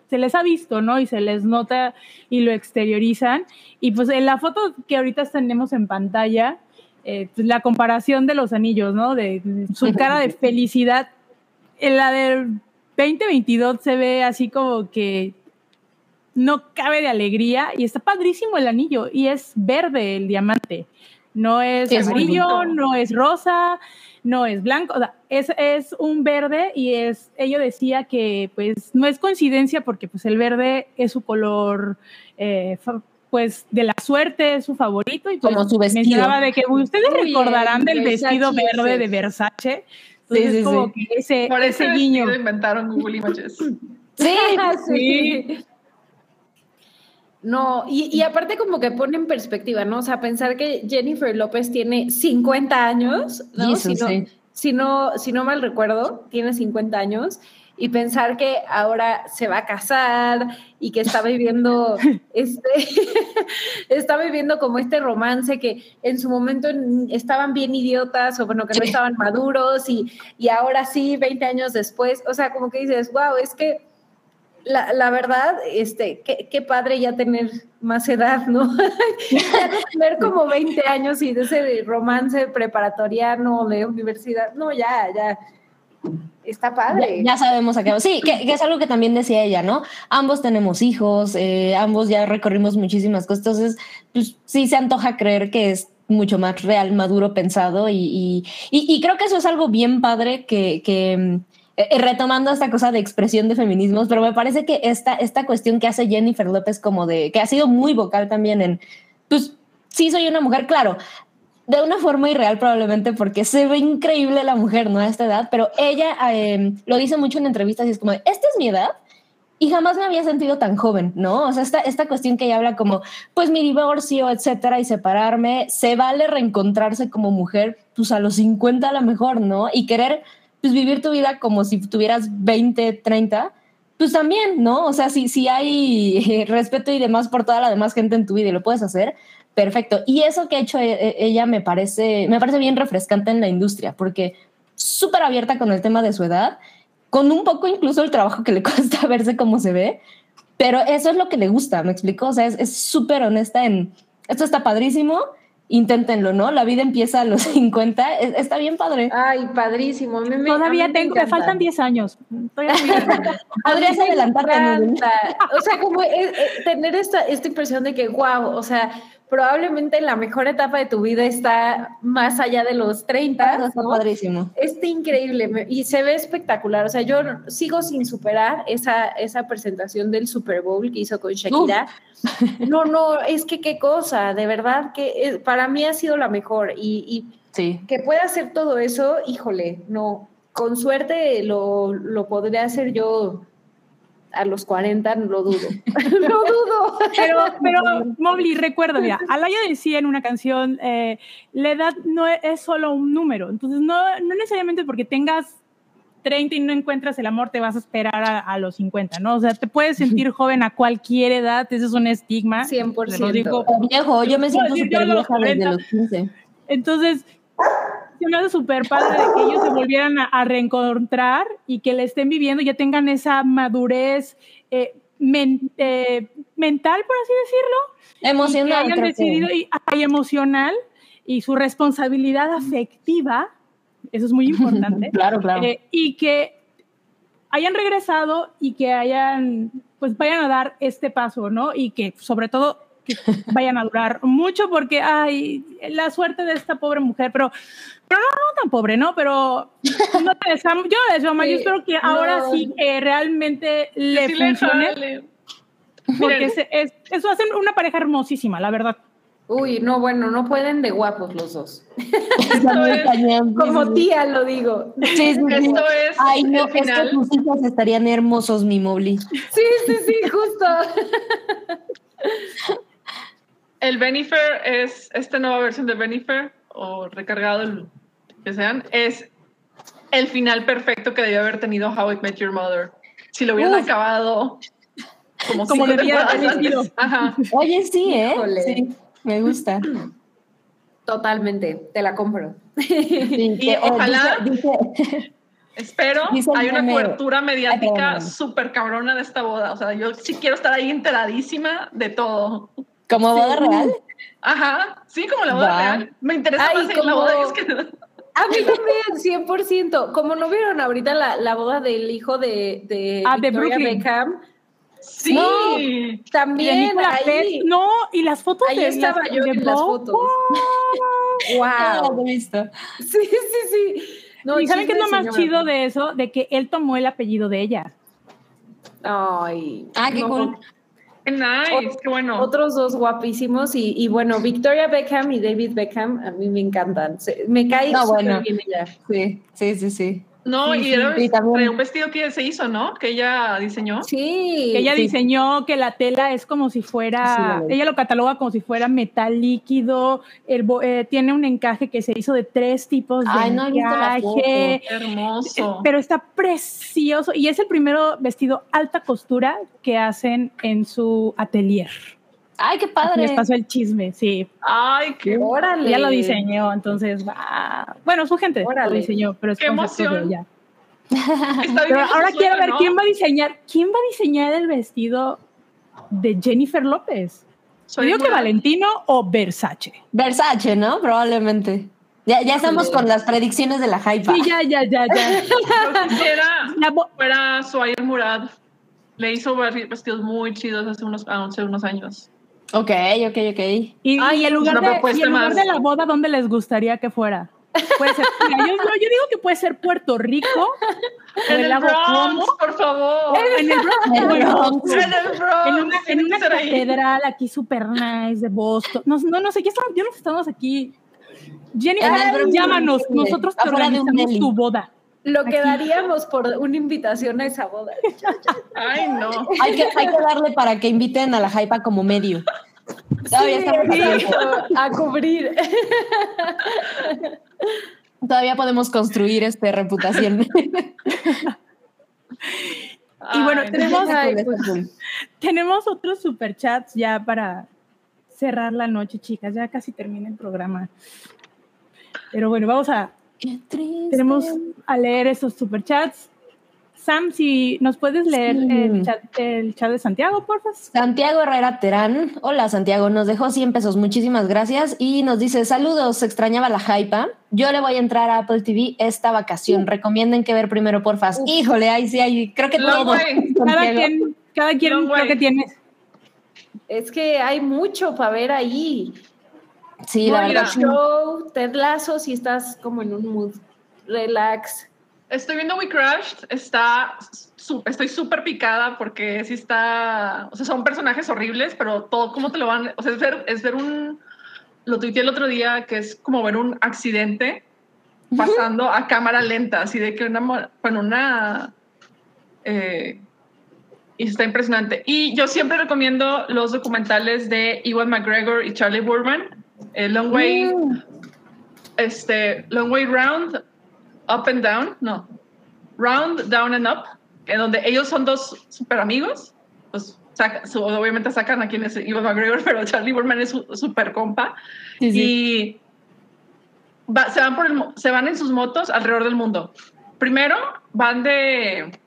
se les ha visto, ¿no? Y se les nota y lo exteriorizan. Y pues en la foto que ahorita tenemos en pantalla, eh, pues, la comparación de los anillos, ¿no? De su <laughs> cara de felicidad. En la del 2022 se ve así como que no cabe de alegría y está padrísimo el anillo y es verde el diamante. No es Sí, amarillo, no es rosa, no es blanco, o sea, es, es un verde y es, ella decía que pues no es coincidencia porque pues el verde es su color eh, pues de la suerte, es su favorito y pues, Como su vestido. mencionaba de que ustedes Uy, recordarán el del vestido verde ese. de Versace. Entonces sí, es como sí. que ese, Por ese ese guiño. inventaron Google Images. Sí, <laughs> sí. No, y, y aparte como que pone en perspectiva, ¿no? O sea, pensar que Jennifer López tiene 50 años, ¿no? Jesus, si, no sí. si, no, si no mal recuerdo, tiene 50 años, y pensar que ahora se va a casar y que está viviendo <laughs> este <laughs> está viviendo como este romance que en su momento estaban bien idiotas o bueno que no estaban maduros y, y ahora sí 20 años después o sea como que dices wow es que la, la verdad, este, qué, qué padre ya tener más edad, ¿no? <laughs> ya no tener como 20 años y de ese romance preparatoriano de universidad. No, ya, ya. Está padre. Ya, ya sabemos a qué. Sí, que, que es algo que también decía ella, ¿no? Ambos tenemos hijos, eh, ambos ya recorrimos muchísimas cosas. Entonces, pues sí se antoja creer que es mucho más real, maduro, pensado. Y, y, y- y creo que eso es algo bien padre que. que mm, eh, retomando esta cosa de expresión de feminismos, pero me parece que esta, esta cuestión que hace Jennifer López como de, que ha sido muy vocal también en, pues sí soy una mujer, claro, de una forma irreal probablemente porque se ve increíble la mujer, ¿no? A esta edad, pero ella eh, lo dice mucho en entrevistas y es como, esta es mi edad y jamás me había sentido tan joven, ¿no? O sea, esta, esta cuestión que ella habla como, pues mi divorcio, etcétera, y separarme, se vale reencontrarse como mujer, pues a los 50 a lo mejor, ¿no? Y querer, pues vivir tu vida como si tuvieras 20, 30, pues también, ¿no? O sea, si, si hay <laughs> respeto y demás por toda la demás gente en tu vida y lo puedes hacer, perfecto. Y eso que ha hecho eh, ella me parece, me parece bien refrescante en la industria, porque súper abierta con el tema de su edad, con un poco incluso el trabajo que le <laughs> cuesta verse cómo se ve, pero eso es lo que le gusta, me explico, o sea, es es súper honesta en, esto está padrísimo, inténtenlo, ¿no? La vida empieza a los <laughs> 50, es- está bien padre. Ay, padrísimo. a mí me- a Todavía mí me tengo, me encanta. faltan 10 años. <laughs> Podrías Me adelantarte. O sea, como eh, eh, tener esta, esta impresión de que, wow, o sea, probablemente la mejor etapa de tu vida está más allá de los 30. Está ¿no? padrísimo. Está increíble y se ve espectacular. O sea, yo sigo sin superar esa, esa presentación del Super Bowl que hizo con Shakira. <laughs> No, no, es que qué cosa, de verdad que eh, para mí ha sido la mejor y, y Sí. que pueda hacer todo eso, híjole, no, con suerte lo, lo podría hacer yo a los 40, no lo dudo. <laughs> no dudo. Pero, <laughs> pero Mobley, recuerda, mira, Alaya decía en una canción, eh, la edad no es, es solo un número. Entonces, no, no necesariamente porque tengas 30 y no encuentras el amor, te vas a esperar a, a los 50, ¿no? O sea, te puedes sentir joven a cualquier edad, ese es un estigma. 100%. Te lo digo. O viejo, yo me siento súper vieja desde 40. los 15. Entonces, se me hace súper padre de que ellos se volvieran a, a reencontrar y que le estén viviendo, ya tengan esa madurez eh, men- eh, mental, por así decirlo, y que Emocional. hayan decidido y, y emocional y su responsabilidad afectiva, eso es muy <laughs> importante, Claro, claro. eh, y que hayan regresado y que hayan, pues vayan a dar este paso, ¿no? Y que sobre todo que <laughs> vayan a durar mucho porque, ay, la suerte de esta pobre mujer, pero, pero no, no tan pobre, ¿no? Pero <laughs> no te yo le deseo más, yo Sí, espero que ahora sí que realmente le Sí funcione, porque Miren, se- es, eso hacen una pareja hermosísima, la verdad. Uy, no, bueno, no pueden de guapos los dos. Cañón. <laughs> Como tía lo digo. Sí, sí, sí. Esto es Ay, no, el final. tus hijos estarían hermosos, mi Mobley. Sí, sí, sí, justo. <laughs> El Benifer es esta nueva versión de Benifer o recargado, el que sean, es el final perfecto que debió haber tenido How I Met Your Mother. Si lo hubieran Uf. acabado como, Como antes. sido. Ajá. Oye, sí, ¿eh? Híjole. Sí, me gusta. Totalmente, te la compro. Sí, Y eh, ojalá- dice- dice- Espero <laughs> Dice hay una cobertura mediática súper cabrona de esta boda. O sea, yo sí quiero estar ahí enteradísima de todo. ¿Como boda real? Ajá, sí, como la boda Va. real. Me interesa Ay, más en la como- boda. Es que... A mí también, 100%. Como no vieron ahorita la, la boda del hijo de, de Ah, de Victoria Brooklyn. Beckham, Sí. No. De también ahí. No, y las fotos ahí de estaba las- yo de en las fotos. <laughs> ¡Wow! Sí, sí, sí. No, ¿Y saben qué es lo más chido de eso? De que él tomó el apellido de ella. Ay. Ah, qué no, cool. Qué nice, qué bueno. Otros dos guapísimos y, y bueno, Victoria Beckham y David Beckham a mí me encantan. Se- me cae No, súper bueno. bien ella. Sí, sí, sí, sí. No, Sí, y sí, era sí, traía un vestido que se hizo, ¿no? Que ella diseñó. Sí. Que ella sí. diseñó que la tela es como si fuera, ella lo cataloga como si fuera metal líquido, el eh, tiene un encaje que se hizo de tres tipos de Ay, no he visto la encaje, eh, Hermoso. pero está precioso y es el primero vestido alta costura que hacen en su atelier. Ay, qué Les padre. pasó el chisme, sí. Ay, qué Órale. Ella lo diseñó, entonces, va. bueno, su gente lo Órale. diseñó, pero es Qué emoción. ella. Está Pero ahora quiero ver ¿no? quién va a diseñar, quién va a diseñar el vestido de Jennifer López. Soy Yo digo que. Valentino o Versace. Versace, ¿no? Probablemente. Ya, ya estamos con las predicciones de la hype. Sí, ya, ya, ya, ya. <laughs> Yo quisiera fuera Suayer Murad. Le hizo vestidos muy chidos hace unos, hace unos años. Ok, ok, ok. y, Ay, y el lugar, de, y el lugar de la boda, ¿dónde les gustaría que fuera? Puede ser, mira, yo, digo que puede ser Puerto Rico, En el el lago Bronx, Como, por favor. en el Bronx, El bueno, Bronx. En el Bronx. en una, en catedral aquí super nice de Boston. No, no, no sé, ya estamos, ya nos estamos aquí. Jennifer, llámanos, nosotros te organizamos tu boda. Lo que daríamos por una invitación a esa boda. Ay, no. Hay que, hay que darle para que inviten a la hype como medio. Todavía Sí, estamos a cubrir. Todavía podemos construir este reputación. Y bueno, tenemos- Ay, pues. Tenemos otros superchats ya para cerrar la noche, chicas. Ya casi termina el programa. Pero bueno, vamos a, Qué triste. tenemos a leer esos superchats. Sam, si nos puedes leer Sí. el, chat, el chat de Santiago, por favor. Santiago Herrera Terán. Hola Santiago, nos dejó 100 pesos, muchísimas gracias. Y nos dice, saludos, se extrañaba la hypa. Yo le voy a entrar a Apple TV esta vacación. Recomienden que ver primero, porfas. Híjole, ahí sí hay, creo que todo. <laughs> Cada quien, cada quien Long creo way. que tiene. Es que hay mucho para ver ahí. Sí, la verdad. Show, Ted Lasso, si estás como en un mood relax. Estoy viendo We Crashed, está, su- estoy súper picada porque sí está, o sea, son personajes horribles, pero todo cómo te lo van, o sea, es ver, es ver un, lo tuiteé el otro día, que es como ver un accidente pasando a cámara lenta, así de que una, bueno, una, eh, y está impresionante. Y yo siempre recomiendo los documentales de Ewan McGregor y Charlie Burman, eh, Long Way, Mm. este, Long Way Round, Up and Down, no, Round, Down and Up, en donde ellos son dos super amigos, pues saca- su- obviamente sacan a quien es Ewan McGregor, <laughs> pero Charlie Burman es su super compa, Sí, sí. y va- se, van por el se van en sus motos alrededor del mundo. Primero van de,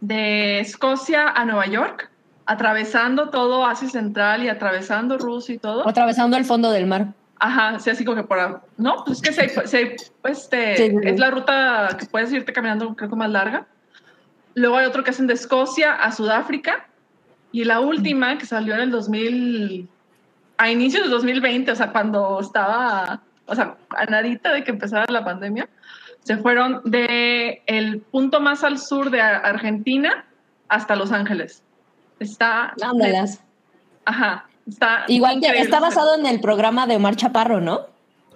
de Escocia a Nueva York, atravesando todo Asia Central y atravesando Rusia y todo. Atravesando el fondo del mar. Ajá, sí, así como que por... No, pues es que se, se- este, Sí, sí, sí. es la ruta que puedes irte caminando, creo que más larga. Luego hay otro que hacen de Escocia a Sudáfrica. Y la última que salió en el 2000, a inicios del 2020, o sea, cuando estaba, o sea, a nadita de que empezara la pandemia, se fueron de el punto más al sur de Ar- Argentina hasta Los Ángeles. Está... Ándalas. Ajá, está... Igual que está basado en el programa de Omar Chaparro, ¿no?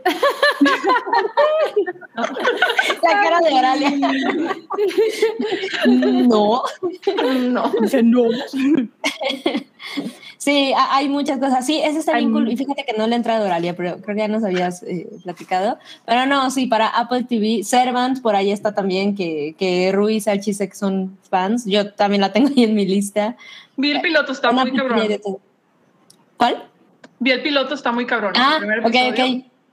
<laughs> La cara de Oralia. <laughs> no. No. Dice, no. <laughs> Sí, ha- hay muchas cosas. Sí, ese está bien cool. Y fíjate que no le he entrado a Oralia, pero creo que ya nos habías eh, platicado. Pero no, sí, para Apple TV, Servant, por ahí está también, que, que Rui y Salchisek son fans. Yo también la tengo ahí en mi lista. Vi el piloto, está Una muy cabrón. ¿Cuál? Vi el piloto, está muy cabrón. Ah, ok, ok.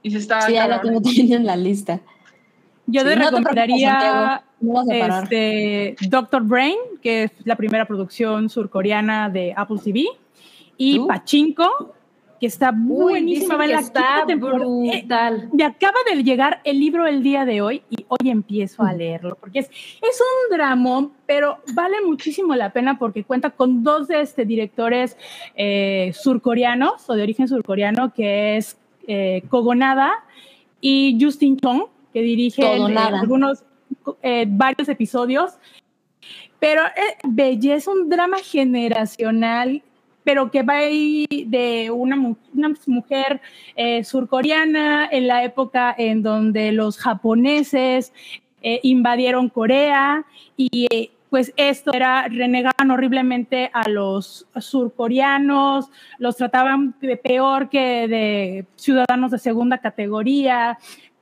Y sí está Sí, ya la tengo también en la lista. Yo Sí, te no te preocupes, recomendaría no este, Doctor Brain, que es la primera producción surcoreana de Apple TV, y Uh. Pachinko, que está buenísima. va en la está temporada. Eh, brutal. me acaba de llegar el libro el día de hoy y hoy empiezo a leerlo porque es, es un dramón, pero vale muchísimo la pena porque cuenta con dos de este, directores eh, surcoreanos o de origen surcoreano, que es eh, Kogonada y Justin Chong, que dirige eh, algunos, eh, varios episodios. Pero eh, belleza, un drama generacional, pero que va ahí de una, mu- una mujer eh, surcoreana en la época en donde los japoneses eh, invadieron Corea y eh, pues esto era, renegaban horriblemente a los surcoreanos, los trataban peor que de ciudadanos de segunda categoría,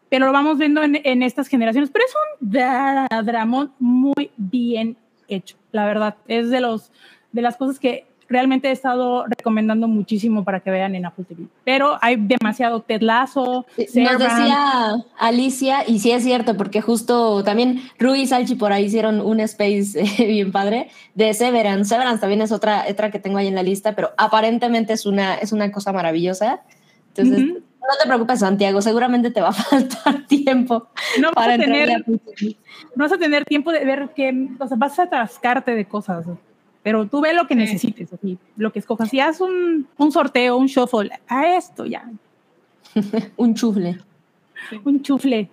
pero lo vamos viendo en, estas generaciones, pero es un dra- dramón muy bien hecho, la verdad, es de, los, de las cosas que realmente he estado recomendando muchísimo para que vean en Apple TV. Pero hay demasiado Ted Lasso, Nos Servant. decía Alicia, y sí es cierto, porque justo también Rui y Salchi por ahí hicieron un space <laughs> eh, bien padre de Severance. Severance también es otra, otra que tengo ahí en la lista, pero aparentemente es una, es una cosa maravillosa. Entonces, Ujú. no te preocupes, Santiago, seguramente te va a <laughs> faltar tiempo no vas, para a tener, no vas a tener tiempo de ver que, o sea, vas a atascarte de cosas, pero tú ve lo que Sí. necesites, así, lo que escojas. Si haz un, un sorteo, un shuffle, a esto ya, <laughs> Un chufle. un chufle.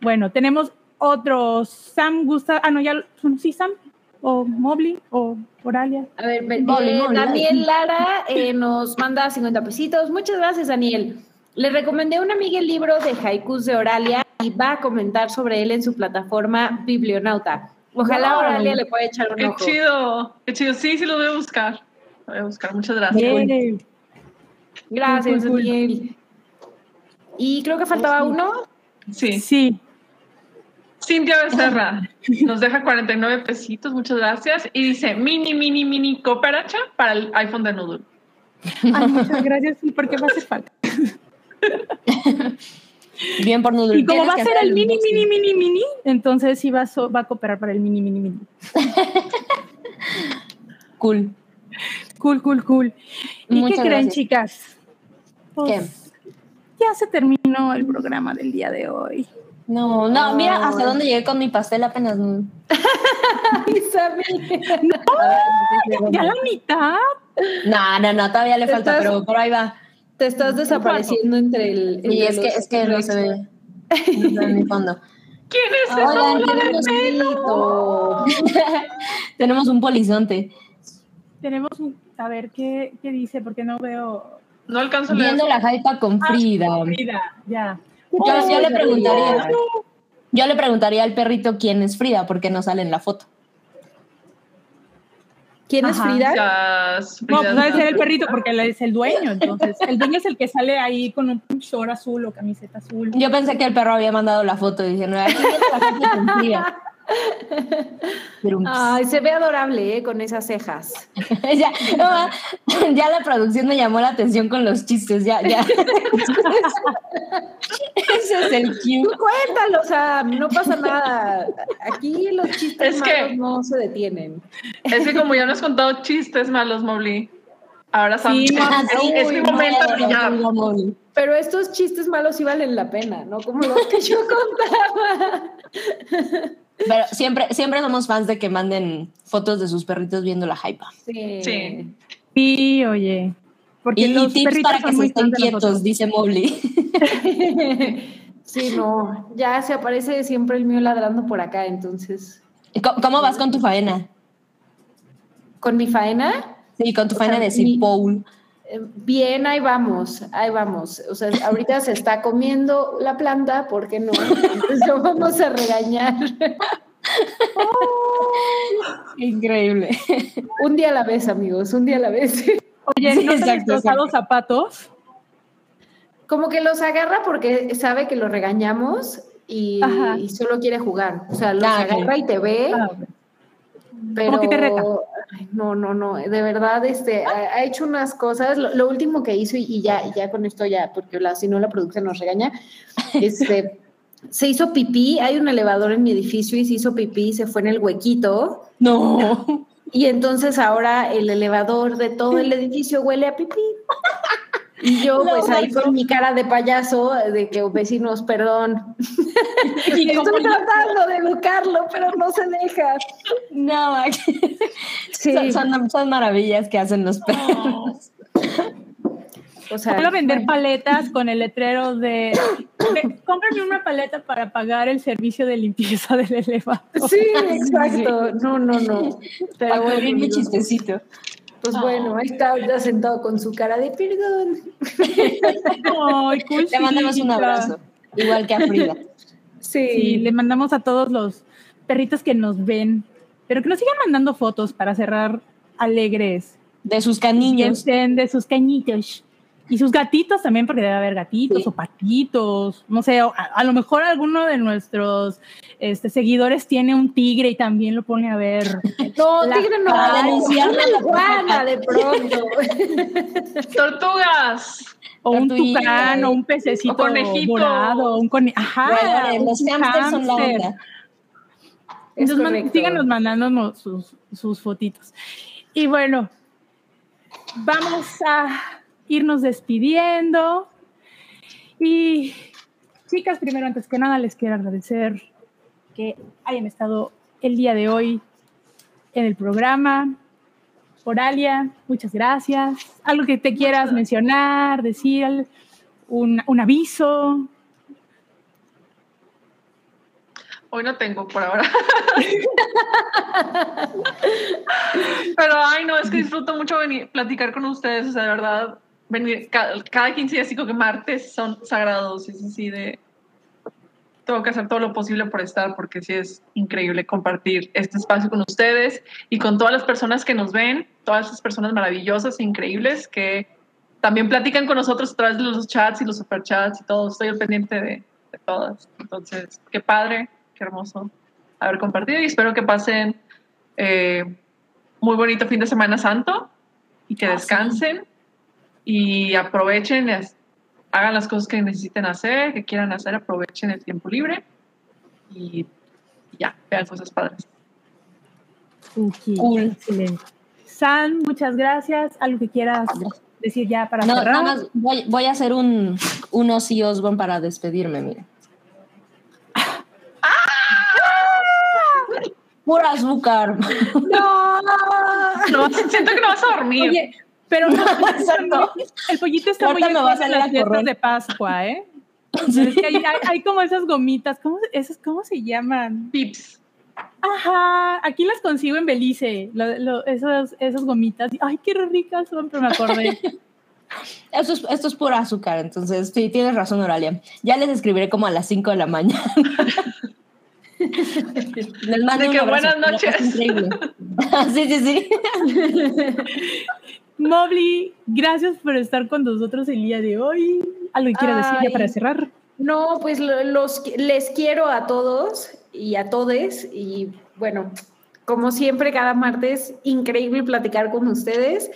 Bueno, tenemos otros. Sam gusta, ah, no, ya, lo- sí, Sam, o Mobley, o Oralia. A ver, ve- Vale, eh. Daniel Lara <laughs> eh, nos manda 50 pesitos. Muchas gracias, Daniel. Le recomendé a una amiga el libro de haikus de Oralia y va a comentar sobre él en su plataforma Biblionauta. Ojalá. Oralia le pueda echar un Qué ojo. chido, qué chido. Sí, sí lo voy a buscar. Lo voy a buscar. Muchas gracias. Yay. Gracias, Cool, cool. Y creo que faltaba uno. Sí. Sí, Cintia Becerra nos deja 49 pesitos, muchas gracias. Y dice mini, mini, mini cooperacha para el iPhone de Noodle. Ay, muchas gracias, sí, porque va a hacer falta. <laughs> Bien por. Y como va a ser el mini, mini, mini, mini, entonces sí va a, so- va a cooperar para el mini, mini, mini. <laughs> Cool. Cool, cool, cool. ¿Y Muchas qué creen, gracias. chicas? Pues, ¿Qué? Ya se terminó el programa del día de hoy. No, no, mira hasta dónde llegué con mi pastel apenas. <laughs> <laughs> no. ¿Ya la mitad? No, no, no, todavía le falta, pero, pero ahí va. Te estás desapareciendo entre el. Y es que, es que no se ve. En mi fondo. <laughs> ¿Quién es bola de tenemos, pelo? tenemos un polizonte. Tenemos un... A ver, ¿qué, qué dice? Porque no veo... No alcanzo a leer. Viendo la hypa con Frida. Frida, ya. Yo, yo le preguntaría, yo le preguntaría al perrito quién es Frida, porque no sale en la foto. ¿Quién es Ajá. Frida? Gracias, No, pues debe ser el perrito porque él es el dueño, entonces. El dueño es el que sale ahí con un short azul o camiseta azul. Yo pensé que el perro había mandado la foto diciendo, Pero, Ay, se ve adorable, ¿eh? Con esas cejas. <laughs> ya, no, <laughs> ya la producción me llamó la atención con los chistes, ya, ya. <laughs> Ese es el cue. Tú cuéntalo, Sam, no pasa nada. Aquí los chistes Es que- malos no se detienen. Es que como ya no has contado chistes malos, Mowgli. Ahora Sam, Sí, es, no, es- es mi momento de. Pero estos chistes malos sí valen la pena, ¿no? Como los que yo contaba. Pero siempre, siempre somos fans de que manden fotos de sus perritos viendo la hypa. Sí. Sí. Sí, oye. Porque Y, los y tips perritos para que se estén quietos, dice Mowgli. <laughs> Sí, no, ya se aparece siempre el mío ladrando por acá, entonces. ¿Cómo, cómo vas con tu faena? Con mi faena, Sí, con tu O faena sea, de decir mi- Paul. Bien, ahí vamos, ahí vamos. O sea, ahorita se está comiendo la planta, ¿por qué no? Entonces lo vamos a regañar. <laughs> Increíble. Un día a la vez, amigos, un día a la vez. Oye, Sí, ¿no te has exacto, exacto. zapatos? Como que los agarra porque sabe que lo regañamos y, solo quiere jugar. O sea, los Ah, agarra y te ve, Ah, ok. pero que te reta. Ay, no, no, no, de verdad, este, ha, ha hecho unas cosas. Lo, lo último que hizo y, y ya, y ya con esto ya, porque la, si no la producción nos regaña, <laughs> este, se hizo pipí. Hay un elevador en mi edificio y se hizo pipí, se fue en el huequito. No. Y entonces ahora el elevador de todo el edificio huele a pipí. <laughs> Y yo, No, pues ahí no. con mi cara de payaso, de que vecinos, perdón. ¿Y Estoy tratando de educarlo, pero no se deja. No, Sí, son, son, son maravillas que hacen los perros. o sea, a vender paletas con el letrero de, de cómprame una paleta para pagar el servicio de limpieza del elevador. Sí, <laughs> exacto. No, no, no. Pero bueno, mi chistecito. Pues bueno, ahí está ya sentado con su cara de perdón. Ay, cool, Le mandamos un abrazo, igual que a Frida. Sí. Sí, le mandamos a todos los perritos que nos ven, pero que nos sigan mandando fotos para cerrar alegres De sus caniños. de sus cañitos. Y sus gatitos también, porque debe haber gatitos Sí. o patitos. No sé, a, a lo mejor alguno de nuestros este, seguidores tiene un tigre y también lo pone a ver. <laughs> No, La- tigre no. a la iguana de pronto. <laughs> Tortugas. O un tucán, o un pececito O conejito. un cone... Ajá, los un hamsters son la hámster. onda. Es Entonces, man- síganos mandándonos sus, sus fotitos. Y bueno, vamos a irnos despidiendo. Y chicas, primero, antes que nada, les quiero agradecer que hayan estado el día de hoy en el programa. Oralia, muchas gracias. Algo que te quieras mencionar, decir, un, un aviso. Hoy no tengo por ahora. <laughs> Pero ay no, es que disfruto mucho venir platicar con ustedes, o sea, de verdad, venir cada, cada 15 días, digo que martes son sagrados, es así de tengo que hacer todo lo posible por estar, porque sí es increíble compartir este espacio con ustedes y con todas las personas que nos ven, todas esas personas maravillosas e increíbles que también platican con nosotros a través de los chats y los superchats y todo. Estoy al pendiente de, de todas. Entonces, qué padre, qué hermoso haber compartido y espero que pasen eh, muy bonito fin de semana santo y que Ah, descansen y aprovechen hagan las cosas que necesiten hacer, que quieran hacer, aprovechen el tiempo libre y ya, vean cosas padres. Cool. Excelente. San, muchas gracias. ¿Algo que quieras decir ya para No, cerrar? nada más voy, voy a hacer un, un Ozzy Osbourne para despedirme, mire. Pura azúcar. No. No, siento que no vas a dormir. Oye, pero no, <laughs> Exacto. el pollito está muy Ahorita a en las fiestas de Pascua, ¿eh? <laughs> Es que hay, hay- hay como esas gomitas, ¿cómo, esas, ¿cómo se llaman? Pips. Ajá, aquí las consigo en Belice, lo- lo- esos, esas gomitas. Ay, qué ricas son, pero me acordé. <laughs> Esto es, esto es pura azúcar, entonces sí, tienes razón, Oralia. Ya les escribiré como a las 5 de la mañana. Les mando De que buenas noches. increíble. sí, sí, sí. Mobley, gracias por estar con nosotros el día de hoy. ¿Algo que quieras decir ya para cerrar? No, pues lo- los, les quiero a todos y a todes y bueno, como siempre cada martes, increíble platicar con ustedes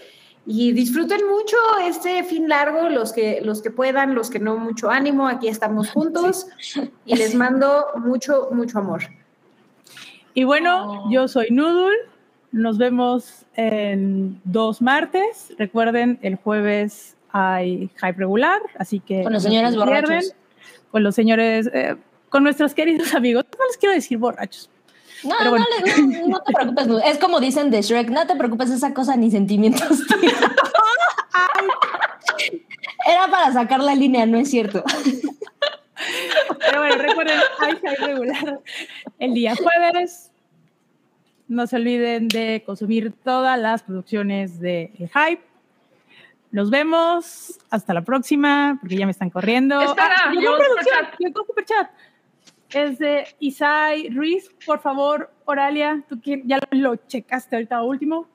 y disfruten mucho este fin largo, los que, los que puedan, los que no, mucho ánimo, aquí estamos juntos y les mando mucho, mucho amor. Y bueno, Oh. yo soy Noodle. Nos vemos en dos martes. Recuerden, el jueves hay hype regular, así que. Con los señores pierden. borrachos. Con los señores, eh, con nuestros queridos <laughs> amigos. No les quiero decir borrachos. No, Pero bueno. no, no, no te preocupes. Es como dicen de Shrek, no te preocupes, esa cosa ni sentimientos. <laughs> Era para sacar la línea, no es cierto. Pero bueno, recuerden, hay hype regular el día jueves. No se olviden de consumir todas las producciones de El Hype. Nos vemos. Hasta la próxima, porque ya me están corriendo. Espera, Ah, llegó producción, superchat. llegó superchat. Es de Isai Ruiz. Por favor, Oralia, tú quién- ya lo checaste ahorita último.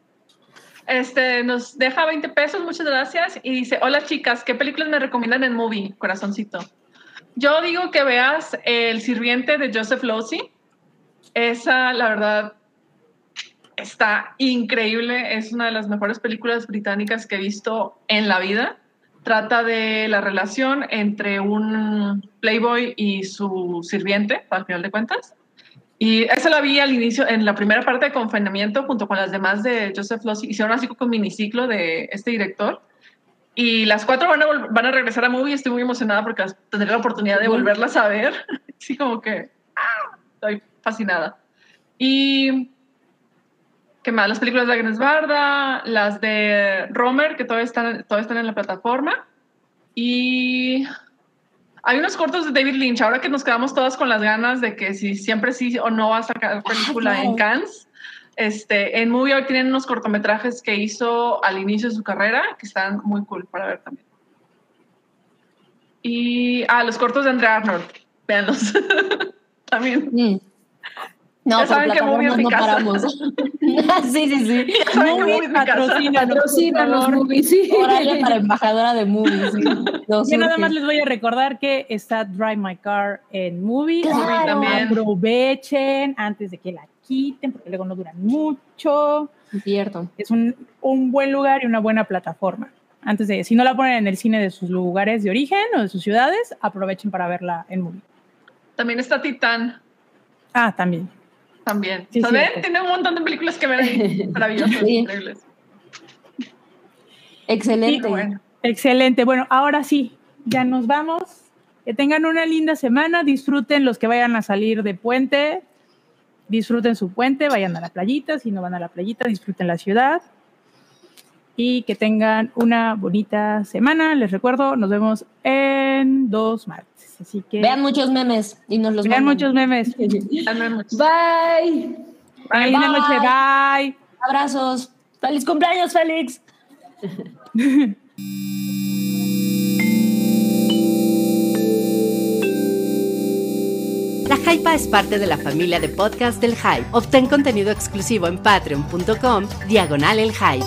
Este, nos deja 20 pesos, muchas gracias. Y dice, hola chicas, ¿qué películas me recomiendan en movie? Corazoncito. Yo digo que veas El sirviente de Joseph Losey. Esa, la verdad, está increíble. Es una de las mejores películas británicas que he visto en la vida. Trata de la relación entre un playboy y su sirviente, al final de cuentas. Y esa la vi al inicio, en la primera parte de confinamiento, junto con las demás de Joseph Losey. Hicieron así como un miniciclo de este director. Y las cuatro van a, van a regresar a movie. Estoy muy emocionada porque tendré la oportunidad de volverlas a ver. <laughs> Así como que ¡ah! estoy fascinada. Y ¿qué más? Las películas de Agnes Barda, las de Romer, que todavía están, todavía están en la plataforma. Y hay unos cortos de David Lynch, ahora que nos quedamos todas con las ganas de que si siempre sí o no va a sacar película en Cannes. Este, en Movie hoy tienen unos cortometrajes que hizo al inicio de su carrera que están muy cool para ver también. Y, ah, los cortos de Andrea Arnold, véanlos. <laughs> también. Mm. No, <laughs> <laughs> Ya saben que movie plataformas es mi no casa. paramos. sí, sí, sí. Movie Patrocina los movies, sí. Horario para embajadora de movies. sí. <laughs> Yo nada más les voy a recordar que está Drive My Car en Movie. Claro. También. Aprovechen antes de que la quiten, porque luego no duran mucho. Cierto. Es un, un buen lugar y una buena plataforma. Antes de, si no la ponen en el cine de sus lugares de origen o de sus ciudades, aprovechen para verla en Movie. También está Titán, Ah, también. También. Sí. Tiene un montón de películas que ver. <laughs> Maravillosas, Sí. increíbles. Excelente. Bueno, Excelente. Bueno, ahora sí, ya nos vamos. Que tengan una linda semana. Disfruten los que vayan a salir de puente. Disfruten su puente, vayan a la playita. Si no van a la playita, disfruten la ciudad. Y que tengan una bonita semana. Les recuerdo, nos vemos en dos martes. Así que Vean muchos memes y nos los vean mandan. muchos memes. <laughs> Bye. Bye, linda noche. Bye. Abrazos. ¡Feliz cumpleaños, Félix! <laughs> La Hypa es parte de la familia de podcast del Hype. Obtén contenido exclusivo en patreon.com, diagonal el Hype.